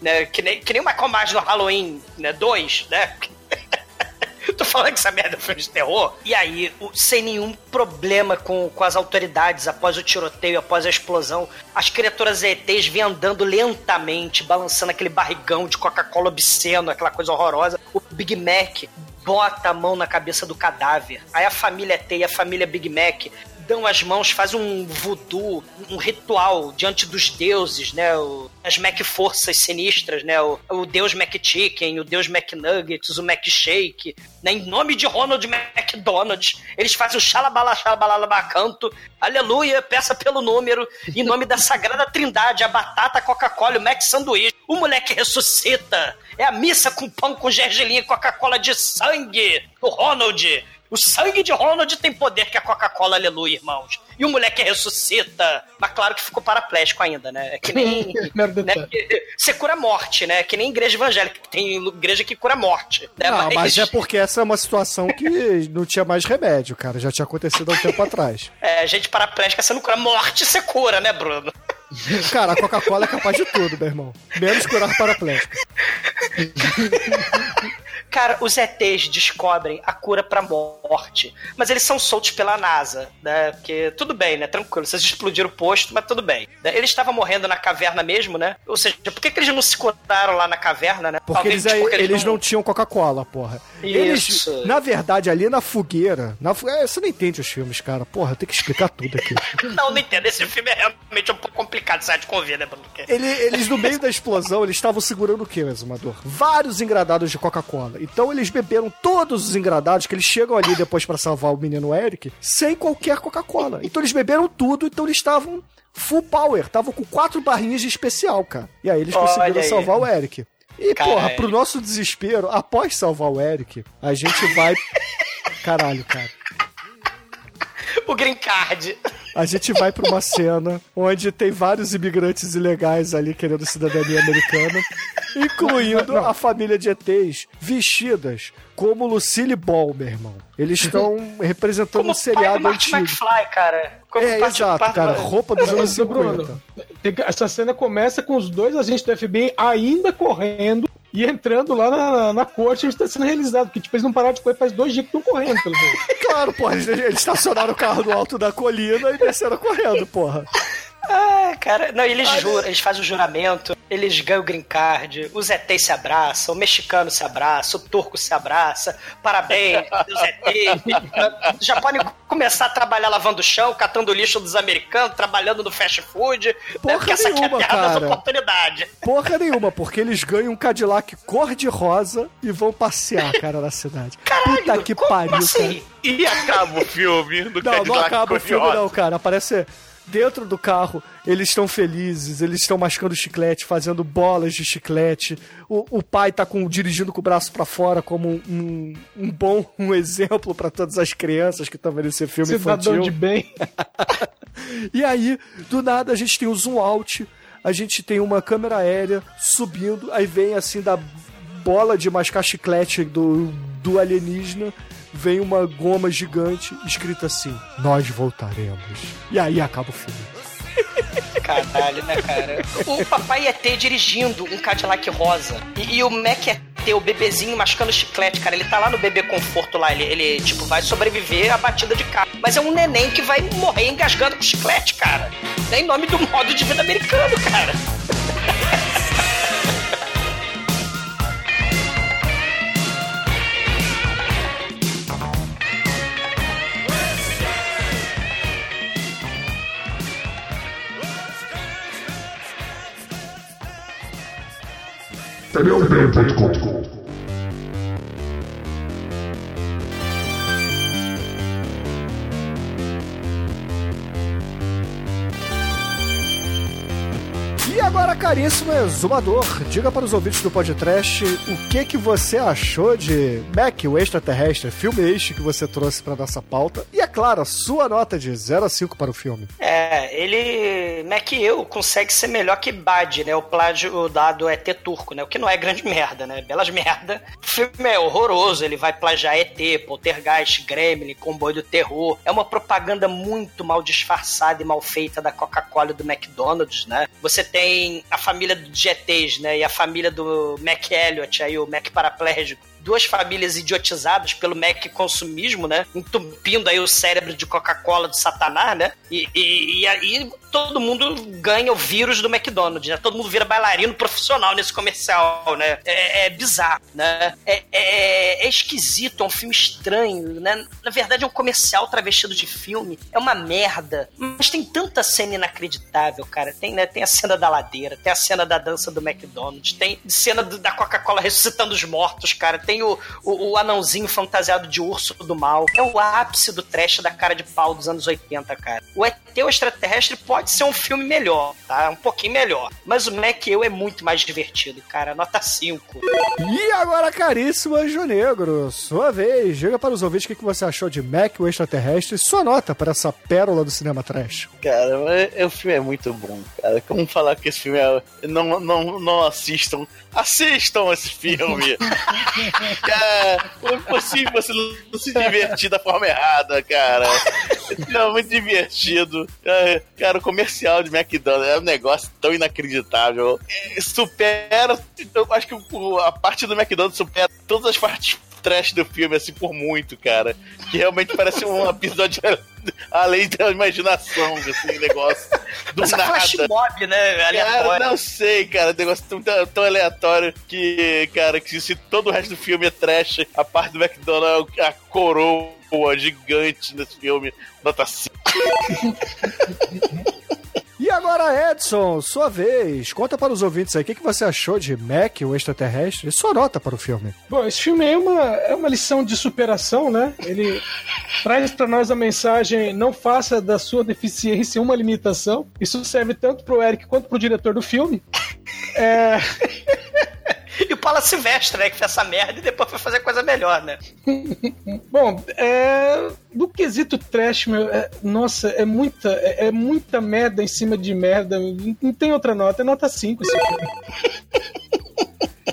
né? Que nem, que nem o Michael Myers no Halloween, né? 2, né? [laughs] Tô falando que essa merda foi de terror. E aí, o- sem nenhum problema com, com as autoridades, após o tiroteio, após a explosão, as criaturas ETs vêm andando lentamente, balançando aquele barrigão de Coca-Cola obsceno, aquela coisa horrorosa. O Big Mac bota a mão na cabeça do cadáver. Aí a família ET e a família Big Mac dão as mãos, faz um voodoo, um ritual diante dos deuses, né? O- as Mac Forças sinistras, né? O, o Deus Mac Chicken, o Deus Mac Nuggets, o Mac Shake, né? Em nome de Ronald McDonald, eles fazem o xalabala xalabalaba canto, aleluia, peça pelo número, em nome da Sagrada Trindade, a batata, a Coca-Cola, o Mac Sanduíche, o moleque ressuscita, é a missa com pão com gergelim Coca-Cola de sangue, do Ronald, o sangue de Ronald tem poder que a Coca-Cola, aleluia, irmãos. E o moleque ressuscita. Mas claro que ficou paraplégico ainda, né? É que nem. [laughs] Merda, né? que- Você cura morte, né? Que nem igreja evangélica. que Tem igreja que cura morte. Né? Não, mas é porque essa é uma situação que não tinha mais remédio, cara. Já tinha acontecido há um tempo atrás. [laughs] É, gente paraplégica, você não cura morte, você cura, né, Bruno? [laughs] Cara, a Coca-Cola é capaz de tudo, meu irmão. Menos curar paraplégico. Cara, os ETs descobrem a cura pra morte. Mas eles são soltos pela NASA, né? Porque tudo bem, né? Tranquilo. Vocês explodiram o posto, mas tudo bem. né? Eles estavam morrendo na caverna mesmo, né? Ou seja, por que, que eles não se curaram lá na caverna, né? Porque Talvez eles, porque eles não tinham Coca-Cola, porra. Eles, Isso. na verdade, ali na fogueira. Na, é, você não entende os filmes, cara. Porra, eu tenho que explicar tudo aqui. [laughs] Não, não entendo. Esse filme é realmente um pouco complicado, sabe, de convir, né, Bruno? Ele- eles, no meio da explosão, eles estavam segurando o quê, exumador? Vários engradados de Coca-Cola. Então eles beberam todos os engradados que eles chegam ali depois pra salvar o menino Eric, sem qualquer Coca-Cola. Então eles beberam tudo, então eles estavam full power. Estavam com quatro barrinhas de especial, cara. E aí eles Olha conseguiram aí. salvar o Eric. E, Caralho. porra, pro nosso desespero, após salvar o Eric, a gente vai. [laughs] Caralho, cara. O Green Card. A gente vai pra uma cena onde tem vários imigrantes ilegais ali querendo cidadania americana, incluindo a família de ETs vestidas como Lucille Ball, meu irmão. Eles estão representando Como um pai do seriado Martin antigo. McFly, cara. Como É, parte- exato, parte- cara. Roupa dos anos Ô, Bruno, 50. tem que- essa cena começa com os dois agentes do FBI ainda correndo e entrando lá na, na corte onde está sendo realizado. Porque, tipo, eles não pararam de correr faz dois dias que estão correndo, pelo [laughs] menos. Claro, porra, eles, eles estacionaram o carro no alto da colina e desceram correndo, porra. Ah, cara. Não, eles juram, eles fazem o juramento, eles ganham o green card, os ETs se abraçam, o mexicano se abraça, o turco se abraça. Parabéns, os [laughs] ETs. Já podem começar a trabalhar lavando o chão, catando o lixo dos americanos, trabalhando no fast food. né? Porra Porque essa aqui é a nenhuma, das cara. oportunidades. Porra nenhuma, porque eles ganham um Cadillac cor-de-rosa e vão passear, cara, na cidade. [laughs] Puta que como pariu, assim? cara. E acaba o filme do Não, não Cadillac acaba o filme, não, cara. Aparece dentro do carro, eles estão felizes, eles estão mascando chiclete, fazendo bolas de chiclete. O, o pai tá com, dirigindo com o braço para fora como um, um, bom um exemplo para todas as crianças que estão vendo esse filme Cidadão infantil. de bem. [laughs] e aí, do nada, a gente tem o zoom out, a gente tem uma câmera aérea subindo, aí vem assim da bola de mascar chiclete do, do alienígena vem uma goma gigante escrita assim: Nós voltaremos. E aí acaba o filme. [laughs] Caralho, né, cara? O papai ET dirigindo um Cadillac rosa. E, e o Mac ET, o bebezinho mascando chiclete, cara. Ele tá lá no bebê conforto lá. Ele, ele, tipo, vai sobreviver à batida de carro. Mas é um neném que vai morrer engasgando com chiclete, cara. É em nome do modo de vida americano, cara. [laughs] Pneupen.com E agora, caríssimo exumador, diga para os ouvintes do podcast o que que você achou de Mac, o extraterrestre, filme este que você trouxe para nossa pauta. E é claro, a sua nota de 0 a 5 para o filme. É, ele. Mac eu consegue ser melhor que Bad, né? O plágio dado ET turco, né? O que não é grande merda, né? Belas merda. O filme é horroroso, ele vai plagiar ET, Poltergeist, Gremlin, Comboio do Terror. É uma propaganda muito mal disfarçada e mal feita da Coca-Cola e do McDonald's, né? Você tem a família de GTs, né? E a família do Mac Elliot, aí o Mac paraplégico duas famílias idiotizadas pelo Mac consumismo, né? Entupindo aí o cérebro de Coca-Cola do Satanás, né? E, e, e aí todo mundo ganha o vírus do McDonald's, né? Todo mundo vira bailarino profissional nesse comercial, né? É, é bizarro, né? É, é, é, esquisito, é um filme estranho, né? Na verdade é um comercial travestido de filme, é uma merda. Mas tem tanta cena inacreditável, cara. Tem, né? Tem a cena da ladeira, tem a cena da dança do McDonald's, tem cena do, da Coca-Cola ressuscitando os mortos, cara o, o, o, anãozinho fantasiado de urso do mal. É o ápice do trash da cara de pau dos anos 80, cara. O ET o Extraterrestre pode ser um filme melhor, tá? Um pouquinho melhor. Mas o Mac Eu é muito mais divertido, cara. Nota 5. E agora, caríssimo Anjo Negro, sua vez. Diga para os ouvintes o que você achou de Mac o Extraterrestre e sua nota para essa pérola do cinema trash. Cara, o filme é muito bom, cara. Como falar que esse filme é... Não, não, não assistam. Assistam esse filme! [laughs] cara, é impossível você não se divertir da forma errada, cara. É muito divertido. Cara, o comercial de McDonald's é um negócio tão inacreditável. Supera. Eu acho que a parte do McDonald's supera todas as partes trash do filme, assim, por muito, cara. Que realmente parece um episódio [laughs] além da imaginação, assim, negócio do Mas nada. flash mob, né? Aleatório. Cara, não sei, cara, negócio tão, tão, aleatório que, cara, que se todo o resto do filme é trash, a parte do McDonald's é a coroa gigante nesse filme, nota 5. [laughs] E agora, Edson, sua vez. Conta para os ouvintes aí o que, que você achou de Mac, o extraterrestre, e sua nota para o filme. Bom, esse filme é uma, é uma lição de superação, né? Ele traz para nós a mensagem: não faça da sua deficiência uma limitação. Isso serve tanto pro Eric quanto pro diretor do filme. É. [laughs] E o Paula Silvestre, né? Que fez essa merda e depois foi fazer coisa melhor, né? [laughs] Bom, é, do quesito trash, meu, é, nossa, é muita, é, é, muita merda em cima de merda. Não tem outra nota, é nota 5 esse filme.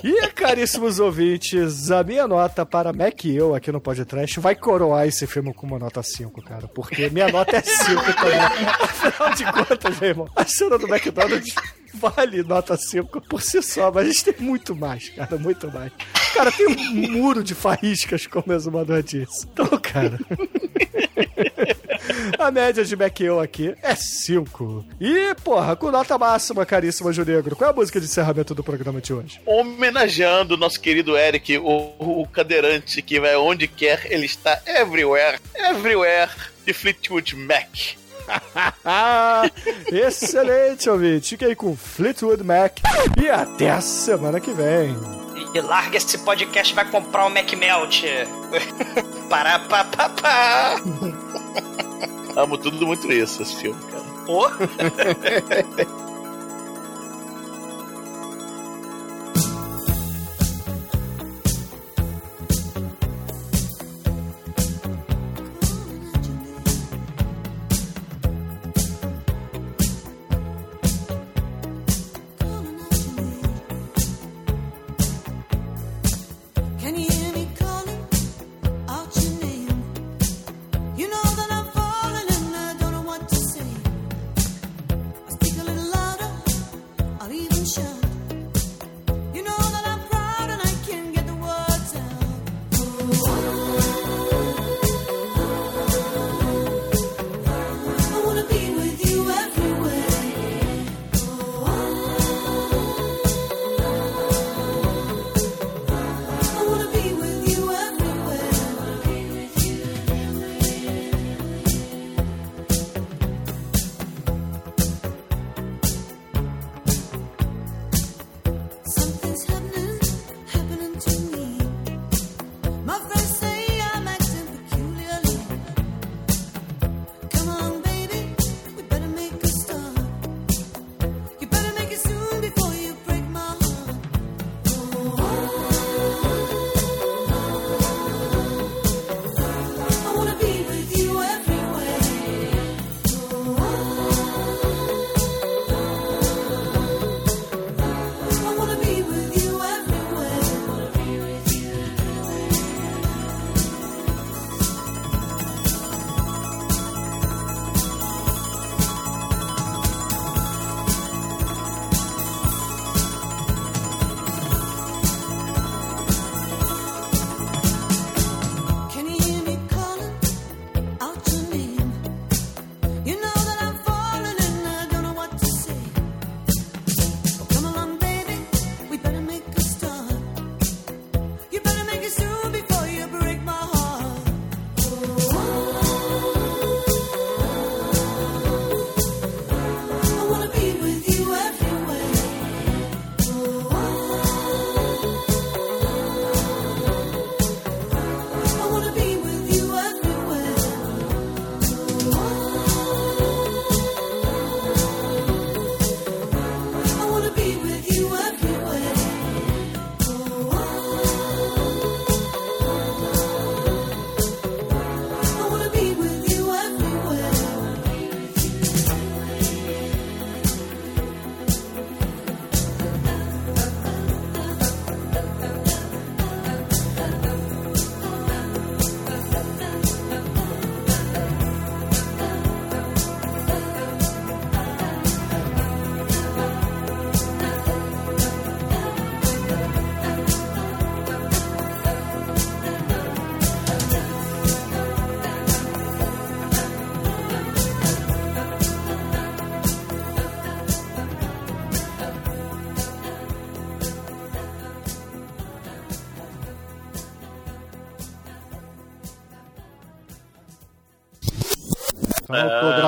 E, caríssimos ouvintes, a minha nota para Mac e eu aqui no podcast vai coroar esse filme com uma nota 5, cara. Porque minha nota é 5 também. Afinal de contas, meu irmão, a cena do McDonald's vale nota 5 por si só, mas a gente tem muito mais, cara, muito mais. Cara, tem um muro de faíscas, como o exumador disse. Então, cara. A média de Mac-Eu aqui é 5. E, porra, com nota máxima, caríssima Ju Negro, qual é a música de encerramento do programa de hoje? Homenageando o nosso querido Eric, o, o cadeirante que vai onde quer, ele está everywhere, everywhere, de Fleetwood Mac. [laughs] Excelente, ouvinte. Fique aí com Fleetwood Mac e até a semana que vem. E larga esse podcast vai comprar o Mac Melt. Pará, pá, pá, pá. Amo tudo muito isso, esse filme, cara. Ô, [laughs]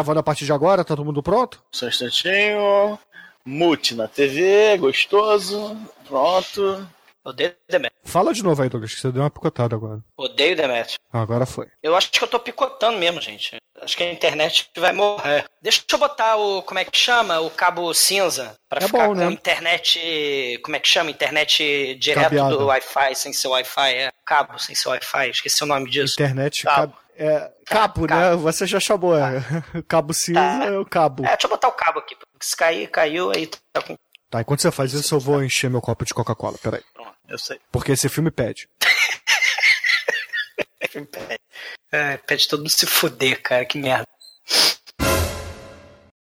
gravando a partir de agora, tá todo mundo pronto? Só um instantinho. Mute na TV, gostoso. Pronto. odeio Demetrio. Fala de novo aí, Douglas, que você deu uma picotada agora. Odeio Demetrio. Ah, agora foi. Eu acho que eu tô picotando mesmo, gente. Acho que a internet vai morrer. Deixa eu botar o. Como é que chama? O cabo cinza. Pra É ficar bom, com né? internet. Como é que chama? Internet direto Cabeada. do Wi-Fi, sem ser Wi-Fi. É cabo sem ser Wi-Fi. Esqueci o nome disso. Internet. Cabo. cab- É, cabo, Cabo. né? Você já chamou. É. [laughs] Cabo cinza Tá. é o cabo. É, deixa eu botar o cabo aqui. Se cair, caiu, aí tá com. Tá, enquanto você faz isso, eu vou encher meu copo de Coca-Cola. Peraí. Eu sei. Porque esse [laughs] filme pede. É, pede todo mundo se fuder, cara. Que merda.